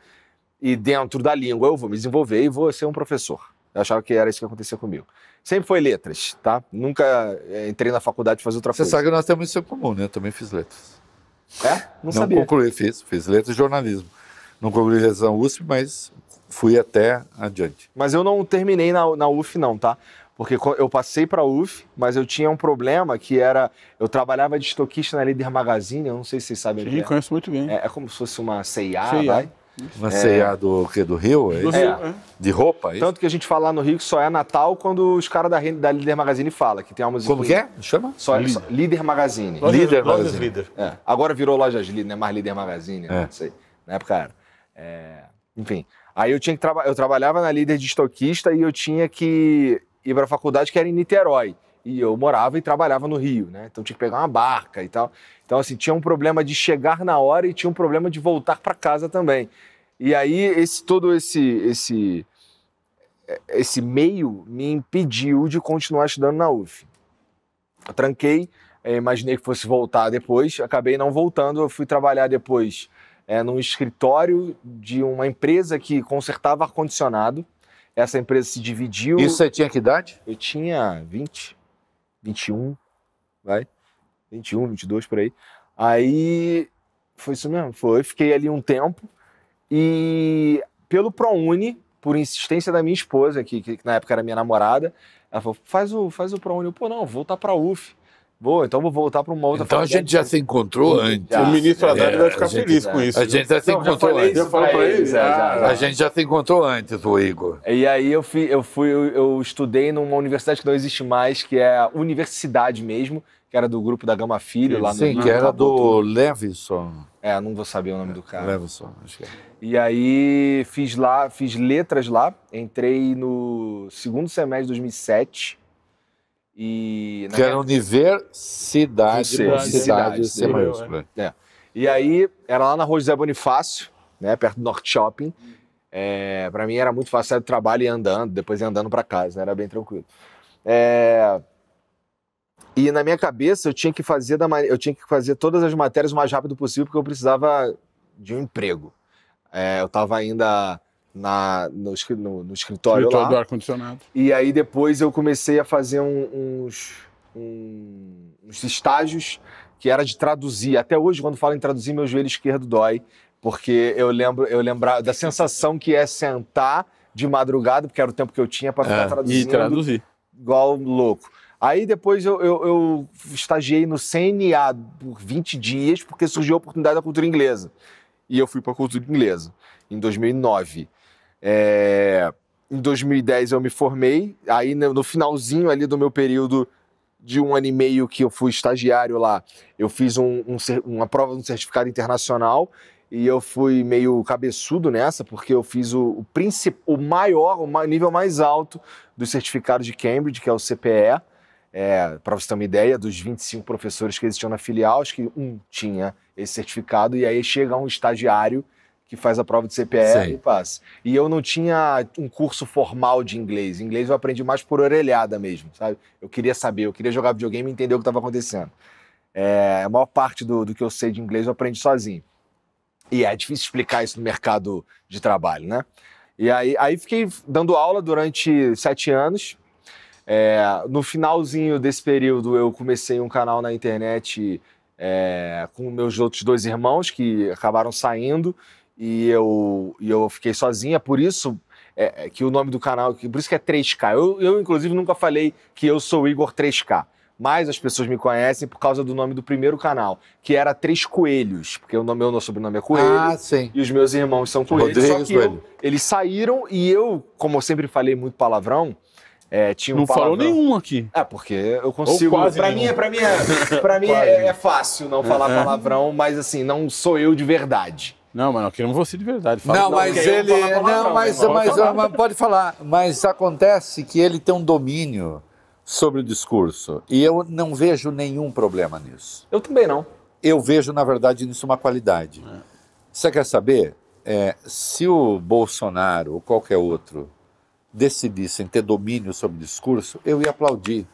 E dentro da língua eu vou me desenvolver e vou ser um professor. Eu achava que era isso que acontecia comigo. Sempre foi letras, tá? Nunca é, entrei na faculdade fazer outra Você coisa. sabe que nós temos isso em comum, né? Eu também fiz letras. É? Não, Não sabia. concluí, fiz. Fiz letras e jornalismo. Não concluí letras na USP, mas fui até adiante. Mas eu não terminei na, na UF, não, tá? Porque eu passei pra UF, mas eu tinha um problema que era. Eu trabalhava de estoquista na Líder Magazine, eu não sei se vocês sabem Sim, é. conheço muito bem. É, é como se fosse uma CIA, CIA. vai? Uma CA do, quê? do Rio? é Do? Rio, É. é. De roupa? é? Tanto que a gente fala lá no Rio que só é Natal quando os caras da, da Líder Magazine falam, que tem uma música. Como que é? Chama? Só, Líder. só- Líder Magazine. Lojas- Líder Lojas Magazine. líder. É, agora virou Lojas Líder, não é mais Líder Magazine, né? É. não sei. Na época era. É, enfim, aí eu tinha que trabalhar, eu trabalhava na Líder de estoquista e eu tinha que ir para a faculdade que era em Niterói. E eu morava e trabalhava no Rio, né? Então tinha que pegar uma barca e tal. Então, assim, tinha um problema de chegar na hora e tinha um problema de voltar para casa também. E aí, esse todo esse, esse esse meio me impediu de continuar estudando na UF. Eu tranquei, eh, imaginei que fosse voltar depois, acabei não voltando. Eu fui trabalhar depois é, num escritório de uma empresa que consertava ar-condicionado. Essa empresa se dividiu. Isso você tinha que idade? Eu tinha 20, 21, vai? 21, 22 por aí. Aí foi isso mesmo, foi. Fiquei ali um tempo e pelo ProUni, por insistência da minha esposa, que, que na época era minha namorada, ela falou: faz o, faz o ProUni. Eu, pô, não, vou voltar pra UF. Vou, então vou voltar para uma outra Então a gente já se encontrou antes. Já. o ministro Haddad é, vai ficar feliz com isso. A gente já se Não, encontrou antes. eles, é, Ah. A gente já se encontrou antes, o Igor. E aí eu fui, eu fui, eu, eu estudei numa universidade que não existe mais, que é a universidade mesmo, que era do grupo da Gama Filho lá no Sim, no que era do. Levison. É, não vou saber o nome do cara. Levison, acho que é. E aí fiz lá, fiz letras lá, entrei no segundo semestre de 2007 e Que era Universidade, cidade, C, cidade, C maiúscula. E aí, era lá na Rua José Bonifácio, né, perto do Norte Shopping. É, para mim era muito fácil sair do trabalho e andando, depois andando para casa, né, era bem tranquilo. É, e na minha cabeça eu tinha que fazer da eu tinha que fazer todas as matérias o mais rápido possível porque eu precisava de um emprego. É, eu estava ainda na, no, no- no escritório, Escritório lá. do ar-condicionado. E aí depois eu comecei a fazer um- uns, um- uns estágios que era de traduzir. Até hoje, quando falo em traduzir, meu joelho esquerdo dói, porque eu lembro, eu lembrar da sensação que é sentar de madrugada, porque era o tempo que eu tinha para ficar É, E traduzindo traduzir. igual louco. Aí depois eu, eu, eu estagiei no CNA por 20 dias, porque surgiu a oportunidade da cultura inglesa. E eu fui para a cultura inglesa em 2009. É, Em 2010 eu me formei, aí no finalzinho ali do meu período de um ano e meio que eu fui estagiário lá, eu fiz um- um uma prova de um certificado internacional e eu fui meio cabeçudo nessa, porque eu fiz o, o, o maior, o nível mais alto do certificado de Cambridge, que é o CPE. É, para você ter uma ideia, dos 25 professores que existiam na filial, acho que um tinha esse certificado, e aí chega um estagiário que faz a prova de CPE Sei. e passa. E eu não tinha um curso formal de inglês. Inglês eu aprendi mais por orelhada mesmo, sabe? Eu queria saber, eu queria jogar videogame e entender o que estava acontecendo. É, a maior parte do, do que eu sei de inglês eu aprendi sozinho. E é difícil explicar isso no mercado de trabalho, né? E aí, aí fiquei dando aula durante sete anos. É, no finalzinho desse período, eu comecei um canal na internet é, com meus outros dois irmãos que acabaram saindo e eu, e eu fiquei sozinha. Por isso é, é que o nome do canal, que- por isso que é 3K. Eu, eu, inclusive, nunca falei que eu sou o Igor 3K. Mas as pessoas me conhecem por causa do nome do primeiro canal, que era Três Coelhos, porque o nome, meu sobrenome é Coelho. Ah, sim. E os meus irmãos são coelhos. Rodrigues só que eu- Coelho. eles saíram e eu, como eu sempre falei muito palavrão, é, tinha um Não falou palavrão. nenhum aqui. É, porque eu consigo. Ou quase Pra nenhum. mim, é, pra mim, é, pra mim é, é fácil não falar palavrão, mas assim, não sou eu de verdade. Não, mas nós queremos você de verdade. Fala. Não, não, mas ele. Não, mas, né? Pode mas, falar. mas pode falar. Mas acontece que ele tem um domínio sobre o discurso. E eu não vejo nenhum problema nisso. Eu também não. Eu vejo, na verdade, nisso uma qualidade. Você quer saber? É, se o Bolsonaro ou qualquer outro decidissem ter domínio sobre o discurso, eu ia aplaudir.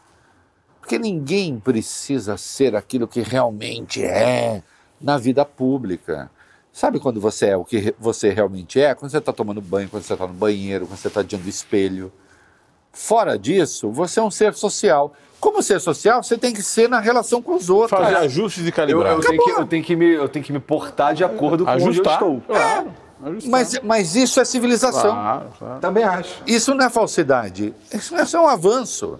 Porque ninguém precisa ser aquilo que realmente é na vida pública. Sabe quando você é o que você realmente é? Quando você está tomando banho, quando você está no banheiro, quando você está diante do espelho. Fora disso, você é um ser social. Como ser social, você tem que ser na relação com os outros. Fazer ajustes e Eu, calibrar. eu tenho que, eu, tenho que me, eu tenho que me portar de acordo com onde eu Ajustar. estou. Claro. ajustar. Mas, mas isso é civilização. Claro, claro. Também acho. Isso não é falsidade. Isso isso é um avanço.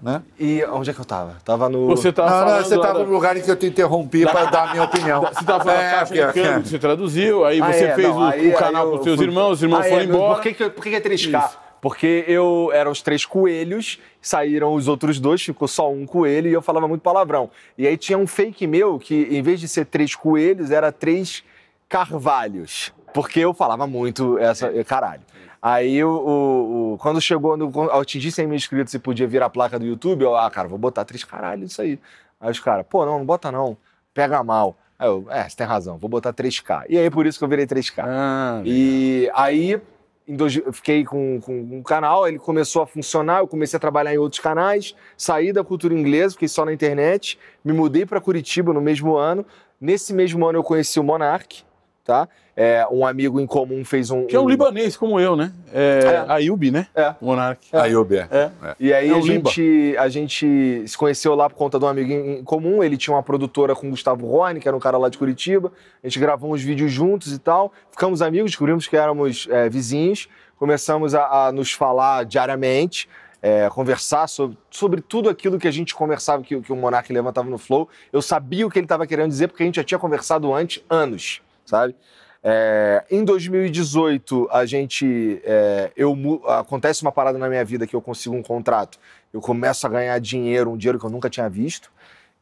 Né? E onde é que eu tava? Tava no. Você tá Não, não, você estava da- no lugar em que eu te interrompi para dar a minha opinião. Você estava falando da caixa de porque- câmbio que você traduziu, aí Ah, você é, fez não, o, aí- o canal aí com eu os seus fui- irmãos, os irmãos Ah, é, foram mas embora. Por que, que, por que que é 3K? Isso. Porque eu eram os três coelhos, saíram os outros dois, ficou só um coelho e eu falava muito palavrão. E aí tinha um fake meu que, em vez de ser três coelhos, era três carvalhos. Porque eu falava muito essa. Caralho. Aí, o, o- o- quando chegou, no, quando eu atingi 100 mil inscritos e podia virar a placa do YouTube, eu, ah, cara, vou botar três caralho isso aí. Aí os caras, pô, não, não bota não, pega mal. Aí eu, é, você tem razão, vou botar 3K. E aí, por isso que eu virei 3K. Ah, E aí em dois- eu fiquei com, com um canal, ele começou a funcionar, eu comecei a trabalhar em outros canais, saí da cultura inglesa, fiquei só na internet, me mudei para Curitiba no mesmo ano. Nesse mesmo ano eu conheci o Monark, tá? É, um amigo em comum fez um. Que é um libanês como eu, né? É, É. Ayub, né? É. Monark. Aí, Ubi, é. É. E aí É a, gente, a gente se conheceu lá por conta de um amigo em em comum. Ele tinha uma produtora com o Gustavo Rony, que era um cara lá de Curitiba. A gente gravou uns vídeos juntos e tal. Ficamos amigos, descobrimos que éramos é, vizinhos. Começamos a, a nos falar diariamente, é, conversar sobre, sobre tudo aquilo que a gente conversava, que, que o Monark levantava no Flow. Eu sabia o que ele estava querendo dizer, porque a gente já tinha conversado antes, anos, sabe? É, em 2018, a gente. é, eu, acontece uma parada na minha vida que eu consigo um contrato. Eu começo a ganhar dinheiro, um dinheiro que eu nunca tinha visto,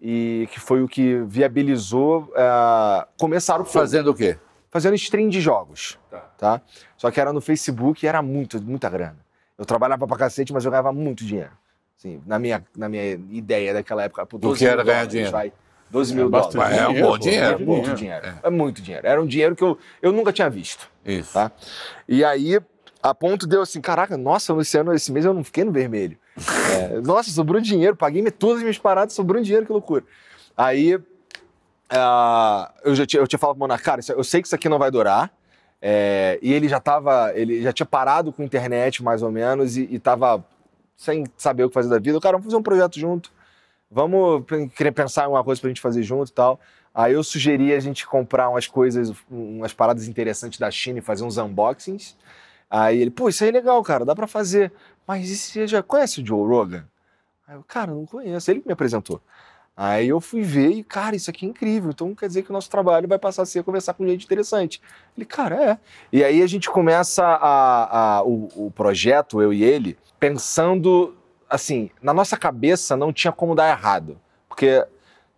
e que foi o que viabilizou é, começar o Fazendo o quê? fazendo stream de jogos. Tá. Tá. Só que era no Facebook e era muito, muita grana. Eu trabalhava pra cacete, mas eu ganhava muito dinheiro. Assim, na, minha, na minha ideia daquela época. Pô, 12 que era ganhar dinheiro? Vai, 12 mil É bastante dólares. É um bom pô. dinheiro. É É muito dinheiro. dinheiro. É. muito dinheiro. Era um dinheiro que eu, eu nunca tinha visto. Isso. Tá? E aí, a ponto de eu assim, caraca, nossa, esse ano, esse mês eu não fiquei no vermelho. É, nossa, sobrou dinheiro, paguei me- todas as minhas paradas, sobrou dinheiro, que loucura. Aí, ah, eu já tinha, eu tinha falado pro Monark, cara, isso- eu sei que isso aqui não vai durar. É, e ele já tava, ele já tinha parado com a internet, mais ou menos, e, e tava sem saber o que fazer da vida. Cara, vamos fazer um projeto junto. Vamos querer pensar em uma coisa pra gente fazer junto e tal. Aí eu sugeri a gente comprar umas coisas, umas paradas interessantes da China e fazer uns unboxings. Aí ele, pô, isso aí é legal, cara, dá pra fazer. Mas e você já conhece o Joe Rogan? Aí eu, cara, não conheço. Ele me apresentou. Aí eu fui ver e, cara, isso aqui é incrível. Então quer dizer que o nosso trabalho vai passar a ser conversar com gente interessante. Ele, cara, é. E aí a gente começa a, a- o, o projeto, eu e ele, pensando assim, na nossa cabeça não tinha como dar errado. Porque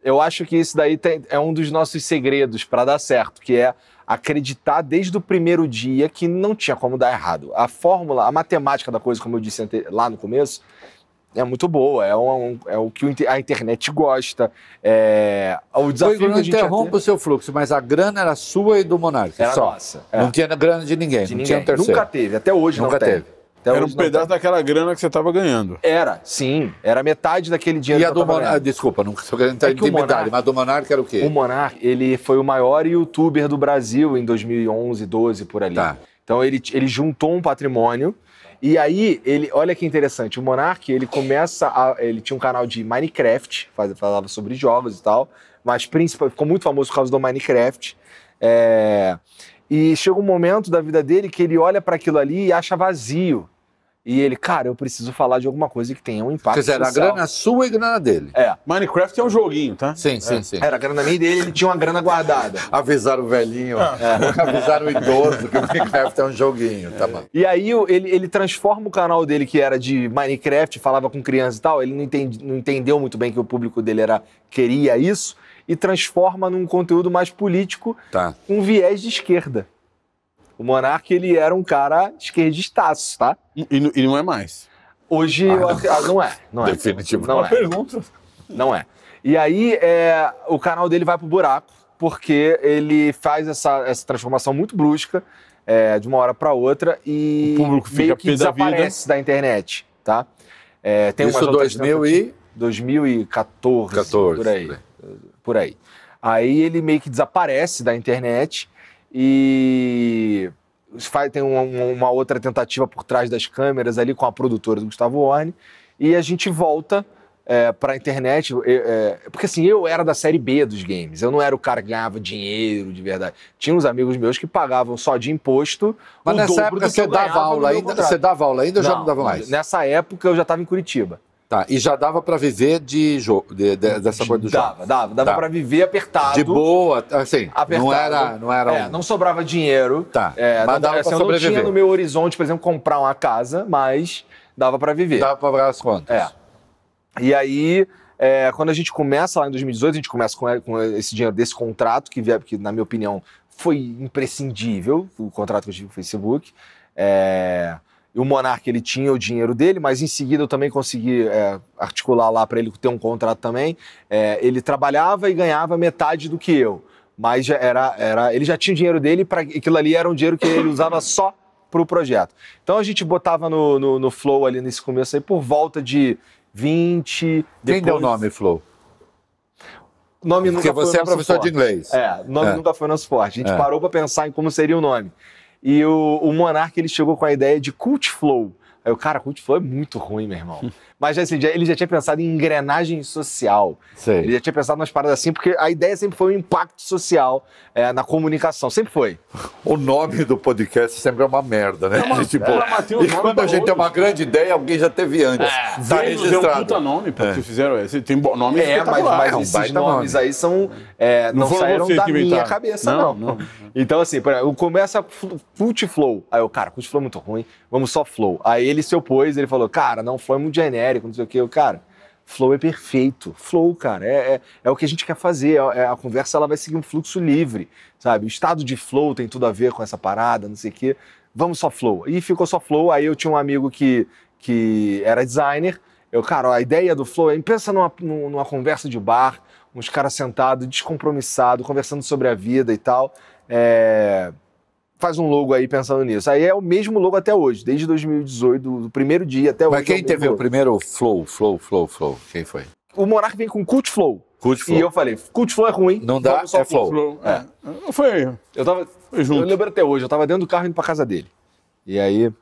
eu acho que isso daí tem- é um dos nossos segredos para dar certo, que é acreditar desde o primeiro dia que não tinha como dar errado. A fórmula, a matemática da coisa, como eu disse lá no começo, é muito boa, é, um- é o que a internet gosta, é o desafio Foi, que não interrompa o seu fluxo, mas a grana era sua e do Monark. era só. nossa. é, Não tinha grana de ninguém, de não tinha um ninguém. terceiro. Nunca teve, até hoje Nunca não tem. teve. Até Era um pedaço tem. daquela grana que você estava ganhando. Era, sim, era metade daquele dinheiro E a que eu do ganhando. desculpa, não estou querendo entrar É em Monark- mas do Monark era o quê? O Monark, ele foi o maior youtuber do Brasil em 2011, 12, por ali. Tá. Então ele, ele juntou um patrimônio e aí ele, olha que interessante, o Monark, ele começa a, ele tinha um canal de Minecraft, falava sobre jogos e tal, mas principal, ficou muito famoso por causa do Minecraft. É, e chega um momento da vida dele que ele olha para aquilo ali e acha vazio. E ele, cara, eu preciso falar de alguma coisa que tenha um impacto Quer dizer, era a grana sua e grana dele. É, Minecraft é um joguinho, tá? Sim, sim, sim. era a grana minha e dele, ele tinha uma grana guardada. Avisaram o velhinho, avisaram o idoso que o Minecraft é um joguinho, tá bom. E aí ele, ele transforma o canal dele, que era de Minecraft, falava com crianças e tal, ele não, entendi- não entendeu muito bem que o público dele era queria isso, e transforma num conteúdo mais político, Tá. com viés de esquerda. O Monark, ele era um cara esquerdistaço, tá? E, e- e não é mais. Hoje, eu ac- ah, não é, não é. Definitivo. Não é. pergunta. Não é. E aí, é, o canal dele vai pro buraco, porque ele faz essa, essa transformação muito brusca, é, de uma hora para outra, e O público fica meio que pé da desaparece da internet, tá? É, tem Isso umas outras 2000 tentativas- e... 2014, 14, por aí. por aí. Por aí. Aí ele meio que desaparece da internet e tem uma, uma outra tentativa por trás das câmeras ali com a produtora do Gustavo Orne e a gente volta é, pra internet, é, é, porque assim, eu era da série B dos games, eu não era o cara que ganhava dinheiro de verdade. Tinha uns amigos meus que pagavam só de imposto Mas nessa época você dava aula ainda? Você dava aula ainda ou já não dava mais? Nessa época eu já estava em Curitiba. Tá, e já dava pra viver de jogo, de, de- dessa coisa do jogo. Dava, dava, dava Tá. pra viver apertado. De boa, assim, apertado. não era, não era É, um... não sobrava dinheiro. Tá, É, mas não, dava assim, pra eu não sobreviver. tinha no meu horizonte, por exemplo, comprar uma casa, mas dava pra viver. Dava pra pagar as contas. É. E aí, é, quando a gente começa lá em 2018, a gente começa com, com esse dinheiro desse contrato, que, vie- que, na minha opinião, foi imprescindível, o contrato que eu tive com o Facebook. É, o Monark, ele tinha o dinheiro dele, mas em seguida eu também consegui é, articular lá para ele ter um contrato também. É, ele trabalhava e ganhava metade do que eu. Mas já era, era, ele já tinha o dinheiro dele, para aquilo ali era um dinheiro que ele usava só pro projeto. Então a gente botava no, no, no Flow ali nesse começo aí por volta de 20. Quem depois- deu o nome, Flow? O nome Porque nunca foi você o é professor de forte. inglês. É, o nome É. nunca foi nosso forte. A gente É. parou pra pensar em como seria o nome. E o, o Monark ele chegou com a ideia de Cult Flow. Aí o cara, Cult Flow é muito ruim, meu irmão. Mas assim, já- ele já tinha pensado em engrenagem social. Sei. Ele já tinha pensado nas paradas assim, porque a ideia sempre foi o impacto social é, na comunicação. Sempre foi. O nome do podcast sempre é uma merda, né? uma- tipo, é, um e quando a gente tem uma grande ideia, alguém já teve antes. tá Vênus é um registrado. puta nome, pô, que fizeram esse. Tem nome É, mas, mas é um esses nomes nome. aí são. é, não, Não saíram da minha inventaram. cabeça, Não, não. não. Então, assim, por exemplo, começa Cult Flow. Aí eu, cara, Cult Flow é muito ruim, vamos só Flow. Aí ele se opôs, ele falou, cara, não, Flow é muito genérico, não sei o quê. Eu, cara, Flow é perfeito. Flow, cara, é, é, é o que a gente quer fazer. É, é- a conversa ela vai seguir um fluxo livre, sabe? O estado de flow tem tudo a ver com essa parada, não sei o quê. Vamos só Flow. E ficou só Flow. Aí eu tinha um amigo que, que era designer. Eu, cara, a ideia do Flow é pensa numa, num- numa conversa de bar, uns caras sentados, descompromissados, conversando sobre a vida e tal. É, Faz um logo aí pensando nisso. Aí é o mesmo logo até hoje, desde 2018, do, primeiro dia até Mas hoje. é quem o mesmo teve o primeiro Flow, Flow, Flow, Flow? Quem foi? O Monark vem com Cult Flow. Cult Flow. E eu falei, Cult Flow é ruim. Não dá, é Flow. Flow. É. Foi, Eu tava. foi Eu junto. lembro até hoje, eu tava dentro do carro indo pra casa dele. E aí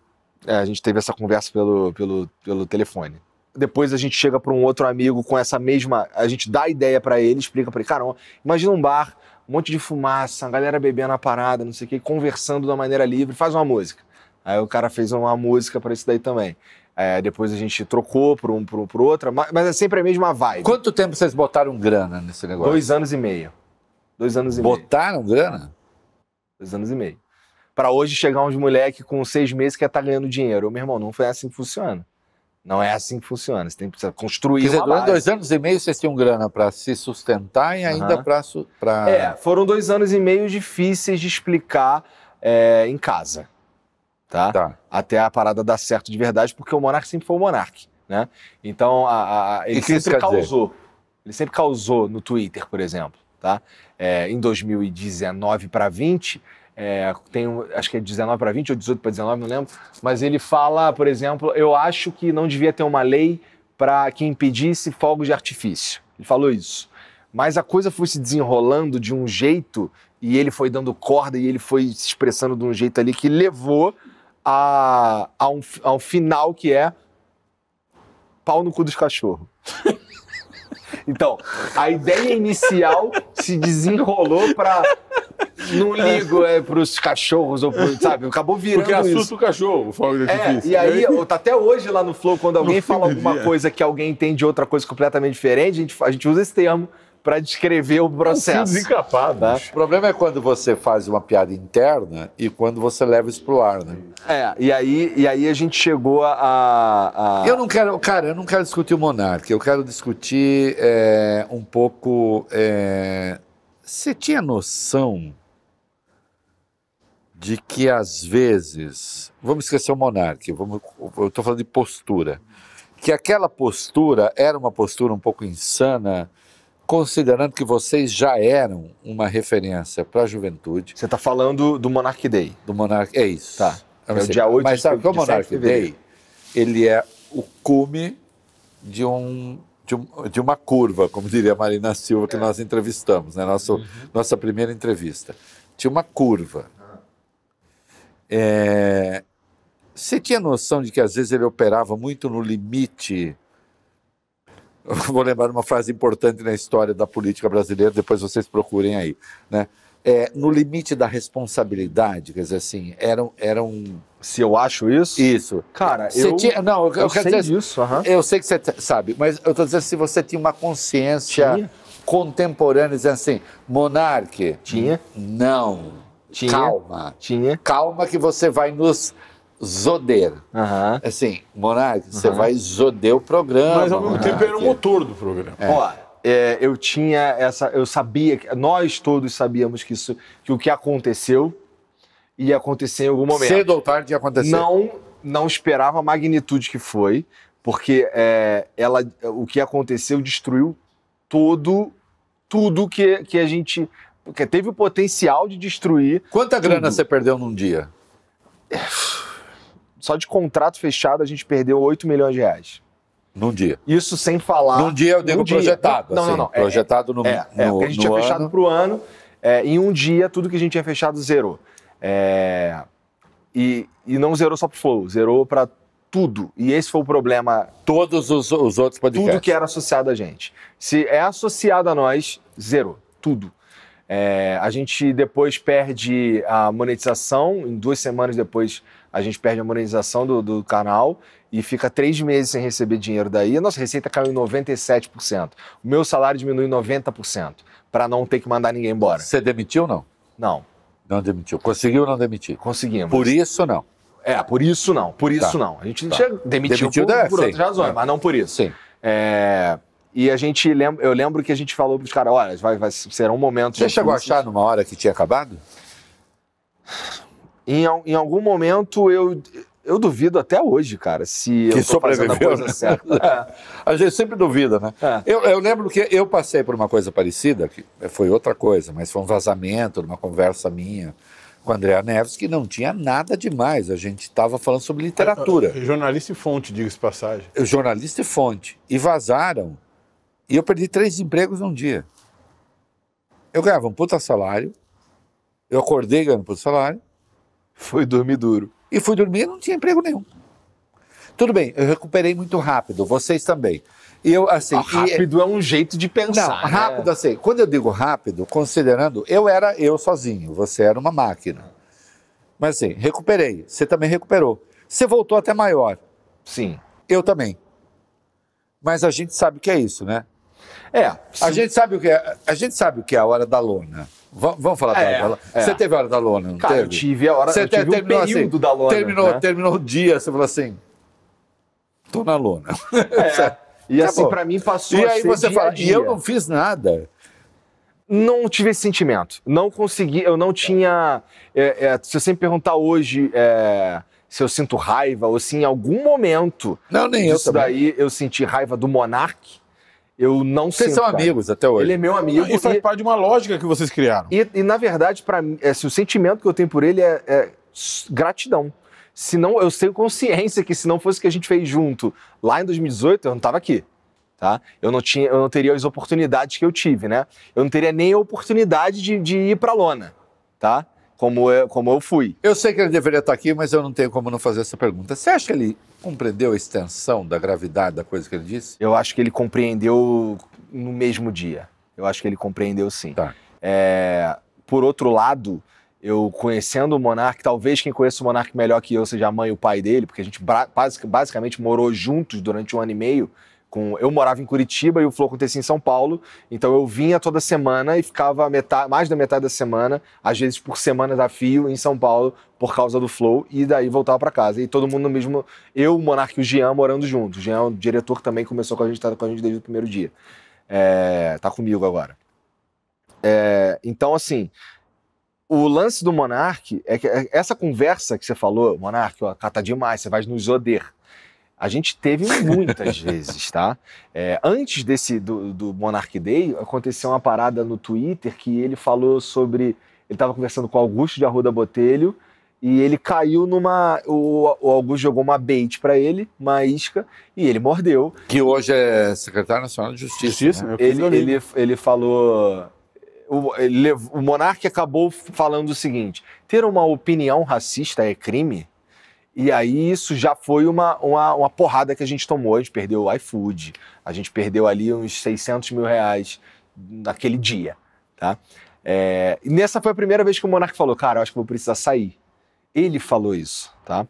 é, a gente teve essa conversa pelo, pelo, pelo telefone. Depois a gente chega para um outro amigo com essa mesma. A gente dá a ideia para ele, explica para ele, cara, imagina um bar, um monte de fumaça, a galera bebendo a parada, não sei o quê, conversando da maneira livre, faz uma música. Aí o cara fez uma música para isso daí também. É, depois a gente trocou por um por, por outra, mas, mas é sempre a mesma vibe. Quanto tempo vocês botaram grana nesse negócio? Dois anos e meio. Dois anos e meio. Botaram grana? Dois anos e meio. Pra hoje chegar uns moleque com seis meses que já tá ganhando dinheiro. Meu irmão, não foi assim que funciona. Não é assim que funciona. Você tem que construir Quer dizer, uma durante base. dois anos e meio vocês tinham grana para se sustentar e ainda Aham. para. Pra... É, foram dois anos e meio difíceis de explicar é, em casa. Tá? Tá. Até a parada dar certo de verdade, porque o Monark sempre foi o Monark. Né? Então, a- a- ele que sempre quer dizer? causou. Ele sempre causou no Twitter, por exemplo. Tá? É, em 2019 para 20, é, tem, acho que é 19 para 20 ou 18 para 19, não lembro. Mas ele fala, por exemplo, eu acho que não devia ter uma lei para que impedisse fogos de artifício. Ele falou isso. Mas a coisa foi se desenrolando de um jeito e ele foi dando corda e ele foi se expressando de um jeito ali que levou a, a, um, a um final que é pau no cu dos cachorros. Então, a ideia inicial se desenrolou para não ligo é, pros cachorros, ou pro, sabe? Acabou virando Porque assusta isso. o cachorro, o fogo de É, e aí, tá até hoje lá no Flow, quando alguém No fala alguma coisa que alguém entende outra coisa completamente diferente, a gente, a gente usa esse termo para descrever o Fio processo. desencapado. Bicho. O problema é quando você faz uma piada interna e quando você leva isso pro ar, né? É, e aí, e aí a gente chegou a. a- Eu não quero, cara, eu não quero discutir o Monark, eu quero discutir é, um pouco. é, você tinha noção de que às vezes. Vamos esquecer o Monark, vamos, eu estou falando de postura. Que aquela postura era uma postura um pouco insana, considerando que vocês já eram uma referência para a juventude Você tá falando do Monarch Day. do Monark. É isso. Tá. É o sei. dia 8 Mas de sabe que o 7 de fevereiro. Day, ele é o cume de um de, um- de uma curva, como diria a Marina Silva, É. que nós entrevistamos, né? Nosso, Uhum. Nossa primeira entrevista. Tinha uma curva. É, Você tinha noção de que às vezes ele operava muito no limite? Vou lembrar uma frase importante na história da política brasileira, depois vocês procurem aí. Né? É, no limite da responsabilidade, quer dizer assim, eram, eram Se eu acho isso. isso. Cara, Você eu. tinha, não, eu, eu quero sei dizer, disso, aham. eu sei que você sabe, mas eu estou dizendo se você tinha uma consciência Tinha. contemporânea, dizendo assim, monarque, Tinha. não, Tinha. calma, Tinha. calma que você vai nos zoder. Aham. Assim, monarque, você Uhum. vai zoder o programa. Mas ao mesmo tempo era o motor do programa. Ó, é, eu tinha essa. Eu sabia que. Nós todos sabíamos que isso. Que o que aconteceu ia acontecer em algum momento. Cedo ou tarde ia acontecer. Não, não esperava a magnitude que foi, porque é, ela, o que aconteceu destruiu todo, tudo que, que a gente. Que teve o potencial de destruir. Quanta grana Tudo. você perdeu num dia? Só de contrato fechado a gente perdeu 8 milhões de reais. Num dia. Isso sem falar. Num dia eu digo dia. projetado. Não, assim, não, não. É- Projetado no, É, é, no, porque a gente no tinha ano. fechado para o ano, é, em um dia, tudo que a gente tinha fechado zerou. É, e, e não zerou só para Flow, zerou para tudo. E esse foi o problema, Todos os, os outros podcasts. tudo que era associado a gente. Se é associado a nós, zerou, tudo. É, a gente depois perde a monetização, em duas semanas depois a gente perde a monetização do, do canal e fica três meses sem receber dinheiro daí. A nossa receita caiu em 97%. O meu salário diminui em 90% para não ter que mandar ninguém embora. Você demitiu ou não? Não, Não demitiu. Conseguiu ou não demitir? conseguimos. Por isso, não. É, por isso não, por isso Tá. não. A gente Tá. chega- demitiu, Demitiu, por, é, por sim. outras razões, É. mas não por isso. Sim. É, e a gente lembra, eu lembro que a gente falou pros caras, olha, vai, vai, serão momentos. Você chegou a achar numa hora que tinha acabado? Em, em algum momento eu, eu duvido até hoje, cara, se Que eu tô fazendo a sobreviveu, coisa né? certa. A gente sempre duvida, né? É. Eu, eu lembro que eu passei por uma coisa parecida, que foi outra coisa, mas foi um vazamento numa conversa minha com a Andrea Neves, que não tinha nada demais. A gente estava falando sobre literatura. Jornalista e fonte, diga-se de passagem. Eu, jornalista e fonte. E vazaram. E eu perdi três empregos num dia. Eu ganhava um puta salário, eu acordei ganhando um puta salário, Foi dormir duro. e fui dormir e não tinha emprego nenhum. Tudo bem, eu recuperei muito rápido, vocês também. E eu, assim. e- rápido é um jeito de não, pensar. né? rápido assim. Quando eu digo rápido, considerando, eu era eu sozinho, você era uma máquina. Mas assim, recuperei. Você também recuperou. Você voltou até maior. Sim. Eu também. Mas a gente sabe que é isso, né? É. A gente sabe o que é. A gente sabe o que é a hora da lona. Va- Vamos falar da É, hora da lona. é. Você teve a hora da lona, não Cara, eu teve? tive a hora, Você eu tive te- um terminou período assim, da lona. Terminou, né? terminou o dia, você falou assim. Tô na lona. É. E assim, pra mim passou E aí você dia fala, e dia. eu não fiz nada. não tive esse sentimento. Não consegui, eu não tinha. é, é, se você me perguntar hoje é, se eu sinto raiva ou se em algum momento Não, nem eu também. daí eu senti raiva do Monark, eu não Vocês sinto. são cara. amigos até hoje. Ele é meu amigo. E faz e- parte de uma lógica que vocês criaram. E, e, na verdade, para mim, é, se o sentimento que eu tenho por ele é, é gratidão. Se não, eu tenho consciência que se não fosse o que a gente fez junto lá em 2018, eu não estava aqui. Tá? Eu, não tinha, eu não teria as oportunidades que eu tive, né? Eu não teria nem a oportunidade de, de ir para lona, tá? Como eu, como eu fui. Eu sei que ele deveria estar aqui, mas eu não tenho como não fazer essa pergunta. Você acha que ele compreendeu a extensão da gravidade da coisa que ele disse? Eu acho que ele compreendeu no mesmo dia. Eu acho que ele compreendeu sim. Tá. É, por outro lado, eu conhecendo o Monark, talvez quem conheça o Monark melhor que eu seja a mãe e o pai dele, porque a gente basicamente morou juntos durante um ano e meio. Com, eu morava em Curitiba e o Flow acontecia em São Paulo, então eu vinha toda semana e ficava metade, mais da metade da semana, às vezes por semana a fio, em São Paulo, por causa do Flow, e daí voltava para casa. E todo mundo no mesmo. Eu, o Monark e o Jean morando juntos. O Jean, o diretor, também começou com a gente, tá com a gente desde o primeiro dia. É, tá comigo agora. É, então, assim, o lance do Monark é que é- essa conversa que você falou, Monark, ó, cata demais, você vai nos oder. A gente teve muitas vezes, tá? É, antes desse do, do Monarch Day, aconteceu uma parada no Twitter que ele falou sobre. Ele estava conversando com o Augusto de Arruda Botelho e ele caiu numa. O, o Augusto jogou uma bait para ele, uma isca, e ele mordeu. Que hoje é secretário nacional de justiça. Justiça, né? Ele, ele, ele falou. O, ele o Monark acabou falando o seguinte: ter uma opinião racista é crime? E aí isso já foi uma, uma, uma porrada que a gente tomou. A gente perdeu o iFood, a gente perdeu ali uns 600 mil reais naquele dia, tá? É, e nessa foi a primeira vez que o Monark falou, cara, eu acho que vou precisar sair. Ele falou isso, tá?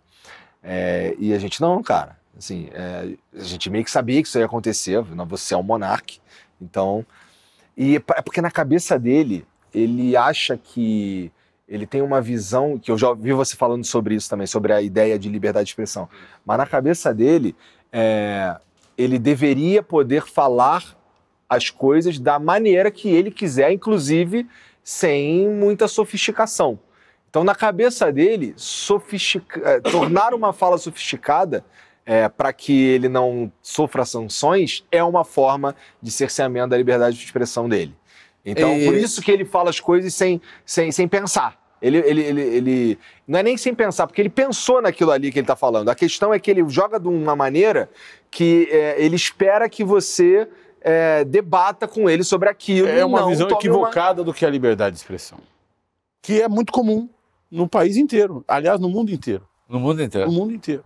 É, e a gente, não, cara, assim, é, a gente meio que sabia que isso ia acontecer, você é um Monark, então... E é é porque na cabeça dele, ele acha que ele tem uma visão, que eu já ouvi você falando sobre isso também, sobre a ideia de liberdade de expressão. Mas na cabeça dele, é, ele deveria poder falar as coisas da maneira que ele quiser, inclusive sem muita sofisticação. Então, na cabeça dele, sofistica- eh, tornar uma fala sofisticada para que ele não sofra sanções é uma forma de cerceamento da liberdade de expressão dele. Então, E- por isso que ele fala as coisas sem, sem, sem pensar. Ele, ele, ele, ele- não é nem sem pensar, porque ele pensou naquilo ali que ele tá falando. A questão é que ele joga de uma maneira que é, ele espera que você é, debata com ele sobre aquilo. É uma não visão equivocada do que é a liberdade de expressão. Que é muito comum no país inteiro. Aliás, no mundo inteiro. No mundo inteiro. No mundo inteiro.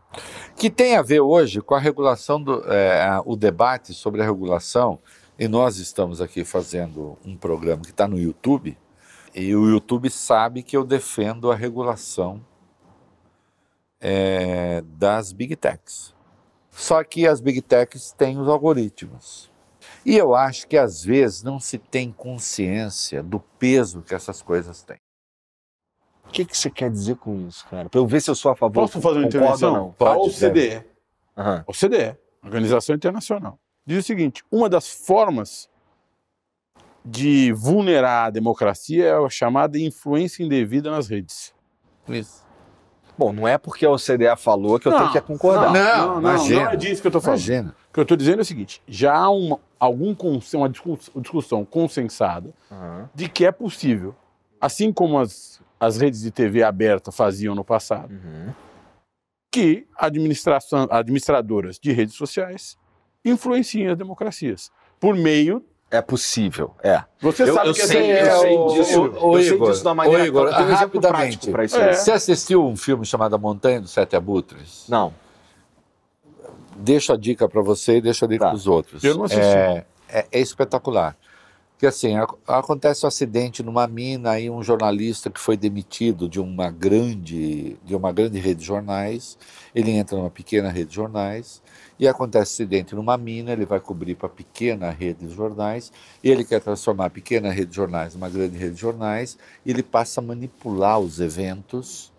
que tem a ver hoje com a regulação do é, o debate sobre a regulação e nós estamos aqui fazendo um programa que está no YouTube e o YouTube sabe que eu defendo a regulação é, das big techs só que as big techs têm os algoritmos e eu acho que às vezes não se tem consciência do peso que essas coisas têm O que, que você quer dizer com isso, cara? Pra eu ver se eu sou a favor. Posso fazer uma intervenção? ou não. a Pode, OCDE, Aham. OCDE, Organização Internacional, diz o seguinte: uma das formas de vulnerar a democracia é a chamada influência indevida nas redes. isso Bom, não é porque a OCDE falou que eu tenho que concordar. Não, não, imagina. não é disso que eu estou falando. imagina O que eu estou dizendo é o seguinte: já há uma, algum, uma discuss- discussão consensada Aham. de que é possível, assim como as, as redes de TV aberta faziam no passado, Uhum. que administração, administradoras de redes sociais influenciem as democracias por meio. É possível, é. Você Eu, sabe eu que sei, essa- eu sei o- disso. o- o eu sei Igor, disso da maneira o Igor, eu tenho um exemplo rapidamente. isso. É. Você assistiu um filme chamado A Montanha dos Sete Abutres? Não. Deixo a dica para você e deixo a dica Tá. para os outros. Eu não assisti. É, é- é espetacular. Porque assim, ac- acontece um acidente numa mina e um jornalista que foi demitido de uma grande, de uma grande rede de jornais, ele entra numa pequena rede de jornais e acontece acidente numa mina, ele vai cobrir para a pequena rede de jornais e ele quer transformar a pequena rede de jornais numa grande rede de jornais e ele passa a manipular os eventos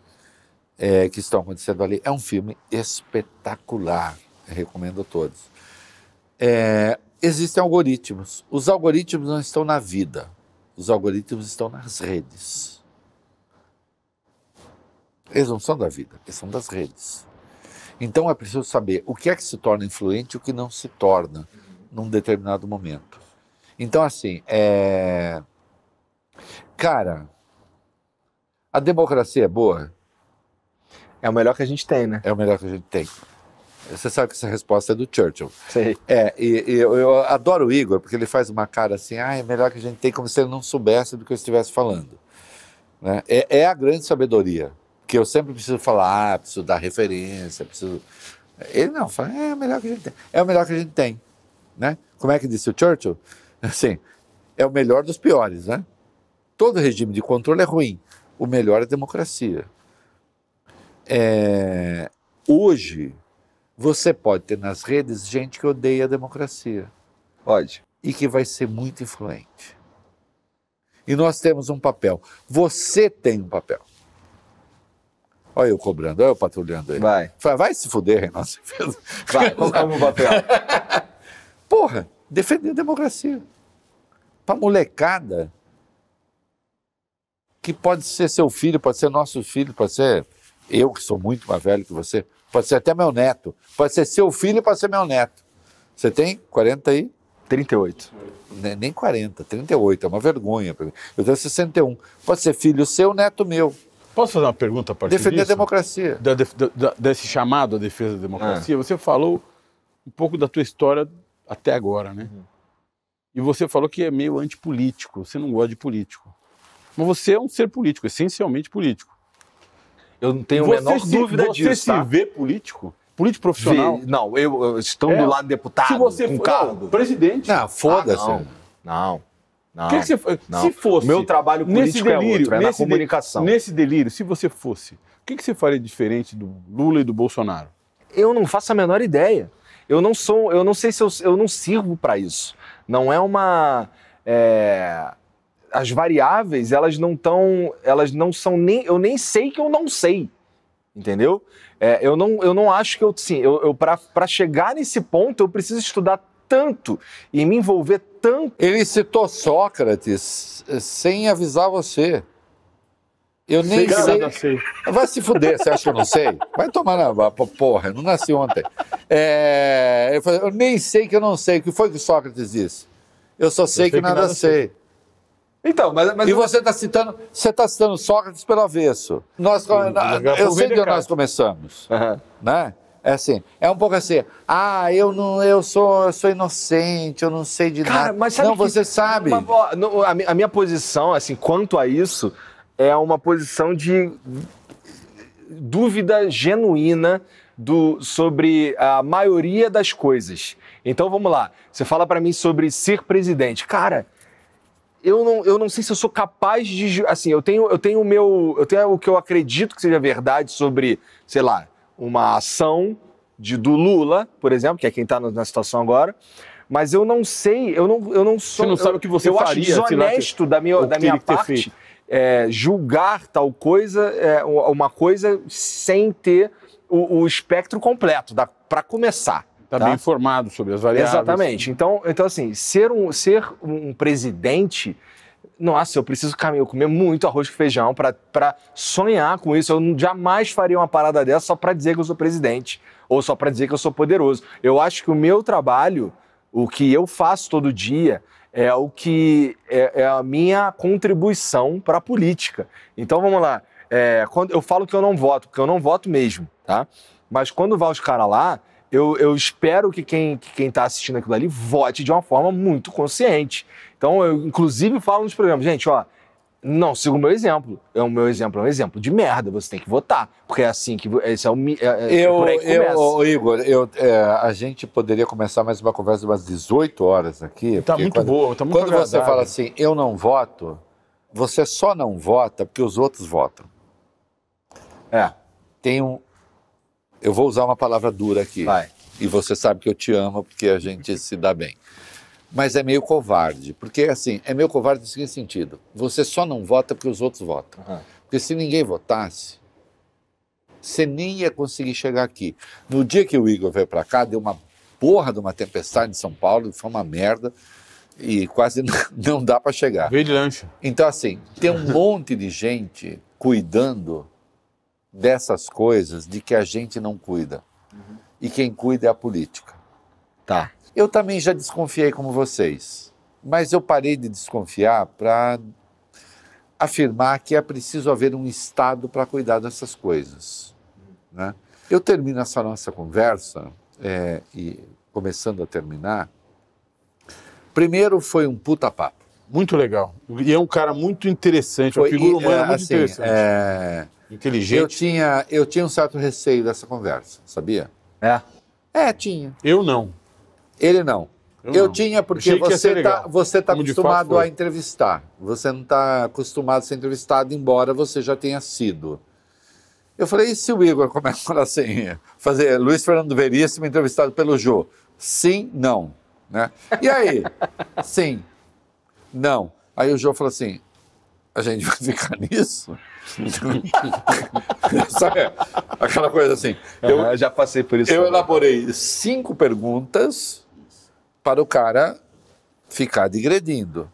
é, que estão acontecendo ali. É um filme espetacular, recomendo a todos. É, existem algoritmos. Os algoritmos não estão na vida, os algoritmos estão nas redes. Eles não são da vida, eles são das redes. Então é preciso saber o que é que se torna influente e o que não se torna num determinado momento. Então, assim, é... cara, a democracia é boa? É o melhor que a gente tem, né? É o melhor que a gente tem. Você sabe que essa resposta é do Churchill. Sei. É, e, e eu, eu adoro o Igor, porque ele faz uma cara assim, ah, é melhor que a gente tem, como se ele não soubesse do que eu estivesse falando. Né? É, é a grande sabedoria, que eu sempre preciso falar, ah, preciso dar referência, preciso... Ele não, fala, é o melhor que a gente tem. É o melhor que a gente tem. Né? Como é que disse o Churchill? Assim, é o melhor dos piores, né? Todo regime de controle é ruim. O melhor é a democracia. É, hoje, você pode ter nas redes gente que odeia a democracia Pode. e que vai ser muito influente. E nós temos um papel. Você tem um papel. Olha eu cobrando, olha eu patrulhando aí. Vai. Vai, vai se fuder, Reinaldo. Vai, o meu papel? Porra, defender a democracia. Pra molecada que pode ser seu filho, pode ser nosso filho, pode ser eu que sou muito mais velho que você, pode ser até meu neto, pode ser seu filho, pode ser meu neto. Você tem 40 aí? 38. Ne- Nem 40, 38, é uma vergonha para mim. Eu tenho 61. Pode ser filho seu, neto meu. Posso fazer uma pergunta a partir Defender a disso? democracia. Da da- desse chamado à defesa da democracia, você falou um pouco da tua história até agora, né? E você falou que é meio antipolítico, você não gosta de político. Mas você é um ser político, essencialmente político. Eu não tenho a você menor se, dúvida você disso, se tá? vê político? Político profissional? Vê- Não, eu, eu estando É. do lado deputado, se você com for cargo. não, presidente. Não, foda-se. Ah, não. Não. Não. Que, que você não. Se fosse. O meu trabalho nesse político é delírio, outro, é na nesse de- comunicação. Nesse delírio, se você fosse, o que, que você faria diferente do Lula e do Bolsonaro? Eu não faço a menor ideia. Eu não sou, eu não sei se eu, eu não sirvo para isso. Não é uma é, as variáveis, elas não estão, elas não são nem, eu nem sei que eu não sei. Entendeu? É, eu não, eu não acho que eu, sim, eu, eu para chegar nesse ponto eu preciso estudar tanto e me envolver tanto. Ele citou Sócrates eh, sem avisar você. Eu nem Sei, sei. sei. Vai se fuder, você acha que eu não sei? Vai tomar na porra, eu não nasci ontem. É, eu, falei, eu nem sei que eu não sei. O que foi que Sócrates disse? Eu só sei sei que que nada, nada sei. Então, mas, mas E você está citando, você está citando Sócrates pelo avesso. Nós, eu sei de onde nós começamos, Aham. né? É assim, é um pouco assim. Ah, eu não, eu sou, eu sou inocente, eu não sei de Cara, nada. mas sabe não, que- você sabe. No- a, a minha posição, assim, quanto a isso, é uma posição de dúvida genuína do, sobre a maioria das coisas. Então vamos lá. Você fala pra mim sobre ser presidente. Cara, eu não, eu não sei se eu sou capaz de. Assim, eu tenho, eu tenho o meu. Eu tenho o que eu acredito que seja verdade sobre, sei lá, uma ação de, do Lula, por exemplo, que é quem está na situação agora. Mas eu não sei, eu não, eu não sou. Você não sabe eu- o que você eu faria, acho sei lá, desonesto da minha, da minha parte é, julgar tal coisa, é, uma coisa sem ter o, o espectro completo, para começar. Tá, tá? bem informado sobre as variáveis. Exatamente. Então, então assim, ser um, ser um presidente. Nossa, eu preciso caminhar, comer muito arroz com feijão para sonhar com isso. Eu jamais faria uma parada dessa só para dizer que eu sou presidente ou só para dizer que eu sou poderoso. Eu acho que o meu trabalho, o que eu faço todo dia, é o que é, é a minha contribuição para a política. Então vamos lá. É, quando eu falo que eu não voto, porque eu não voto mesmo, tá? Mas quando vai os caras lá, eu, eu espero que quem está assistindo aquilo ali vote de uma forma muito consciente. Então, eu inclusive falo nos programas, gente, ó, não siga o meu exemplo. É o meu exemplo é um exemplo de merda. Você tem que votar, porque é assim que esse é o é, é- é Eu, eu, ô, Igor, eu, é, a gente poderia começar mais uma conversa de umas 18 horas aqui. Tá muito quando, boa, tá muito Quando você agradável. fala assim, eu não voto, você só não vota porque os outros votam. É, Tem um. Eu vou usar uma palavra dura aqui. vai. E você sabe que eu te amo porque a gente se dá bem. Mas é meio covarde, porque assim, é meio covarde no seguinte sentido: você só não vota porque os outros votam. Aham. Porque se ninguém votasse, você nem ia conseguir chegar aqui. No dia que o Igor veio para cá, deu uma porra de uma tempestade em São Paulo, foi uma merda e quase não dá para chegar. Veio de lancha. Então, assim, tem um monte de gente cuidando dessas coisas de que a gente não cuida. E quem cuida é a política. Tá. Eu também já desconfiei como vocês, mas eu parei de desconfiar para afirmar que é preciso haver um Estado para cuidar dessas coisas. Né? Eu termino essa nossa conversa, é, e começando a terminar, primeiro foi um puta papo. Muito legal. E é um cara muito interessante, uma Foi, figura humana é, muito assim, interessante. é, eu, Inteligente. tinha, eu tinha um certo receio dessa conversa, sabia? É. É, tinha. Eu não. Ele não. Eu Eu, tinha porque você está você tá Como de acostumado a entrevistar. Você não está acostumado a ser entrevistado, embora você já tenha sido. Eu falei, e se o Igor começa assim, fazer Luiz Fernando Veríssimo entrevistado pelo Jô? Sim, não. Né? E aí? Sim, não. Aí o Jô falou assim, a gente vai ficar nisso? Sabe? Aquela coisa assim. Eu, Eu já passei por isso. eu também. elaborei cinco perguntas para o cara ficar digredindo.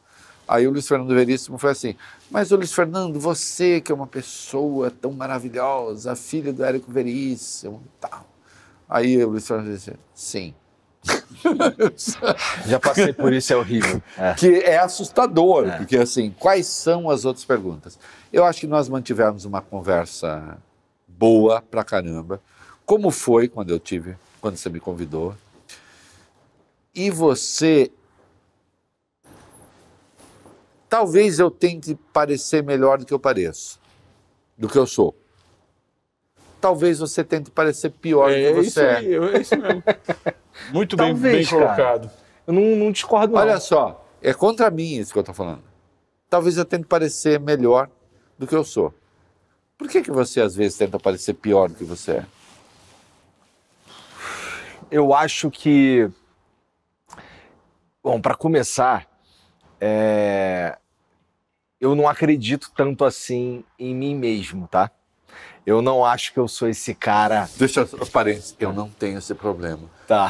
Aí o Luiz Fernando Veríssimo foi assim, mas Luiz Fernando, você que é uma pessoa tão maravilhosa, filho do Érico Veríssimo e tal. Aí o Luiz Fernando disse, sim. Já passei por isso, é horrível. É. Que é assustador, porque assim, quais são as outras perguntas? Eu acho que nós mantivemos uma conversa boa pra caramba, como foi quando eu tive, quando você me convidou. E você. Talvez eu tente parecer melhor do que eu pareço, do que eu sou. Talvez você tente parecer pior do É, que é você isso é. aí, é isso mesmo. Muito bem, Talvez, bem cara. colocado. Eu não, não discordo, não. Olha só, é contra mim isso que eu estou falando. Talvez eu tente parecer melhor do que eu sou. Por que, que você às vezes tenta parecer pior do que você é? eu acho que. Bom, para começar, é, eu não acredito tanto assim em mim mesmo, tá? Eu não acho que eu sou esse cara. Deixa os parentes, eu não tenho esse problema. Tá.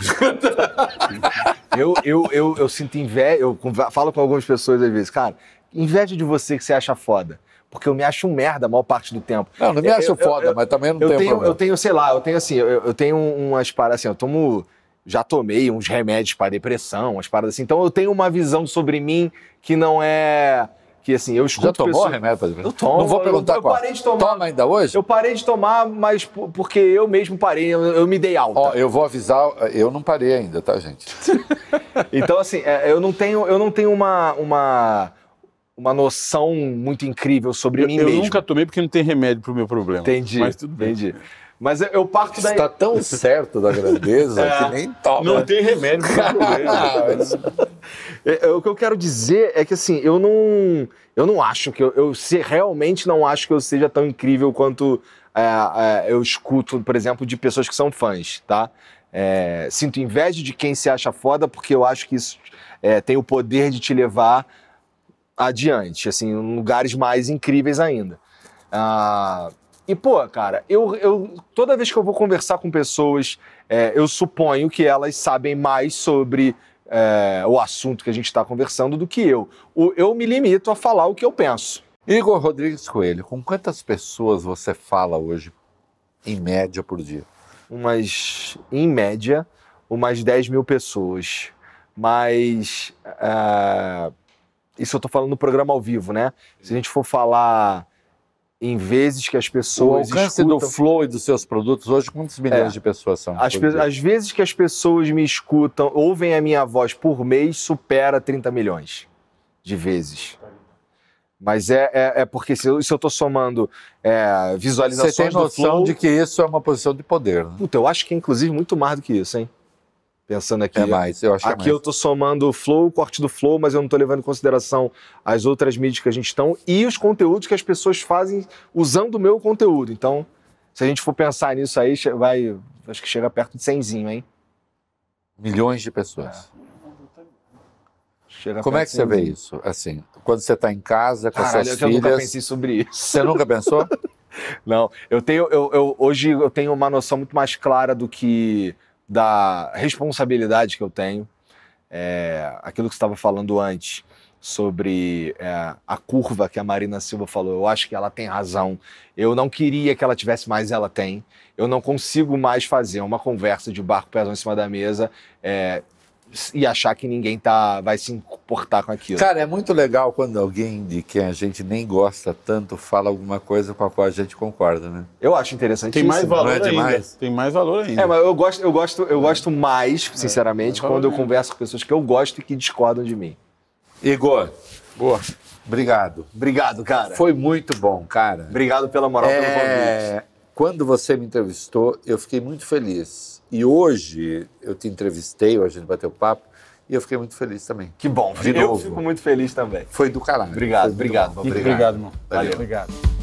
eu, eu, eu, eu sinto inveja. Eu falo com algumas pessoas às vezes, cara, inveja de você que você acha foda. Porque eu me acho um merda a maior parte do tempo. Não, não me Eu- acho eu- foda, eu- mas também não eu tenho tenho, problema. eu tenho, sei lá, eu tenho assim, eu, eu tenho umas paradas assim, eu tomo, já tomei uns remédios para depressão, umas paradas assim. Então eu tenho uma visão sobre mim que não é que assim, eu escuto Já tomou pessoas- remédio para depressão? Eu tomo, Não vou eu- perguntar eu qual. parei de tomar. Toma ainda hoje? Eu parei de tomar, mas porque eu mesmo parei, eu, eu me dei alta. Ó, eu vou avisar, eu não parei ainda, tá, gente? Então, assim, é, eu não tenho, eu não tenho uma, uma, uma noção muito incrível sobre Eu, mim eu mesmo. nunca tomei porque não tem remédio pro meu problema. Entendi. Mas tudo bem. Entendi. Mas eu, eu parto daí. Está tão certo da grandeza É. que nem toma. Não tem remédio problema. É, é, o que eu quero dizer é que assim, eu não, eu não acho que eu, eu se- realmente não acho que eu seja tão incrível quanto é, é, eu escuto, por exemplo, de pessoas que são fãs, tá? É, sinto inveja de quem se acha foda porque eu acho que isso é, tem o poder de te levar adiante, assim, em lugares mais incríveis ainda. Ah, e, pô, cara, eu, eu toda vez que eu vou conversar com pessoas, é, eu suponho que elas sabem mais sobre é, o assunto que a gente está conversando do que eu. O- eu me limito a falar o que eu penso. Igor Rodrigues Coelho, com quantas pessoas você fala hoje, em média, por dia? Umas, em média, umas 10 mil pessoas. Mas. ah, isso eu tô falando no programa ao vivo, né? Se a gente for falar em vezes que as O pessoas. alcance escutam, do Flow e dos seus produtos hoje, quantos milhões É. de pessoas são? As, pe- as vezes que as pessoas me escutam, ouvem a minha voz por mês, supera 30 milhões de vezes. Mas é, é, é porque se eu, tô somando é, Você visualizações tem do noção Flow, de que isso é uma posição de poder, né? Puta, eu acho que é inclusive muito mais do que isso, hein? Pensando aqui. É mais, eu acho é Aqui mais. eu tô somando o flow, o corte do flow, mas eu não tô levando em consideração as outras mídias que a gente estão e os conteúdos que as pessoas fazem usando o meu conteúdo. Então, se a gente for pensar nisso aí, vai. Acho que chega perto de 100zinho, hein? Milhões de pessoas. Chega Como é que você vê 100zinho. isso? Assim, quando você está em casa com Caralho, suas eu nunca filhas. pensei sobre isso. Você nunca pensou? Não, eu tenho, eu, eu- hoje eu tenho uma noção muito mais clara do que da responsabilidade que eu tenho. É, aquilo que você estava falando antes sobre é, a curva que a Marina Silva falou, eu acho que ela tem razão. Eu não queria que ela tivesse mais, ela tem. Eu não consigo mais fazer uma conversa de barco pés em cima da mesa é, e achar que ninguém tá, vai se importar com aquilo. Cara, é muito legal quando alguém de quem a gente nem gosta tanto fala alguma coisa com a qual a gente concorda, né? Eu acho interessante Tem mais valor é ainda. demais? Tem mais valor ainda. É, mas eu gosto, eu gosto, eu gosto mais, sinceramente, É, quando eu converso com pessoas que eu gosto e que discordam de mim. Igor, Boa. obrigado. Obrigado, cara. Foi muito bom, cara. Obrigado pela moral, pelo convite. É, quando você me entrevistou, eu fiquei muito feliz. E hoje eu te entrevistei, a gente bateu papo, e eu fiquei muito feliz também. Que bom. De eu novo. fico muito feliz também. Foi do caralho. Obrigado, obrigado, Obrigado. obrigado, irmão. Valeu. Obrigado.